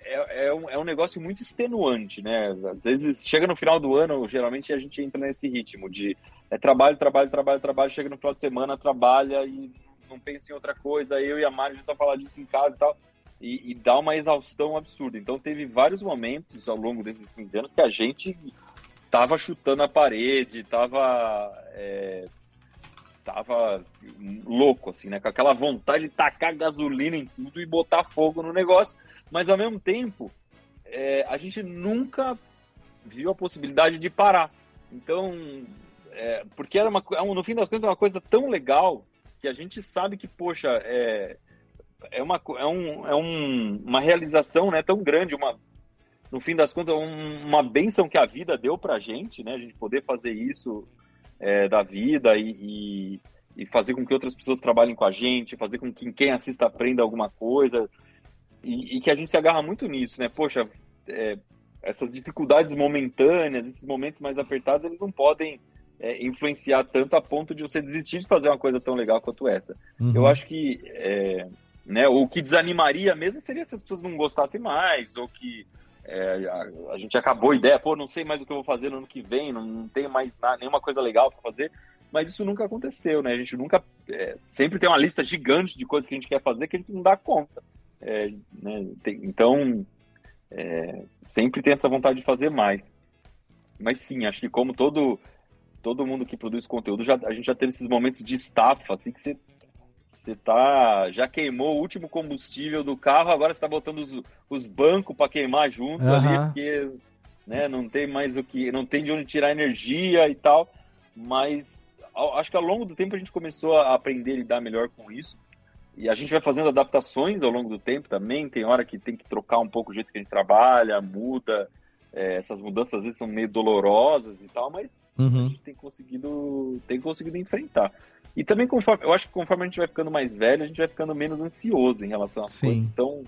É, é um, é um negócio muito extenuante, né? Às vezes chega no final do ano, geralmente a gente entra nesse ritmo de é trabalho, trabalho, trabalho, trabalho, chega no final de semana, trabalha e não pensa em outra coisa. Eu e a Mari só falar disso em casa e tal. E, e dá uma exaustão absurda. Então teve vários momentos ao longo desses 15 anos que a gente tava chutando a parede, tava, é, tava louco, assim, né? Com aquela vontade de tacar gasolina em tudo e botar fogo no negócio. Mas ao mesmo tempo, é, a gente nunca viu a possibilidade de parar. Então, é, porque era uma, co- no fim das contas, é uma coisa tão legal que a gente sabe que, poxa, é, é uma, é um, é um, uma realização né, tão grande, uma, no fim das contas, um- uma benção que a vida deu pra gente, né? A gente poder fazer isso é, da vida e, e, e fazer com que outras pessoas trabalhem com a gente, fazer com que quem assista aprenda alguma coisa e, e que a gente se agarra muito nisso, né? Poxa, é, essas dificuldades momentâneas, esses momentos mais apertados, eles não podem é, influenciar tanto a ponto de você desistir de fazer uma coisa tão legal quanto essa. Uhum. Eu acho que é, né, o que desanimaria mesmo seria se as pessoas não gostassem mais, ou que é, a, a gente acabou a ideia, pô, não sei mais o que eu vou fazer no ano que vem, não, não tenho mais nada, nenhuma coisa legal para fazer. Mas isso nunca aconteceu, né? A gente nunca. é, sempre tem uma lista gigante de coisas que a gente quer fazer que a gente não dá conta. É, né, tem- então, é, sempre tem essa vontade de fazer mais. Mas sim, acho que como todo, todo mundo que produz conteúdo, já, a gente já teve esses momentos de estafa, assim, que você, você tá, já queimou o último combustível do carro, agora você tá botando os, os bancos para queimar junto ali, Aham. porque né, não tem mais o que, não tem de onde tirar energia e tal, mas acho que ao longo do tempo a gente começou a aprender a lidar melhor com isso. E a gente vai fazendo adaptações ao longo do tempo também. Tem hora que tem que trocar um pouco o jeito que a gente trabalha, muda. É, essas mudanças às vezes são meio dolorosas e tal, mas a Uhum. gente tem conseguido, tem conseguido enfrentar. E também conforme, eu acho que conforme a gente vai ficando mais velho, a gente vai ficando menos ansioso em relação às Sim. coisas. Então,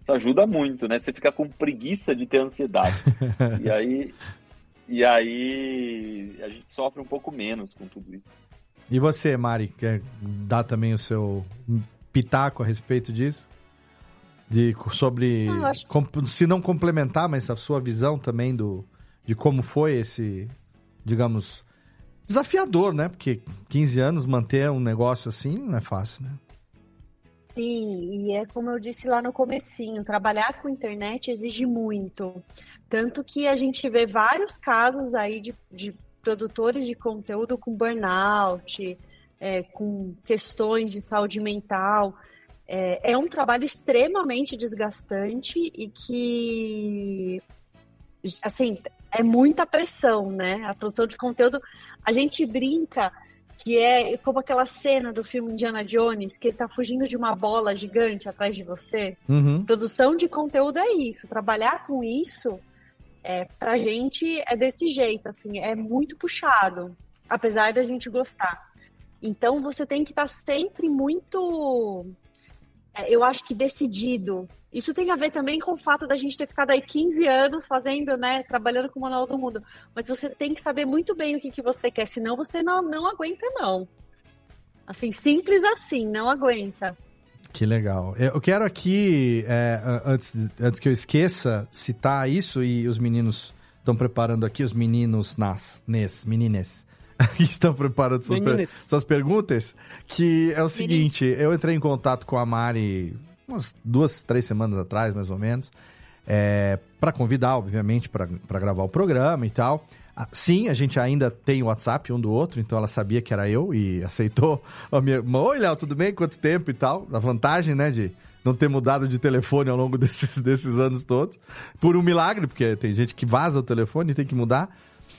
isso ajuda muito, né? Você fica com preguiça de ter ansiedade. e aí e aí a gente sofre um pouco menos com tudo isso. E você, Mari, quer dar também o seu pitaco a respeito disso? De, sobre. Não, acho- com- se não complementar, mas a sua visão também do, de como foi esse, digamos, desafiador, né? Porque 15 anos manter um negócio assim não é fácil, né? Sim, e é como eu disse lá no comecinho, trabalhar com internet exige muito. Tanto que a gente vê vários casos aí de, de produtores de conteúdo com burnout, é, com questões de saúde mental. É, é um trabalho extremamente desgastante e que, assim, é muita pressão, né? A produção de conteúdo, a gente brinca que é como aquela cena do filme Indiana Jones, que ele tá fugindo de uma bola gigante atrás de você. Uhum. Produção de conteúdo é isso. Trabalhar com isso, é, pra gente, é desse jeito, assim, é muito puxado, apesar da gente gostar. Então, você tem que estar sempre muito, é, eu acho que decidido. Isso tem a ver também com o fato da gente ter ficado aí 15 anos fazendo, né, trabalhando com o Manual do Mundo. Mas você tem que saber muito bem o que, que você quer, senão você não, não aguenta, não. Assim, simples assim, não aguenta. Que legal. Eu quero aqui, é, antes, antes que eu esqueça, citar isso e os meninos estão preparando aqui, os meninos nas, nes, menines, que estão preparando suas, per- suas perguntas, que é o seguinte, eu entrei em contato com a Mari umas duas, três semanas atrás, mais ou menos, é, para convidar, obviamente, para gravar o programa e tal. Ah, Sim, a gente ainda tem o WhatsApp um do outro, então ela sabia que era eu e aceitou a minha. Oi, Léo, tudo bem? Quanto tempo e tal? A vantagem, né, de não ter mudado de telefone ao longo desses, desses anos todos. Por um milagre, porque tem gente que vaza o telefone e tem que mudar.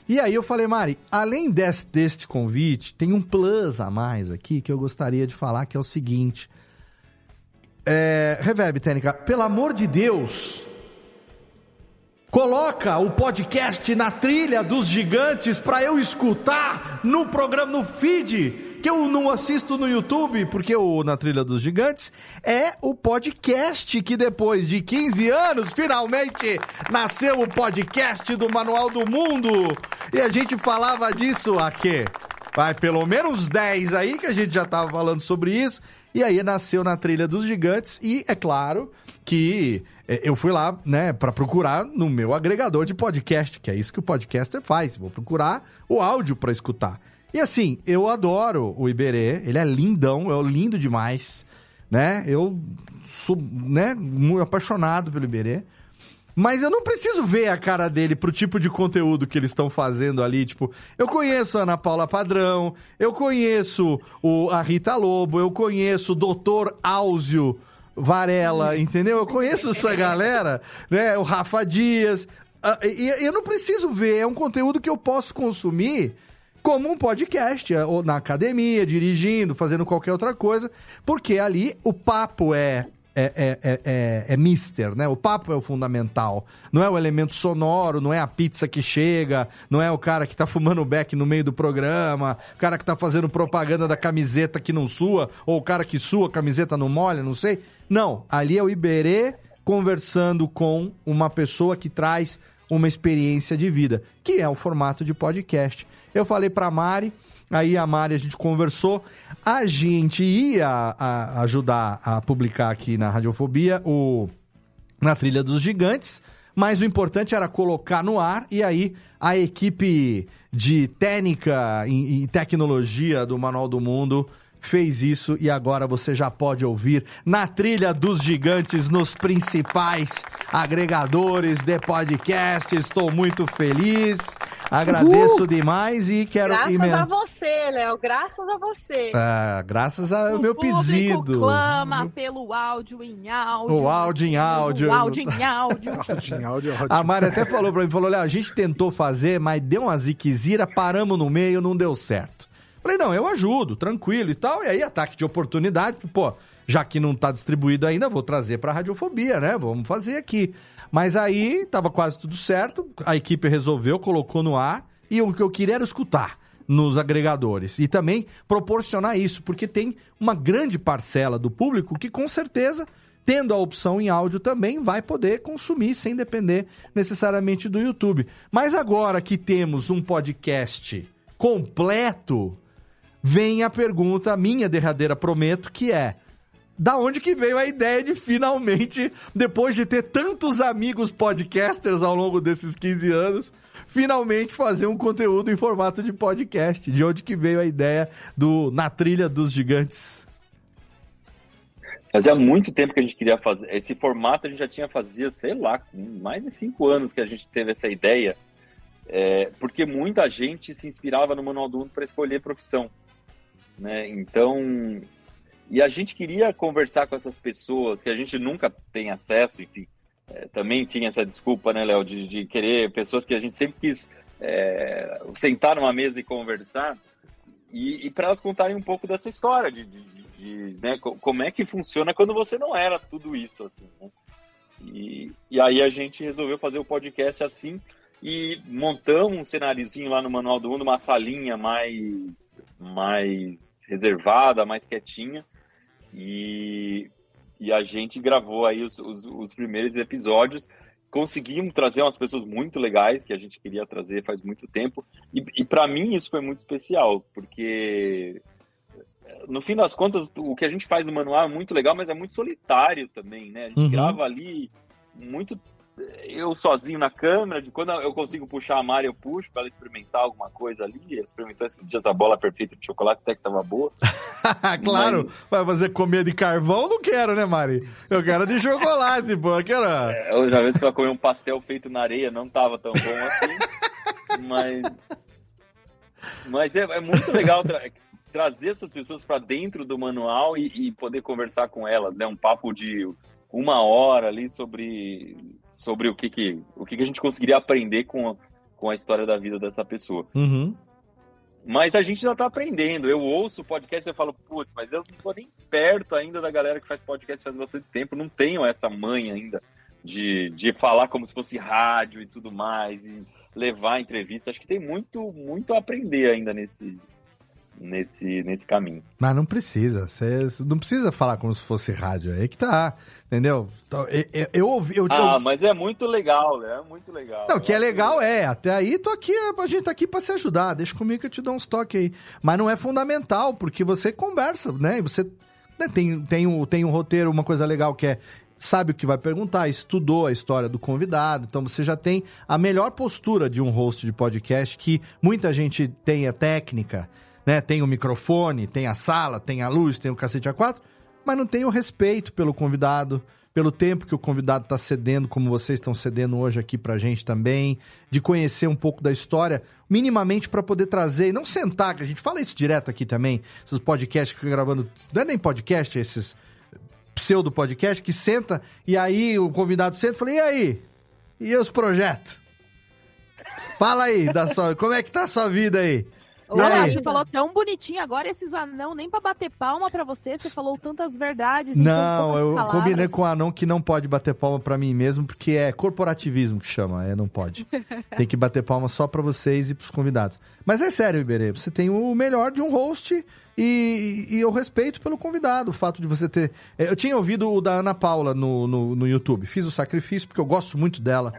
E aí eu falei, Mari, além desse, deste convite, tem um plus a mais aqui que eu gostaria de falar, que é o seguinte. É, Reverb Técnica, pelo amor de Deus, coloca o podcast na trilha dos gigantes para eu escutar no programa, no feed, que eu não assisto no YouTube, porque o Na Trilha dos Gigantes é o podcast que depois de 15 anos, finalmente nasceu o podcast do Manual do Mundo. E a gente falava disso a quê? Vai, pelo menos 10 aí que a gente já tava falando sobre isso. E aí nasceu na Trilha dos Gigantes e é claro que é, eu fui lá, né, para procurar no meu agregador de podcast, que é isso que o podcaster faz. Vou procurar o áudio para escutar. E assim, eu adoro o Iberê, ele é lindão, é lindo demais, né? Eu sou, né, muito apaixonado pelo Iberê. Mas eu não preciso ver a cara dele pro tipo de conteúdo que eles estão fazendo ali. Tipo, eu conheço a Ana Paula Padrão, eu conheço o, a Rita Lobo, eu conheço o Doutor Áuzio Varela, entendeu? Eu conheço essa galera, né? O Rafa Dias. Ah, E eu não preciso ver, é um conteúdo que eu posso consumir como um podcast, ou na academia, dirigindo, fazendo qualquer outra coisa, porque ali o papo é. É, é, é, é, é mister, né? O papo é o fundamental. Não é o elemento sonoro, não é a pizza que chega, não é o cara que tá fumando beck no meio do programa, o cara que tá fazendo propaganda da camiseta que não sua, ou o cara que sua, camiseta não molha, não sei. Não, ali é o Iberê conversando com uma pessoa que traz uma experiência de vida, que é o formato de podcast. Eu falei pra Mari, aí a Mari a gente conversou, a gente ia a- ajudar a publicar aqui na Radiofobia o na Trilha dos Gigantes, mas o importante era colocar no ar e aí a equipe de técnica e, e tecnologia do Manual do Mundo fez isso e agora você já pode ouvir na Trilha dos Gigantes nos principais agregadores de podcast. Estou muito feliz, agradeço demais e quero Graças a você, Léo. Graças a você. Ah, graças ao meu pedido. clama pelo áudio em áudio. O áudio em áudio. O áudio em áudio. A Mari até falou pra mim, falou, Léo, a gente tentou fazer, mas deu uma ziquezira, paramos no meio, não deu certo. Falei, não, eu ajudo, tranquilo e tal. E aí, ataque de oportunidade, pô, já que não tá distribuído ainda, vou trazer pra Radiofobia, né? Vamos fazer aqui. Mas aí, tava quase tudo certo, a equipe resolveu, colocou no ar, e o que eu queria era escutar nos agregadores. E também proporcionar isso, porque tem uma grande parcela do público que com certeza tendo a opção em áudio também, vai poder consumir sem depender necessariamente do YouTube. Mas agora que temos um podcast completo, vem a pergunta, minha derradeira prometo, que é: da onde que veio a ideia de finalmente, depois de ter tantos amigos podcasters ao longo desses 15 anos, finalmente fazer um conteúdo em formato de podcast? De onde que veio a ideia do Na Trilha dos Gigantes? Fazia muito tempo que a gente queria fazer. Esse formato a gente já tinha fazia, sei lá, mais de cinco anos que a gente teve essa ideia. É, porque muita gente se inspirava no Manual do Mundo para escolher profissão. Né? Então, e a gente queria conversar com essas pessoas que a gente nunca tem acesso, enfim. É, também tinha essa desculpa, né, Léo, de, de querer pessoas que a gente sempre quis é, sentar numa mesa e conversar e, e para elas contarem um pouco dessa história de, de, de, né, co- como é que funciona quando você não era tudo isso assim. né? E, e aí a gente resolveu fazer o podcast assim e montamos um cenáriozinho lá no Manual do Mundo, uma salinha mais mais reservada, mais quietinha e, e a gente gravou aí os, os, os primeiros episódios conseguimos trazer umas pessoas muito legais que a gente queria trazer faz muito tempo. E, e para mim isso foi muito especial, porque no fim das contas o que a gente faz no manual é muito legal, mas é muito solitário também, né? A gente Uhum. grava ali muito eu sozinho na câmera, de quando eu consigo puxar a Mari, eu puxo pra ela experimentar alguma coisa ali. Ela experimentou esses dias a bola perfeita de chocolate, até que tava boa. claro, vai fazer comer de carvão? Não quero, né, Mari? Eu quero de chocolate, pô. Eu quero... É, a última vez que ela comeu um pastel feito na areia não tava tão bom assim, mas... Mas é, é muito legal tra- trazer essas pessoas para dentro do manual e, e poder conversar com elas, né? Um papo de uma hora ali sobre, sobre o, que, que, o que, que a gente conseguiria aprender com a, com a história da vida dessa pessoa. Uhum. Mas a gente já tá aprendendo. Eu ouço o podcast e eu falo, putz, mas eu não tô nem perto ainda da galera que faz podcast faz bastante tempo. Não tenho essa manha ainda de, de falar como se fosse rádio e tudo mais, e levar entrevista. Acho que tem muito, muito a aprender ainda nesse, nesse, nesse caminho. Mas não precisa. Você não precisa falar como se fosse rádio. É aí que tá. Entendeu? Então, Eu, eu, eu ouvi. Eu, Ah, eu- mas é muito legal, né? É muito legal. Não, o que é legal é, até aí tô aqui, a gente tá aqui pra se ajudar. Deixa comigo que eu te dou uns toques aí. Mas não é fundamental, porque você conversa, né? E você né, tem, tem, um, tem um roteiro, uma coisa legal que é. Sabe o que vai perguntar, estudou a história do convidado, então você já tem a melhor postura de um host de podcast que muita gente tem a técnica, né? Tem o microfone, tem a sala, tem a luz, tem o cacete A4, mas não tem o respeito pelo convidado, pelo tempo que o convidado está cedendo, como vocês estão cedendo hoje aqui pra gente também, de conhecer um pouco da história, minimamente para poder trazer, e não sentar, que a gente fala isso direto aqui também, esses podcasts que fica gravando, não é nem podcast, esses pseudo podcast que senta e aí o convidado senta e fala: "E aí? E os projetos? Fala aí, da sua, como é que tá a sua vida aí?" Olha, você falou tão bonitinho agora esses anão, nem pra bater palma pra você, você falou tantas verdades. em tão Não, eu palavras. combinei com o Anão que não pode bater palma pra mim mesmo, porque é corporativismo que chama, é, não pode. Tem que bater palma só pra vocês e pros convidados. Mas é sério, Iberê, você tem o melhor de um host e, e eu respeito pelo convidado, o fato de você ter... é, Eu tinha ouvido o da Ana Paula no, no, no YouTube, fiz o sacrifício porque eu gosto muito dela.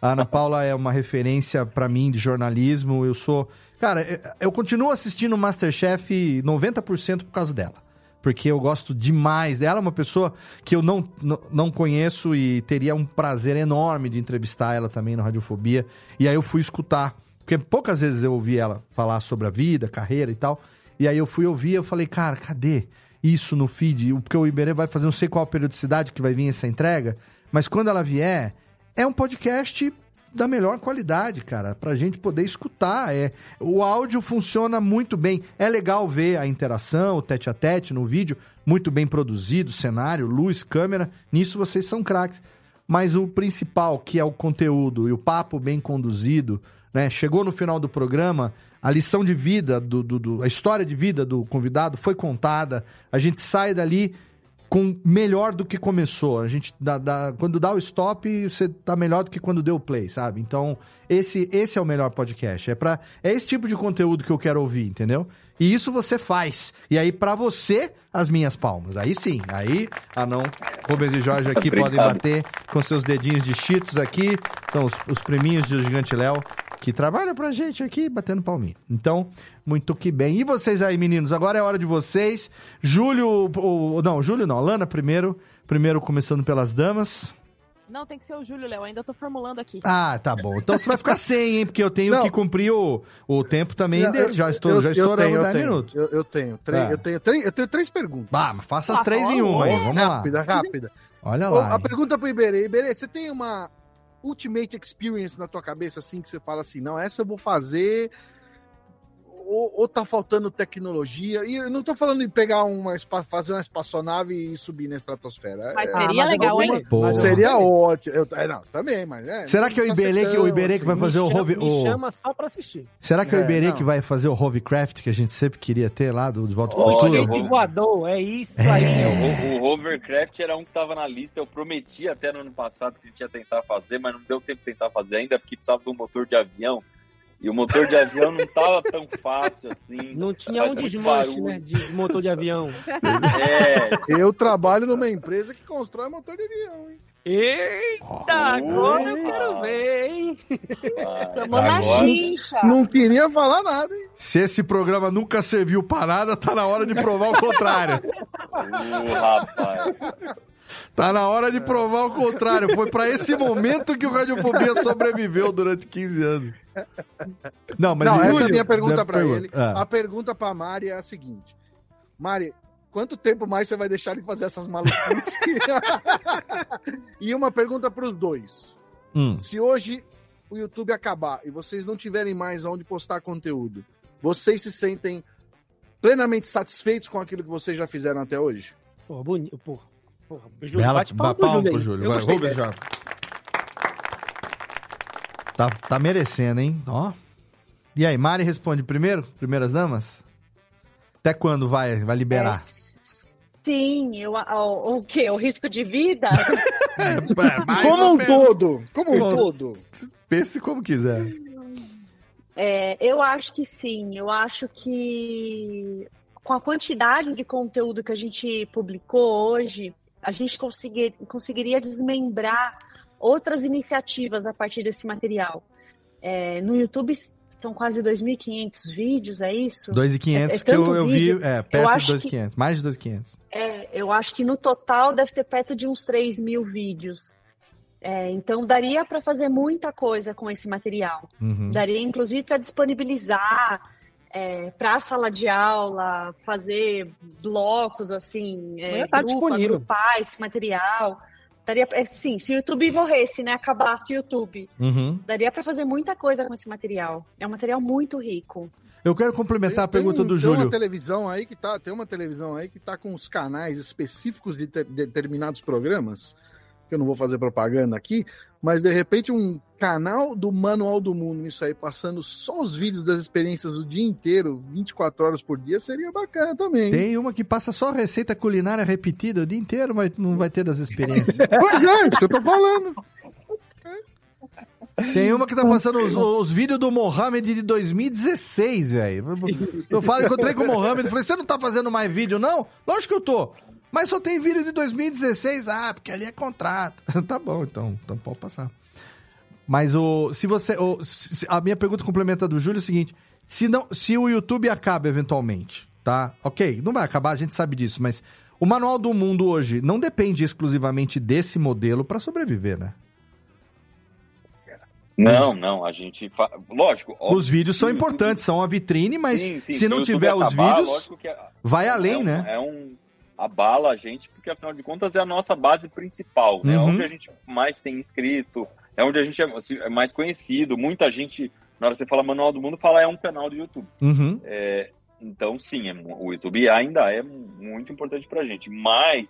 A Ana Paula é uma referência pra mim de jornalismo, eu sou... Cara, eu- continuo assistindo Masterchef 90% por causa dela porque eu gosto demais dela. É uma pessoa que eu não, não, não conheço e teria um prazer enorme de entrevistar ela também no Radiofobia. E aí eu fui escutar, porque poucas vezes eu ouvi ela falar sobre a vida, carreira e tal. E aí eu fui ouvir e eu falei, cara, cadê isso no feed? Porque o Iberê vai fazer não sei qual periodicidade que vai vir essa entrega, mas quando ela vier, é um podcast da melhor qualidade, cara, pra gente poder escutar. É, o áudio funciona muito bem. É legal ver a interação, o tete a tete no vídeo, muito bem produzido, cenário, luz, câmera. Nisso vocês são craques. Mas o principal, que é o conteúdo e o papo bem conduzido, né? Chegou no final do programa, a lição de vida, do, do- do- a história de vida do convidado foi contada. A gente sai dali com melhor do que começou. A gente dá, dá- quando dá o stop, você tá melhor do que quando deu o play, sabe? Então, esse esse é o melhor podcast. É para é esse tipo de conteúdo que eu quero ouvir, entendeu? E isso você faz. E aí pra você as minhas palmas. Aí sim. Aí, ah não, Rubens e Jorge aqui Obrigado. podem bater com seus dedinhos de cheetos aqui. São os, os priminhos do Gigante Léo que trabalham pra gente aqui batendo palminha. Então, muito que bem. E vocês aí, meninos? Agora é hora de vocês. Júlio, não, Júlio não, Lana primeiro. Primeiro começando pelas damas. Não, tem que ser o Júlio, Léo. Ainda tô formulando aqui. Ah, tá bom. Então você vai ficar sem, hein? Porque eu tenho Não. que cumprir o, o tempo também Não, eu- Já, estou, já eu 10 tenho. minutos. Eu, eu tenho, três, Ah. eu, tenho três, eu tenho três perguntas. Ah, mas faça as três em uma aí. Vamos lá. Rápida, rápida. Olha Ô, lá. a pergunta pro Iberê. Iberê, você tem uma Ultimate Experience na tua cabeça, assim, que você fala assim, não, essa eu vou fazer, ou, ou tá faltando tecnologia, e eu não tô falando em pegar uma, fazer uma espaçonave e subir na estratosfera. Mas É, seria mas legal, alguma- hein? Pô. seria ótimo. Eu, é, não, também, mas... É, Será que é o Iberê que, o Iberê que vai assim. fazer o me, chama, Rove... me o- chama só pra assistir. Será que é o Iberê não. que vai fazer o Hovercraft que a gente sempre queria ter lá do De Volta Olha, Futuro? eu vou- voador, é isso aí. É, o, o Hovercraft era um que tava na lista. Eu prometi até no ano passado que a gente ia tentar fazer, mas não deu tempo de tentar fazer ainda, porque precisava de um motor de avião. E o motor de avião não tava tão fácil assim. Não tinha um desmanche, né? De motor de avião. É, Eu trabalho numa empresa que constrói motor de avião, hein? Eita, agora eu quero ver, hein? Tomou na Agora- chincha. Não queria falar nada, hein? Se esse programa nunca serviu pra nada, tá na hora de provar o contrário. o rapaz. Tá na hora de provar o contrário. Foi pra esse momento que o Radiofobia sobreviveu durante 15 anos. Não, mas Não, Júlio, essa é a minha pergunta pra pergunta. ele. Ah. A pergunta pra Mari é a seguinte: Mari, quanto tempo mais você vai deixar ele fazer essas maluquices? e uma pergunta pros dois. Hum. Se hoje o YouTube acabar e vocês não tiverem mais onde postar conteúdo, vocês se sentem plenamente satisfeitos com aquilo que vocês já fizeram até hoje? Porra, bonito. Porra. Júlio, Bela, bate palma ba- pro palma Júlio pro. Júlio. Vai, Rubens já. Tá, tá merecendo, hein? Ó. E aí, Mari responde primeiro? Primeiras damas? Até quando vai, vai liberar? Sim, eu, o, o quê? O risco de vida? mais como um todo, como um Como- todo. Pense como quiser. É, eu acho que sim. Eu acho que com a quantidade de conteúdo que a gente publicou hoje, a gente conseguir, conseguiria desmembrar outras iniciativas a partir desse material. É, no YouTube são quase 2.500 vídeos, é isso? 2,500 É- é que eu, eu vi, é, Eu perto de acho que- 2,500. Mais de 2,500. É, eu acho que no total deve ter perto de uns 3 mil vídeos. É, então daria para fazer muita coisa com esse material. Uhum. Daria inclusive para disponibilizar para a sala de aula, fazer blocos assim, é, tá grupo, disponível. agrupar esse material. Daria, é, sim, se o YouTube morresse, né, acabasse o YouTube, Uhum. daria para fazer muita coisa com esse material. É um material muito rico. Eu quero complementar a Tem pergunta um- do tem Júlio. Uma televisão aí que tá, tem uma televisão aí que tá com os canais específicos de te- determinados programas, que eu não vou fazer propaganda aqui, mas de repente um canal do Manual do Mundo, isso aí, passando só os vídeos das experiências o dia inteiro, 24 horas por dia, seria bacana também. Tem uma que passa só receita culinária repetida o dia inteiro, mas não vai ter das experiências. Pois é, isso que eu tô falando. Tem uma que tá passando os, os vídeos do Mohamed de 2016, velho. Eu falo, encontrei com o Mohamed, falei, você não tá fazendo mais vídeo, não? Lógico que eu tô. Mas só tem vídeo de 2016. Ah, porque ali é contrato. tá bom, então. Então pode passar. Mas o. Se você. o- se- a minha pergunta complementa do Júlio é o seguinte: se, não, se o YouTube acaba eventualmente, tá? Ok, não vai acabar, a gente sabe disso, mas o Manual do Mundo hoje não depende exclusivamente desse modelo pra sobreviver, né? Não, não, a gente. Fa... Lógico. óbvio Os vídeos são importantes, são a vitrine, mas Sim, sim, se não tiver os acabar, vídeos, é- vai é além, um- né? É um. Abala a gente, porque afinal de contas é a nossa base principal, né? Uhum. Onde a gente mais tem inscrito, é onde a gente é assim, é mais conhecido. Muita gente, na hora que você fala Manual do Mundo, fala é um canal do YouTube. Uhum. É, então, sim, é o YouTube ainda é muito importante pra gente. Mas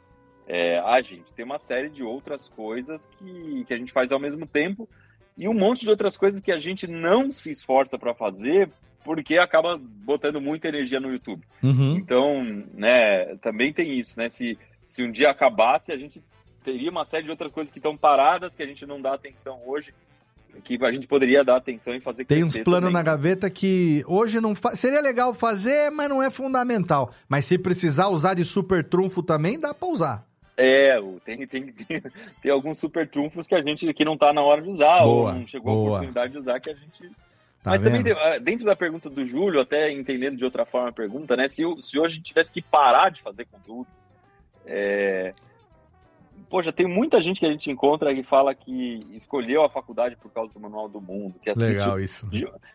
é, a gente tem uma série de outras coisas que, que a gente faz ao mesmo tempo e um monte de outras coisas que a gente não se esforça pra fazer porque acaba botando muita energia no YouTube. Uhum. Então, né, também tem isso, né? Se, se um dia acabasse, a gente teria uma série de outras coisas que estão paradas, que a gente não dá atenção hoje, que a gente poderia dar atenção e fazer Tem uns planos também. na gaveta que hoje não fa... seria legal fazer, mas não é fundamental. Mas se precisar usar de super trunfo também, dá pra usar. É, tem, tem, tem, tem alguns super trunfos que a gente que não tá na hora de usar, Boa, ou não chegou a boa. oportunidade de usar que a gente. Tá Mas também, vendo? de- ah, dentro da pergunta do Júlio, até entendendo de outra forma a pergunta, né? Se, se hoje a gente tivesse que parar de fazer conteúdo, é... Poxa, tem muita gente que a gente encontra que fala que escolheu a faculdade por causa do Manual do Mundo. Que Legal isso.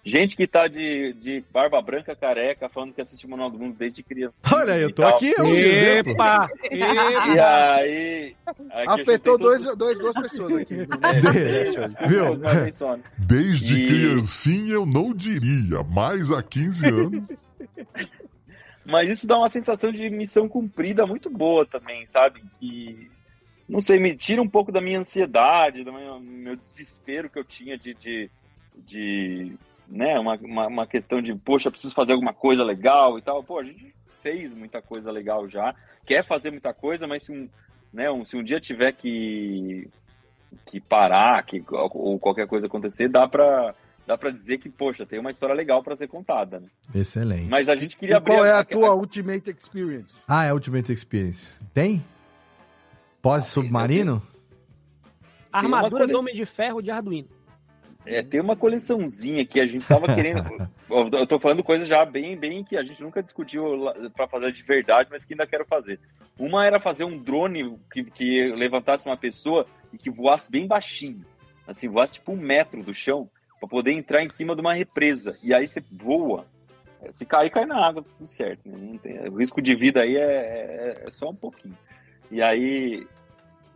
Gente que tá de, de barba branca careca falando que assiste o Manual do Mundo desde criança. Olha aí, eu tô aqui, é um exemplo. Epa! E aí. aqui Afetou dois, dois, duas pessoas aqui. É, Viu? Desde E- criancinha eu não diria, mas há 15 anos. Mas isso dá uma sensação de missão cumprida muito boa também, sabe? Que, não sei, me tira um pouco da minha ansiedade, do meu, meu desespero que eu tinha de, de, de né, uma, uma, uma questão de, poxa, preciso fazer alguma coisa legal e tal. Pô, a gente fez muita coisa legal já, quer fazer muita coisa, mas se um, né, um, se um dia tiver que, que parar, que, ou qualquer coisa acontecer, dá pra, dá pra dizer que, poxa, tem uma história legal pra ser contada, né? Excelente. Mas a gente E queria abrir qual é a- a tua Ultimate Experience? Ah, é Ultimate Experience. Tem? Pós-submarino? Armadura do Homem de Ferro de Arduino. É, tem uma coleçãozinha que a gente tava querendo. eu eu tô falando coisas já bem, bem que a gente nunca discutiu para fazer de verdade, mas que ainda quero fazer. Uma era fazer um drone que, que levantasse uma pessoa e que voasse bem baixinho. Assim, voasse tipo um metro do chão, para poder entrar em cima de uma represa. E aí você voa. Se cair, cai na água, tudo certo. Né? Não tem, o risco de vida aí é, é, é só um pouquinho. E aí,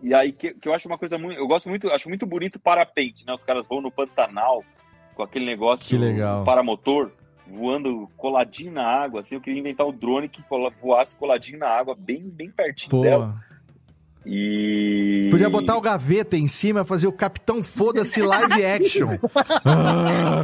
e aí que, que eu acho uma coisa muito. Eu gosto muito, acho muito bonito o parapente, né? Os caras vão no Pantanal com aquele negócio Que legal. paramotor voando coladinho na água, assim, eu queria inventar o drone que voasse coladinho na água, bem, bem pertinho Pô. dela. E. Podia botar o gaveta em cima, fazer o Capitão Foda-se live action. Ah,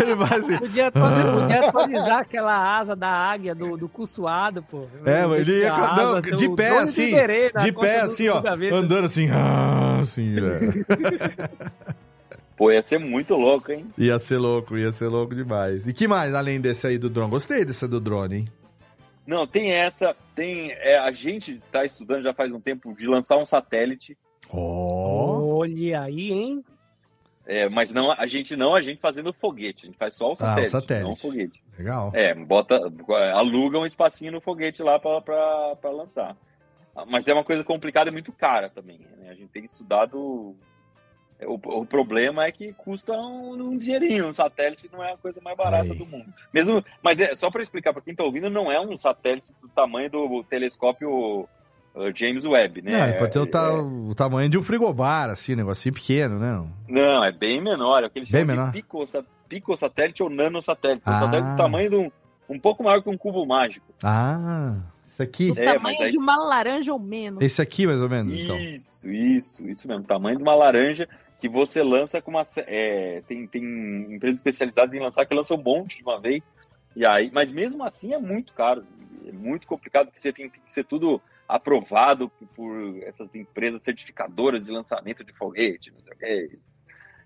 Ele vai assim. Podia, atualizar, podia atualizar aquela asa da águia do, do cu suado, pô. É, mas ele ia não, asa, de pé assim, de conta pé assim, ó, gaveta. andando assim, ah, assim, velho. Pô, ia ser muito louco, hein? Ia ser louco, ia ser louco demais. E que mais além desse aí do drone? Gostei desse do drone, hein? Não, tem essa, tem. É, a gente tá estudando já faz um tempo de lançar um satélite. Olha aí, hein? É, mas não, a gente não, a gente fazendo foguete, a gente faz só o satélite, Ah, satélite. não o foguete. Legal. É, bota, aluga um espacinho no foguete lá pra, pra, pra lançar. Mas é uma coisa complicada e muito cara também. Né? A gente tem estudado. O, o problema é que custa um, um dinheirinho. Um satélite não é a coisa mais barata Aí. do mundo. Mesmo, mas é só para explicar para quem tá ouvindo, não é um satélite do tamanho do telescópio uh, James Webb, né? Não, ele pode ter o, É- ta- o tamanho de um frigobar, assim, um negocinho pequeno, né? Não, é bem menor. É o que eles Bem menor? de pico, picosatélite ou nanosatélite. É um Ah. satélite do tamanho de um, um pouco maior que um cubo mágico. Ah, esse aqui. É, tamanho aí- de uma laranja ou menos. Esse aqui, mais ou menos, então. Isso, isso, isso mesmo. Tamanho de uma laranja que você lança com uma. é, tem, tem empresas especializadas em lançar que lançam um monte de uma vez. E aí, mas mesmo assim é muito caro. É muito complicado, porque você tem, tem que ser tudo aprovado por, por essas empresas certificadoras de lançamento de foguete, não sei o quê.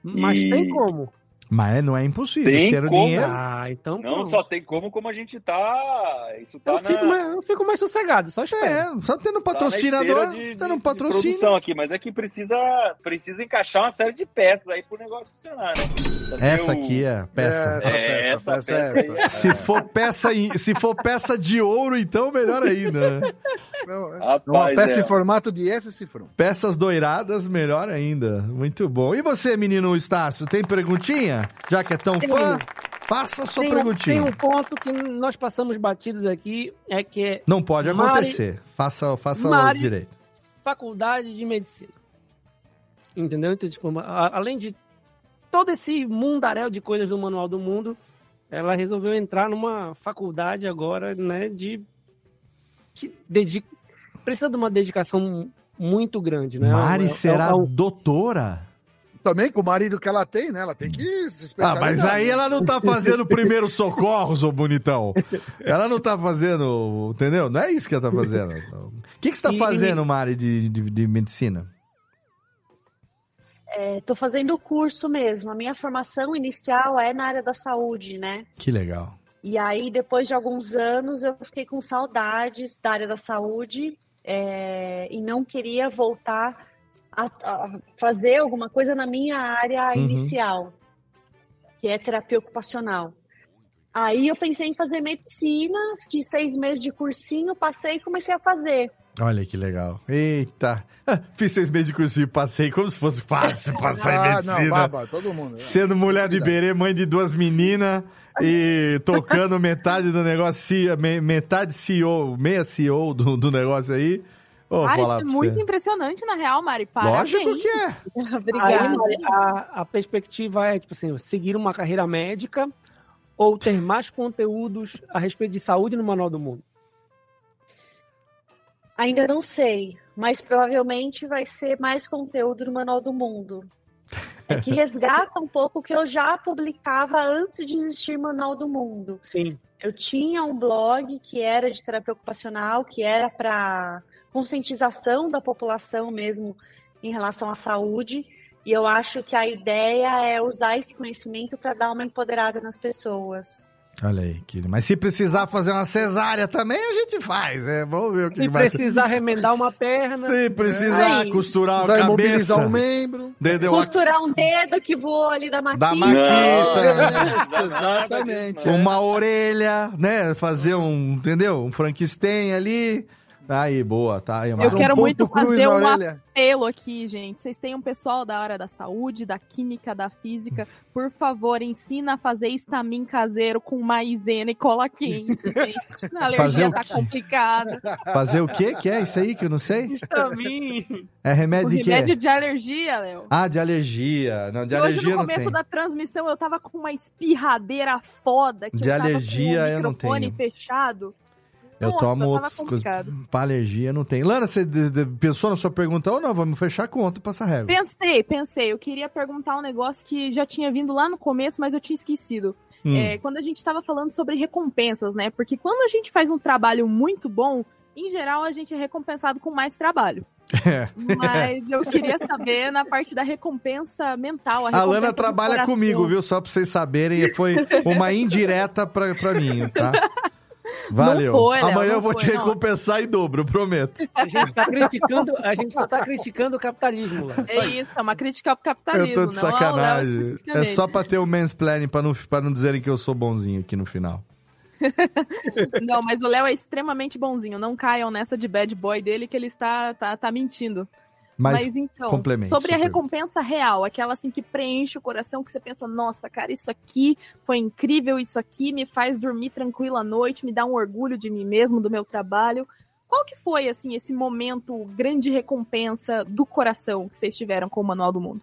Mas E- tem como. Mas não é impossível. Tem como. dinheiro. Ah, então. Não pô. só tem como, como a gente tá. Isso tá eu, na, fico mais, eu fico mais sossegado, só espero. É, só tendo tá na patrocinador, esteira de- tendo um de patrocínio. produção aqui, mas é que precisa, precisa encaixar uma série de peças aí pro negócio funcionar, né? Pra Essa o- aqui é peça. Essa É, essa peça, peça essa. Se for peça, se for peça de ouro, então melhor ainda. Não, é Rapaz, uma peça é. em formato de S cifrão. Peças doiradas, melhor ainda. Muito bom. E você, menino Estácio, tem perguntinha? Já que é tão Tenho. fã, faça sua Tem, perguntinha. tem um ponto que nós passamos batidos aqui, é que é Não pode Mari- acontecer. Faça, faça Mari- o direito. faculdade de medicina. Entendeu? Então, tipo, a- além de todo esse mundaréu de coisas do Manual do Mundo, ela resolveu entrar numa faculdade agora, né, de... que dedica, precisa de uma dedicação muito grande, né? Mari É- é- será é um- doutora? Também com o marido que ela tem, né? Ela tem que se Ah, especializar. mas aí ela não tá fazendo primeiro socorro, seu bonitão. Ela não tá fazendo, entendeu? Não é isso que ela tá fazendo. O que, que você tá E- fazendo, Mari, de, de, de medicina? Estou fazendo o curso mesmo. A minha formação inicial é na área da saúde, né? Que legal. E aí, depois de alguns anos, eu fiquei com saudades da área da saúde é, e não queria voltar a, a fazer alguma coisa na minha área Uhum. inicial, que é terapia ocupacional. Aí eu pensei em fazer medicina, fiz seis meses de cursinho, passei e comecei a fazer. Olha que legal. Eita. Ah, Fiz seis meses de cursinho, passei como se fosse fácil passar em Ah, não, medicina. baba, todo mundo. né? Sendo mulher do Iberê, mãe de duas meninas e tocando metade do negócio, me- metade CEO, meia CEO do, do negócio aí. Vou Cara, isso é muito você. impressionante, na real, Mari. Parabéns. Lógico que é. Aí, Obrigada. Mari, a, a perspectiva é, tipo assim, seguir uma carreira médica ou ter mais conteúdos a respeito de saúde no Manual do Mundo? Ainda não sei, mas provavelmente vai ser mais conteúdo no Manual do Mundo. É que resgata um pouco o que eu já publicava antes de existir Manual do Mundo. Sim. Eu tinha um blog que era de terapia ocupacional, que era para conscientização da população mesmo em relação à saúde. E eu acho que a ideia é usar esse conhecimento para dar uma empoderada nas pessoas. Olha aí, que... mas se precisar fazer uma cesárea também, a gente faz, né? Vamos ver o que Se vai precisar remendar uma perna. Se precisar Aí, costurar a cabeça. um membro. Entendeu? Costurar um dedo que voou ali da maquita. Da maquita. Isso, exatamente. Uma orelha, né? Fazer um, entendeu? Um Frankenstein ali. Aí, boa, tá aí. Eu mas- quero ponto muito fazer um orelha. apelo aqui, gente. Vocês têm um pessoal da área da saúde, da química, da física. Por favor, ensina a fazer estamin caseiro com maisena e cola quente. gente. A alergia o tá complicada. Fazer o quê? Que é isso aí que eu não sei? Estamin. É O remédio de quê? remédio de alergia, Léo. Ah, de alergia. Não, de E hoje, alergia no não começo tem. da transmissão, eu tava com uma espirradeira foda. Que De eu tava alergia, com o eu não microfone tenho. fechado. Eu Nossa, tomo outras coisas. Pra alergia não tem. Lana, você pensou na sua pergunta ou não? Vamos fechar a conta e passar régua. Pensei, pensei. Eu queria perguntar um negócio que já tinha vindo lá no começo, mas eu tinha esquecido. Hum. É, quando a gente estava falando sobre recompensas, né? Porque quando a gente faz um trabalho muito bom, em geral a gente é recompensado com mais trabalho. É. Mas eu queria saber na parte da recompensa mental. A recompensa Lana do trabalha comigo, viu? Só pra vocês saberem. Foi uma indireta pra, pra mim, tá? Valeu. Não foi, Léo, Amanhã não eu vou foi, te não. recompensar em dobro, prometo. A gente tá criticando, a gente só tá criticando o capitalismo lá. É isso, é uma crítica ao capitalismo. Eu tô de não ao Léo sacanagem. É só pra ter o mansplaining, pra não, pra não dizerem que eu sou bonzinho aqui no final. Não, mas o Léo é extremamente bonzinho. Não caiam nessa de bad boy dele que ele está tá, tá mentindo. Mas, então, complemente sobre sua a recompensa real, aquela assim que preenche o coração, que você pensa, nossa, cara, isso aqui foi incrível, isso aqui me faz dormir tranquila à noite, me dá um orgulho de mim mesmo, do meu trabalho. Qual que foi, assim, esse momento, grande recompensa do coração que vocês tiveram com o Manual do Mundo?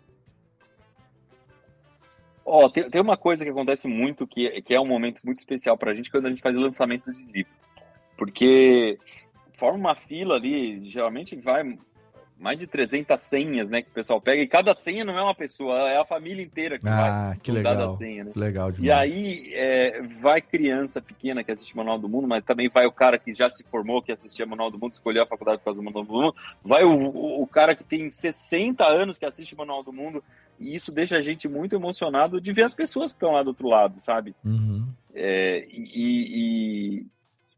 Ó, tem, tem uma coisa que acontece muito, que, que é um momento muito especial pra gente, quando a gente faz o lançamento de livro. Porque forma uma fila ali, geralmente vai mais de 300 senhas, né, que o pessoal pega, e cada senha não é uma pessoa, é a família inteira que Ah, vai que legal. senha, né? Legal demais. E aí é, vai criança pequena que assiste Manual do Mundo, mas também vai o cara que já se formou, que assistia Manual do Mundo, escolheu a faculdade por causa do Manual do Mundo, vai o, o, o cara que tem 60 anos que assiste Manual do Mundo, e isso deixa a gente muito emocionado de ver as pessoas que estão lá do outro lado, sabe? Uhum. É, e, e,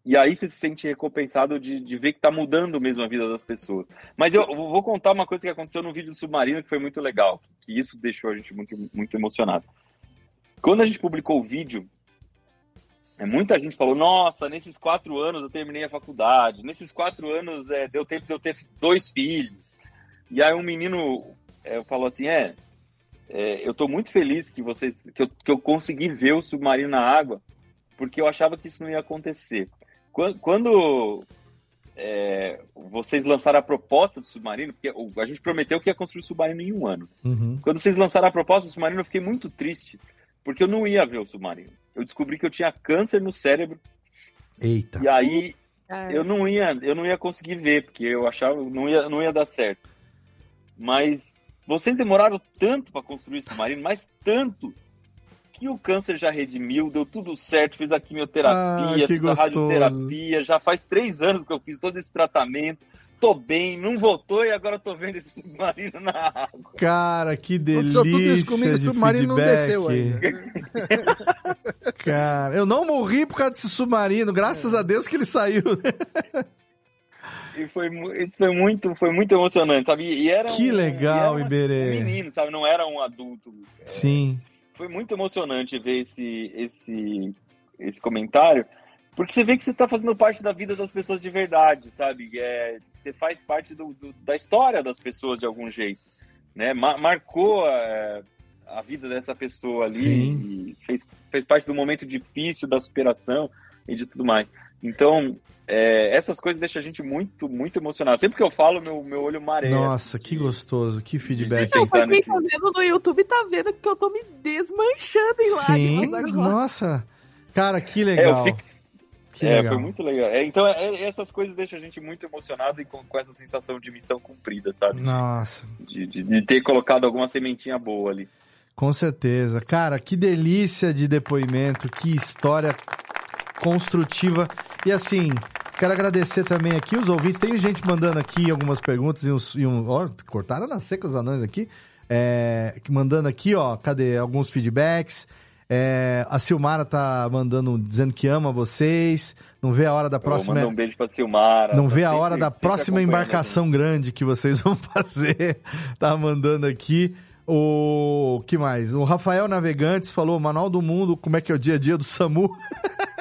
e aí você se sente recompensado de, de ver que tá mudando mesmo a vida das pessoas. Mas eu vou contar uma coisa que aconteceu no vídeo do Submarino que foi muito legal, que isso deixou a gente muito, muito emocionado. Quando a gente publicou o vídeo, é, muita gente falou: Nossa, nesses quatro anos eu terminei a faculdade, nesses quatro anos é, deu tempo de eu ter dois filhos. E aí um menino é, falou assim: É, é, eu tô muito feliz que vocês que eu, que eu consegui ver o submarino na água, porque eu achava que isso não ia acontecer. Quando, quando é, vocês lançaram a proposta do submarino, porque o- a gente prometeu que ia construir o submarino em um ano. Uhum. Quando vocês lançaram a proposta do submarino, eu fiquei muito triste, porque eu não ia ver o submarino. Eu descobri que eu tinha câncer no cérebro Eita. e aí É. eu não ia, eu não ia conseguir ver, porque eu achava que não ia, não ia dar certo. Mas vocês demoraram tanto para construir esse submarino, mas tanto que o câncer já redimiu, deu tudo certo, fiz a quimioterapia, Ah, fiz a gostoso. radioterapia, já faz três anos que eu fiz todo esse tratamento, tô bem, não voltou e agora tô vendo esse submarino na água. Cara, que Aconteceu tudo isso comigo, delícia o de submarino não feedback. desceu ainda. Cara, eu não morri por causa desse submarino, graças a Deus que ele saiu. E foi, isso foi muito, foi muito emocionante, sabe? E era Que um- legal, e era Iberê. Um menino, sabe? Não era um adulto. Sim. Foi muito emocionante ver esse, esse, esse comentário, porque você vê que você está fazendo parte da vida das pessoas de verdade, sabe? É, você faz parte do, do- da história das pessoas de algum jeito, né? Ma- marcou é, a vida dessa pessoa ali e fez, fez parte do momento difícil da superação e de tudo mais. Então, é, essas coisas deixam a gente muito, muito emocionado. Sempre que eu falo, meu, meu olho mareia. Nossa, que gostoso, que feedback. Não, pra quem nesse- tá vendo no YouTube tá vendo que eu tô me desmanchando em Sim, lágrimas nossa. Cara, que É, eu legal. fico- Que é, legal. foi muito legal. É, então, é- é- essas coisas deixam a gente muito emocionado e com, com essa sensação de missão cumprida, sabe? Nossa, De, de- de ter colocado alguma sementinha boa ali. com certeza. Cara, que delícia de depoimento, que história construtiva. E assim, quero agradecer também aqui os ouvintes. Tem gente mandando aqui algumas perguntas e, uns, e um. Ó, cortaram na seca os anões aqui. É, mandando aqui, ó, cadê alguns feedbacks. É, a Silmara tá mandando, dizendo que ama vocês. Não vê a hora da próxima. Manda um beijo pra Silmara. Não tá vê a hora da próxima embarcação grande que vocês vão fazer. Tá mandando aqui. O que mais? O Rafael Navegantes falou: Manual do Mundo, como é que é o dia a dia do SAMU?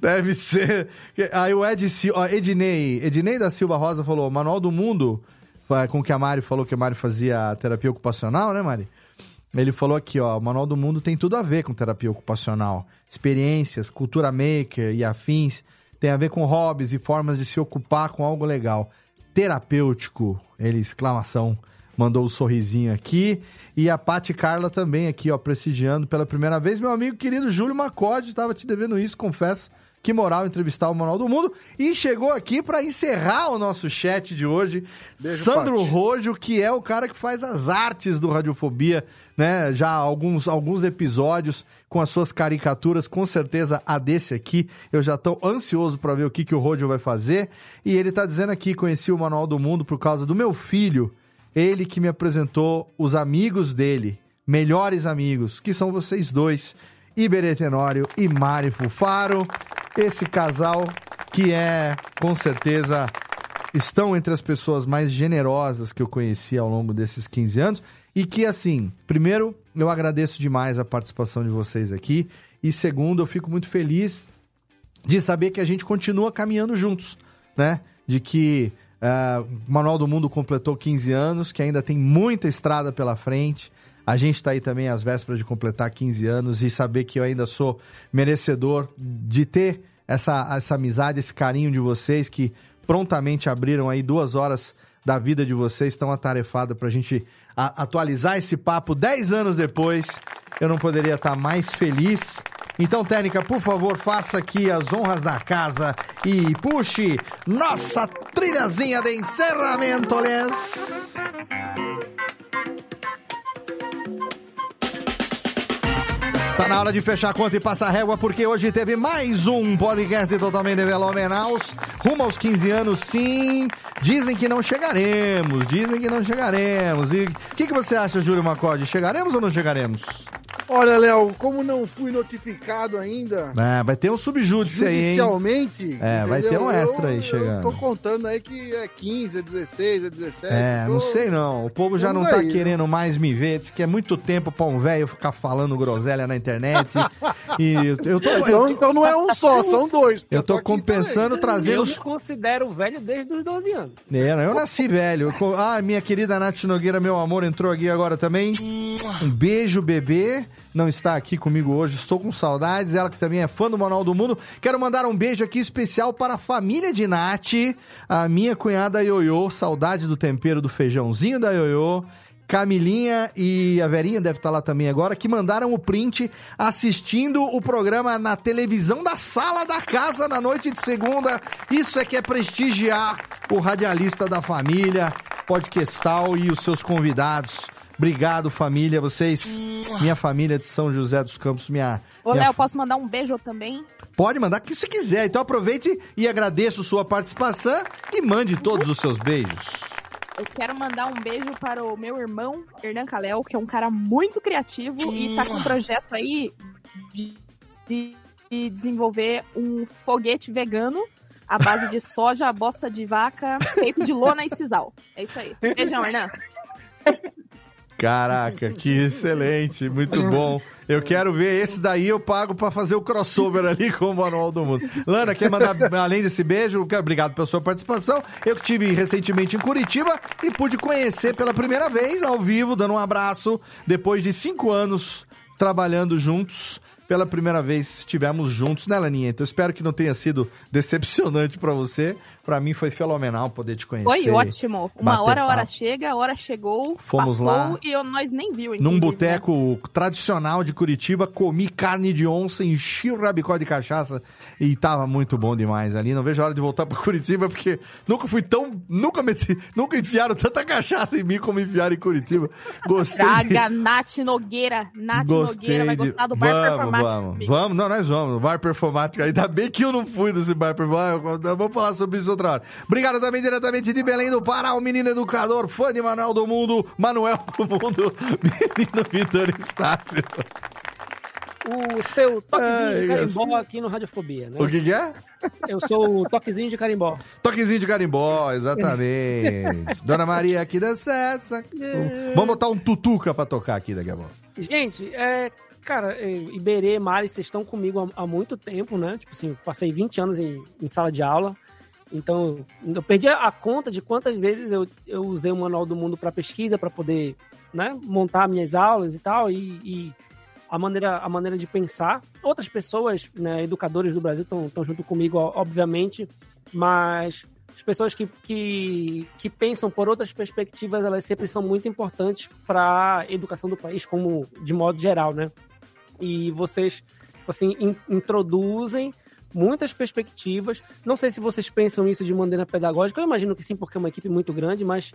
Deve ser. Aí o Ed, ó, Ednei, Ednei da Silva Rosa falou: Manual do Mundo, com que a Mari falou que a Mari fazia terapia ocupacional, né, Mari? Ele falou aqui, ó, o Manual do Mundo tem tudo a ver com terapia ocupacional. Experiências, cultura maker e afins, tem a ver com hobbies e formas de se ocupar com algo legal. Terapêutico, ele, exclamação, mandou o sorrisinho aqui. E a Pati Carla também aqui, ó, prestigiando pela primeira vez. Meu amigo querido Júlio Macode, estava te devendo isso, confesso. Que moral entrevistar o Manual do Mundo. E chegou aqui para encerrar o nosso chat de hoje. Beijo, Sandro Pati. Rojo, que é o cara que faz as artes do Radiofobia, né? Já alguns, alguns episódios com as suas caricaturas, com certeza a desse aqui. Eu já estou ansioso para ver o que, que o Rojo vai fazer. E ele tá dizendo aqui: conheci o Manual do Mundo por causa do meu filho. Ele que me apresentou os amigos dele, melhores amigos, que são vocês dois, Iberê Tenório e Mari Fufaro. Esse casal que é, com certeza, estão entre as pessoas mais generosas que eu conheci ao longo desses 15 anos. E que, assim, primeiro, eu agradeço demais a participação de vocês aqui. E segundo, eu fico muito feliz de saber que a gente continua caminhando juntos, né? De que eh, o Manual do Mundo completou 15 anos, que ainda tem muita estrada pela frente. A gente está aí também às vésperas de completar 15 anos e saber que eu ainda sou merecedor de ter essa, essa amizade, esse carinho de vocês que prontamente abriram aí duas horas da vida de vocês, estão atarefadas para a gente atualizar esse papo 10 anos depois. Eu não poderia estar mais feliz. Então, Técnica, por favor, faça aqui as honras da casa e puxe nossa trilhazinha de encerramento, Les. Tá na hora de fechar a conta e passar régua, porque hoje teve mais um podcast totalmente Velomenaus. Rumo aos 15 anos, sim. Dizem que não chegaremos, dizem que não chegaremos. E o que, que você acha, Júlio Macode? Chegaremos ou não chegaremos? Olha, Léo, como não fui notificado ainda, É, vai ter um subjúdice aí, hein? judicialmente. É, vai ter um entendeu? extra aí Eu- chegando. Eu tô contando aí que é 15, é 16, é 17. É, tô- não sei não. O povo já não Vamos tá aí, querendo mais me ver. Diz que é muito tempo pra um velho ficar falando groselha na internet. e eu tô. Então, Eu tô, então não é um só, são dois. eu tô aqui compensando, trazendo Eu os me considero velho desde os 12 anos. É, eu nasci velho. Ah, minha querida Nath Nogueira, meu amor, entrou aqui agora também. Um beijo, bebê. Não está aqui comigo hoje, estou com saudades. Ela que também é fã do Manual do Mundo. Quero mandar um beijo aqui especial para a família de Nath, a minha cunhada Ioiô. Saudade do tempero do feijãozinho da Ioiô. Camilinha e a Verinha deve estar lá também agora, que mandaram o print assistindo o programa na televisão da sala da casa na noite de segunda. Isso é que é prestigiar o radialista da família, podcastal e os seus convidados. Obrigado, família. Vocês, minha família de São José dos Campos, minha. Ô, minha- Léo, posso mandar um beijo também? Pode mandar o que você quiser. Então aproveite e agradeço sua participação e mande todos os seus beijos. Eu quero mandar um beijo para o meu irmão, Hernan Calel, que é um cara muito criativo e tá com um projeto aí de, de- de desenvolver um foguete vegano à base de soja, bosta de vaca, feito de lona e sisal. É isso aí. Beijão, Hernan. Caraca, que excelente, muito bom. Eu quero ver esse daí, eu pago pra fazer o crossover ali com o Manual do Mundo. Lana, quer mandar, além desse beijo, obrigado pela sua participação. Eu estive recentemente em Curitiba e pude conhecer pela primeira vez, ao vivo, dando um abraço, depois de cinco anos trabalhando juntos. Pela primeira vez estivemos juntos, né, Laninha? Então espero que não tenha sido decepcionante pra você. Pra mim foi fenomenal poder te conhecer. Foi ótimo. Uma hora a hora chega, a hora chegou, Fomos passou lá. e eu- nós nem viu, Num né? boteco tradicional de Curitiba, comi carne de onça, enchi o rabicó de cachaça e tava muito bom demais ali. Não vejo a hora de voltar pra Curitiba, porque nunca fui tão. Nunca meti, nunca enfiaram tanta cachaça em mim como enfiaram em Curitiba. Gostei. de- Traga Nath Nogueira. Nath Gostei Nogueira vai de... gostar do bar vamos, vamos, comigo. vamos, não, nós vamos, bar performático. Ainda bem que eu não fui desse bar performático, vamos falar sobre isso outra hora. Obrigado também diretamente de Belém do Pará, o menino educador, fã de Manuel do Mundo, Manuel do Mundo, menino Vitor Estácio. o seu toquezinho Ai, de carimbó assim. aqui no Radiofobia, né? O que, que é? Eu sou o toquezinho de carimbó. Toquezinho de carimbó, exatamente. Dona Maria aqui da Sessa. Vamos botar um tutuca pra tocar aqui daqui a pouco. Gente, é, cara, Iberê, Mari, vocês estão comigo há, há muito tempo, né? Tipo assim, passei 20 anos em, em sala de aula. Então, eu perdi a conta de quantas vezes eu, eu usei o Manual do Mundo para pesquisa, para poder né, montar minhas aulas e tal. E, e a, maneira, a maneira de pensar. Outras pessoas, né, educadores do Brasil, estão junto comigo, obviamente, mas as pessoas que, que, que pensam por outras perspectivas, elas sempre são muito importantes para a educação do país, como de modo geral, né? E vocês, assim, in, introduzem muitas perspectivas. Não sei se vocês pensam isso de maneira pedagógica, eu imagino que sim, porque é uma equipe muito grande, mas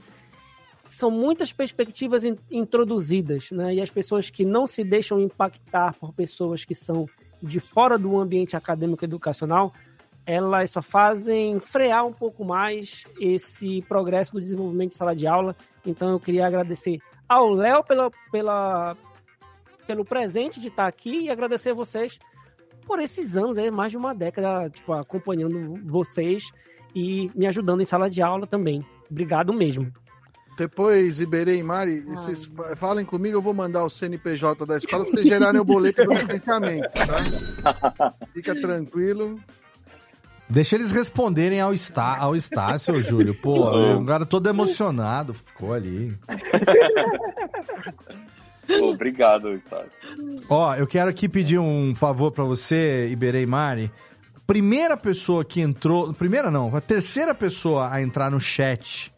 são muitas perspectivas in, introduzidas, né? E as pessoas que não se deixam impactar por pessoas que são de fora do ambiente acadêmico educacional, elas só fazem frear um pouco mais esse progresso do desenvolvimento de sala de aula. Então eu queria agradecer ao Léo pela, pela, pelo presente de estar aqui e agradecer a vocês por esses anos, é mais de uma década, tipo, acompanhando vocês e me ajudando em sala de aula também. Obrigado mesmo. Depois, Iberê e Mari, vocês fa- falem comigo, eu vou mandar o CNPJ da escola pra vocês gerarem o boleto do licenciamento, tá? Fica tranquilo. Deixa eles responderem ao Está, ao Estácio, Júlio. Pô, o cara todo emocionado ficou ali. Obrigado. Ó, eu quero aqui pedir um favor pra você, Iberê e Mari. Primeira pessoa que entrou. Primeira não, a terceira pessoa a entrar no chat.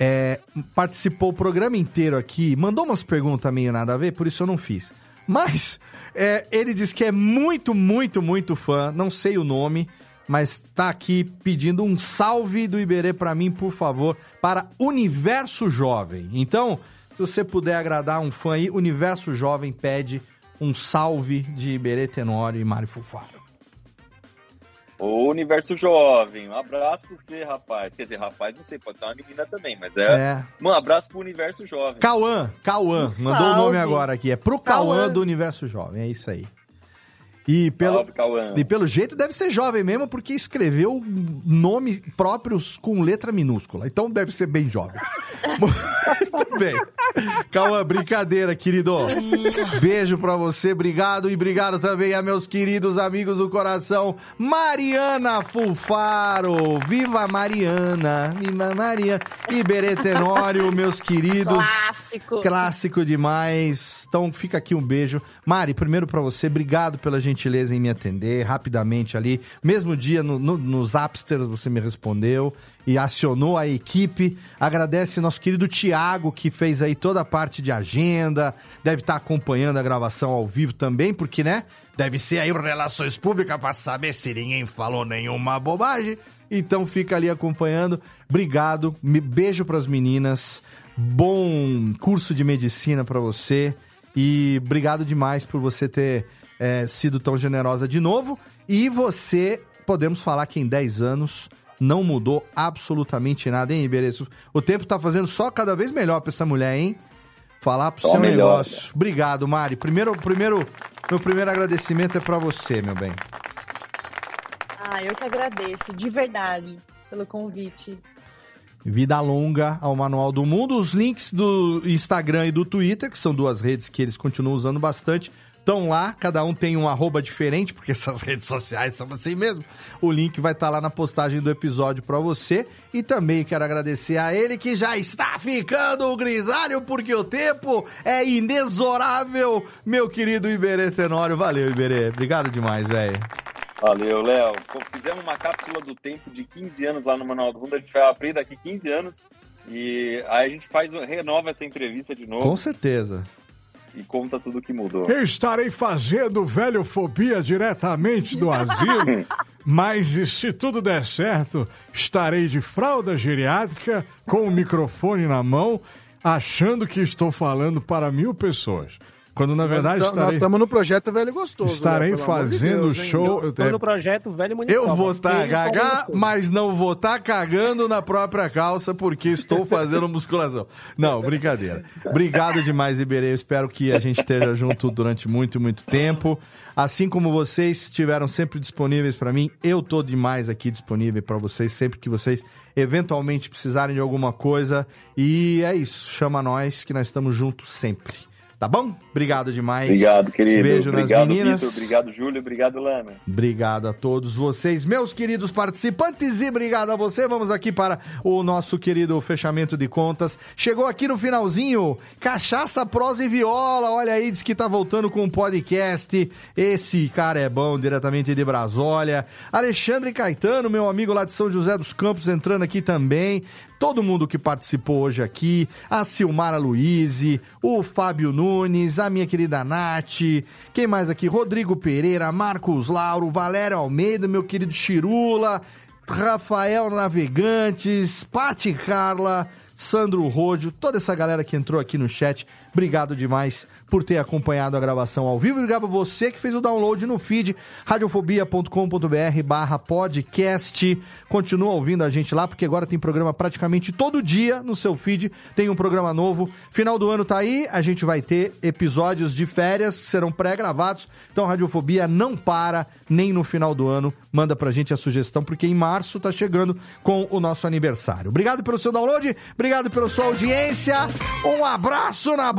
é, participou o programa inteiro aqui, mandou umas perguntas meio nada a ver, por isso eu não fiz. Mas é, ele disse que é muito, muito, muito fã, não sei o nome, mas tá aqui pedindo um salve do Iberê pra mim, por favor, para Universo Jovem. Então, se você puder agradar um fã aí, Universo Jovem pede um salve de Iberê Tenório e Mário Fufaro. O Universo Jovem, um abraço pra você, rapaz. Quer dizer, rapaz, não sei, pode ser uma menina também, mas é. É. Um abraço pro Universo Jovem. Cauã, Cauã, Um mandou o nome agora aqui. É pro Cauã. do Universo Jovem, é isso aí. E pelo, Salve, e pelo jeito deve ser jovem mesmo, porque escreveu nomes próprios com letra minúscula. Então deve ser bem jovem. Muito bem. Cauã, brincadeira, querido. Beijo pra você, obrigado. E obrigado também a meus queridos amigos do coração, Mariana Fulfaro. Viva Mariana! Viva Mariana! Iberê Tenório, meus queridos. Clássico. Clássico demais. Então fica aqui um beijo. Mari, primeiro pra você, obrigado pela gentileza em me atender rapidamente ali. Mesmo dia no, no, nos Appsters você me respondeu e acionou a equipe. Agradece nosso querido Tiago, que fez aí toda a parte de agenda. Deve estar acompanhando a gravação ao vivo também, porque, né? Deve ser aí Relações Públicas pra saber se ninguém falou nenhuma bobagem. Então fica ali acompanhando. Obrigado. Beijo pras meninas. Bom curso de medicina pra você. E obrigado demais por você ter é, sido tão generosa de novo. E você, podemos falar que em 10 anos não mudou absolutamente nada, hein, Iberê? O tempo tá fazendo só cada vez melhor pra essa mulher, hein? Falar pro Só seu melhor, negócio. Obrigado, Mari. Primeiro, primeiro, meu primeiro agradecimento é pra você, meu bem. Ah, eu que agradeço, de verdade, pelo convite. Vida longa ao Manual do Mundo. Os links do Instagram e do Twitter, que são duas redes que eles continuam usando bastante, estão lá. Cada um tem um arroba diferente, porque essas redes sociais são assim mesmo. O link vai estar lá na postagem do episódio para você. E também quero agradecer a ele que já está ficando grisalho, porque o tempo é inexorável. Meu querido Iberê Tenório. Valeu, Iberê. Obrigado demais, velho. Valeu, Léo. Fizemos uma cápsula do tempo de 15 anos lá no Manual do Mundo. A gente vai abrir daqui 15 anos. E aí a gente faz, renova essa entrevista de novo Com certeza. E conta tudo que mudou. Eu estarei fazendo velhofobia diretamente do asilo, mas se tudo der certo, estarei de fralda geriátrica, com o microfone na mão, achando que estou falando para mil pessoas. Quando na verdade nós, estarei, nós estamos no projeto Velho Gostoso. estarei né? Fazendo Deus, show. eu no projeto Velho Municipal. Eu vou estar faz gaga, mas não vou estar cagando na própria calça porque estou fazendo musculação. Não, brincadeira. Obrigado demais, Iberê. Eu espero que a gente esteja junto durante muito, muito tempo. Assim como vocês estiveram sempre disponíveis para mim, eu tô demais aqui disponível para vocês sempre que vocês eventualmente precisarem de alguma coisa. E é isso, chama nós que nós estamos juntos sempre. Tá bom? Obrigado demais. Obrigado, querido. Beijo obrigado, nas meninas. Vitor. Obrigado, Júlio. Obrigado, Lana. Obrigado a todos vocês, meus queridos participantes, e obrigado a você. Vamos aqui para o nosso querido fechamento de contas. Chegou aqui no finalzinho, Cachaça, Prosa e Viola. Olha aí, diz que tá voltando com um podcast. Esse cara é bom, diretamente de Brasólia. Alexandre Caetano, meu amigo lá de São José dos Campos, entrando aqui também. Todo mundo que participou hoje aqui, a Silmara Luiz, o Fábio Nunes, a minha querida Nath, quem mais aqui? Rodrigo Pereira, Marcos Lauro, Valério Almeida, meu querido Chirula, Rafael Navegantes, Pati Carla, Sandro Rodio, toda essa galera que entrou aqui no chat. Obrigado demais por ter acompanhado a gravação ao vivo. Obrigado a você que fez o download no feed radiofobia.com.br barra podcast. Continua ouvindo a gente lá, porque agora tem programa praticamente todo dia no seu feed. Tem um programa novo. Final do ano tá aí, a gente vai ter episódios de férias que serão pré-gravados. Então Radiofobia não para nem no final do ano. Manda pra gente a sugestão, porque em março tá chegando com o nosso aniversário. Obrigado pelo seu download, obrigado pela sua audiência. Um abraço na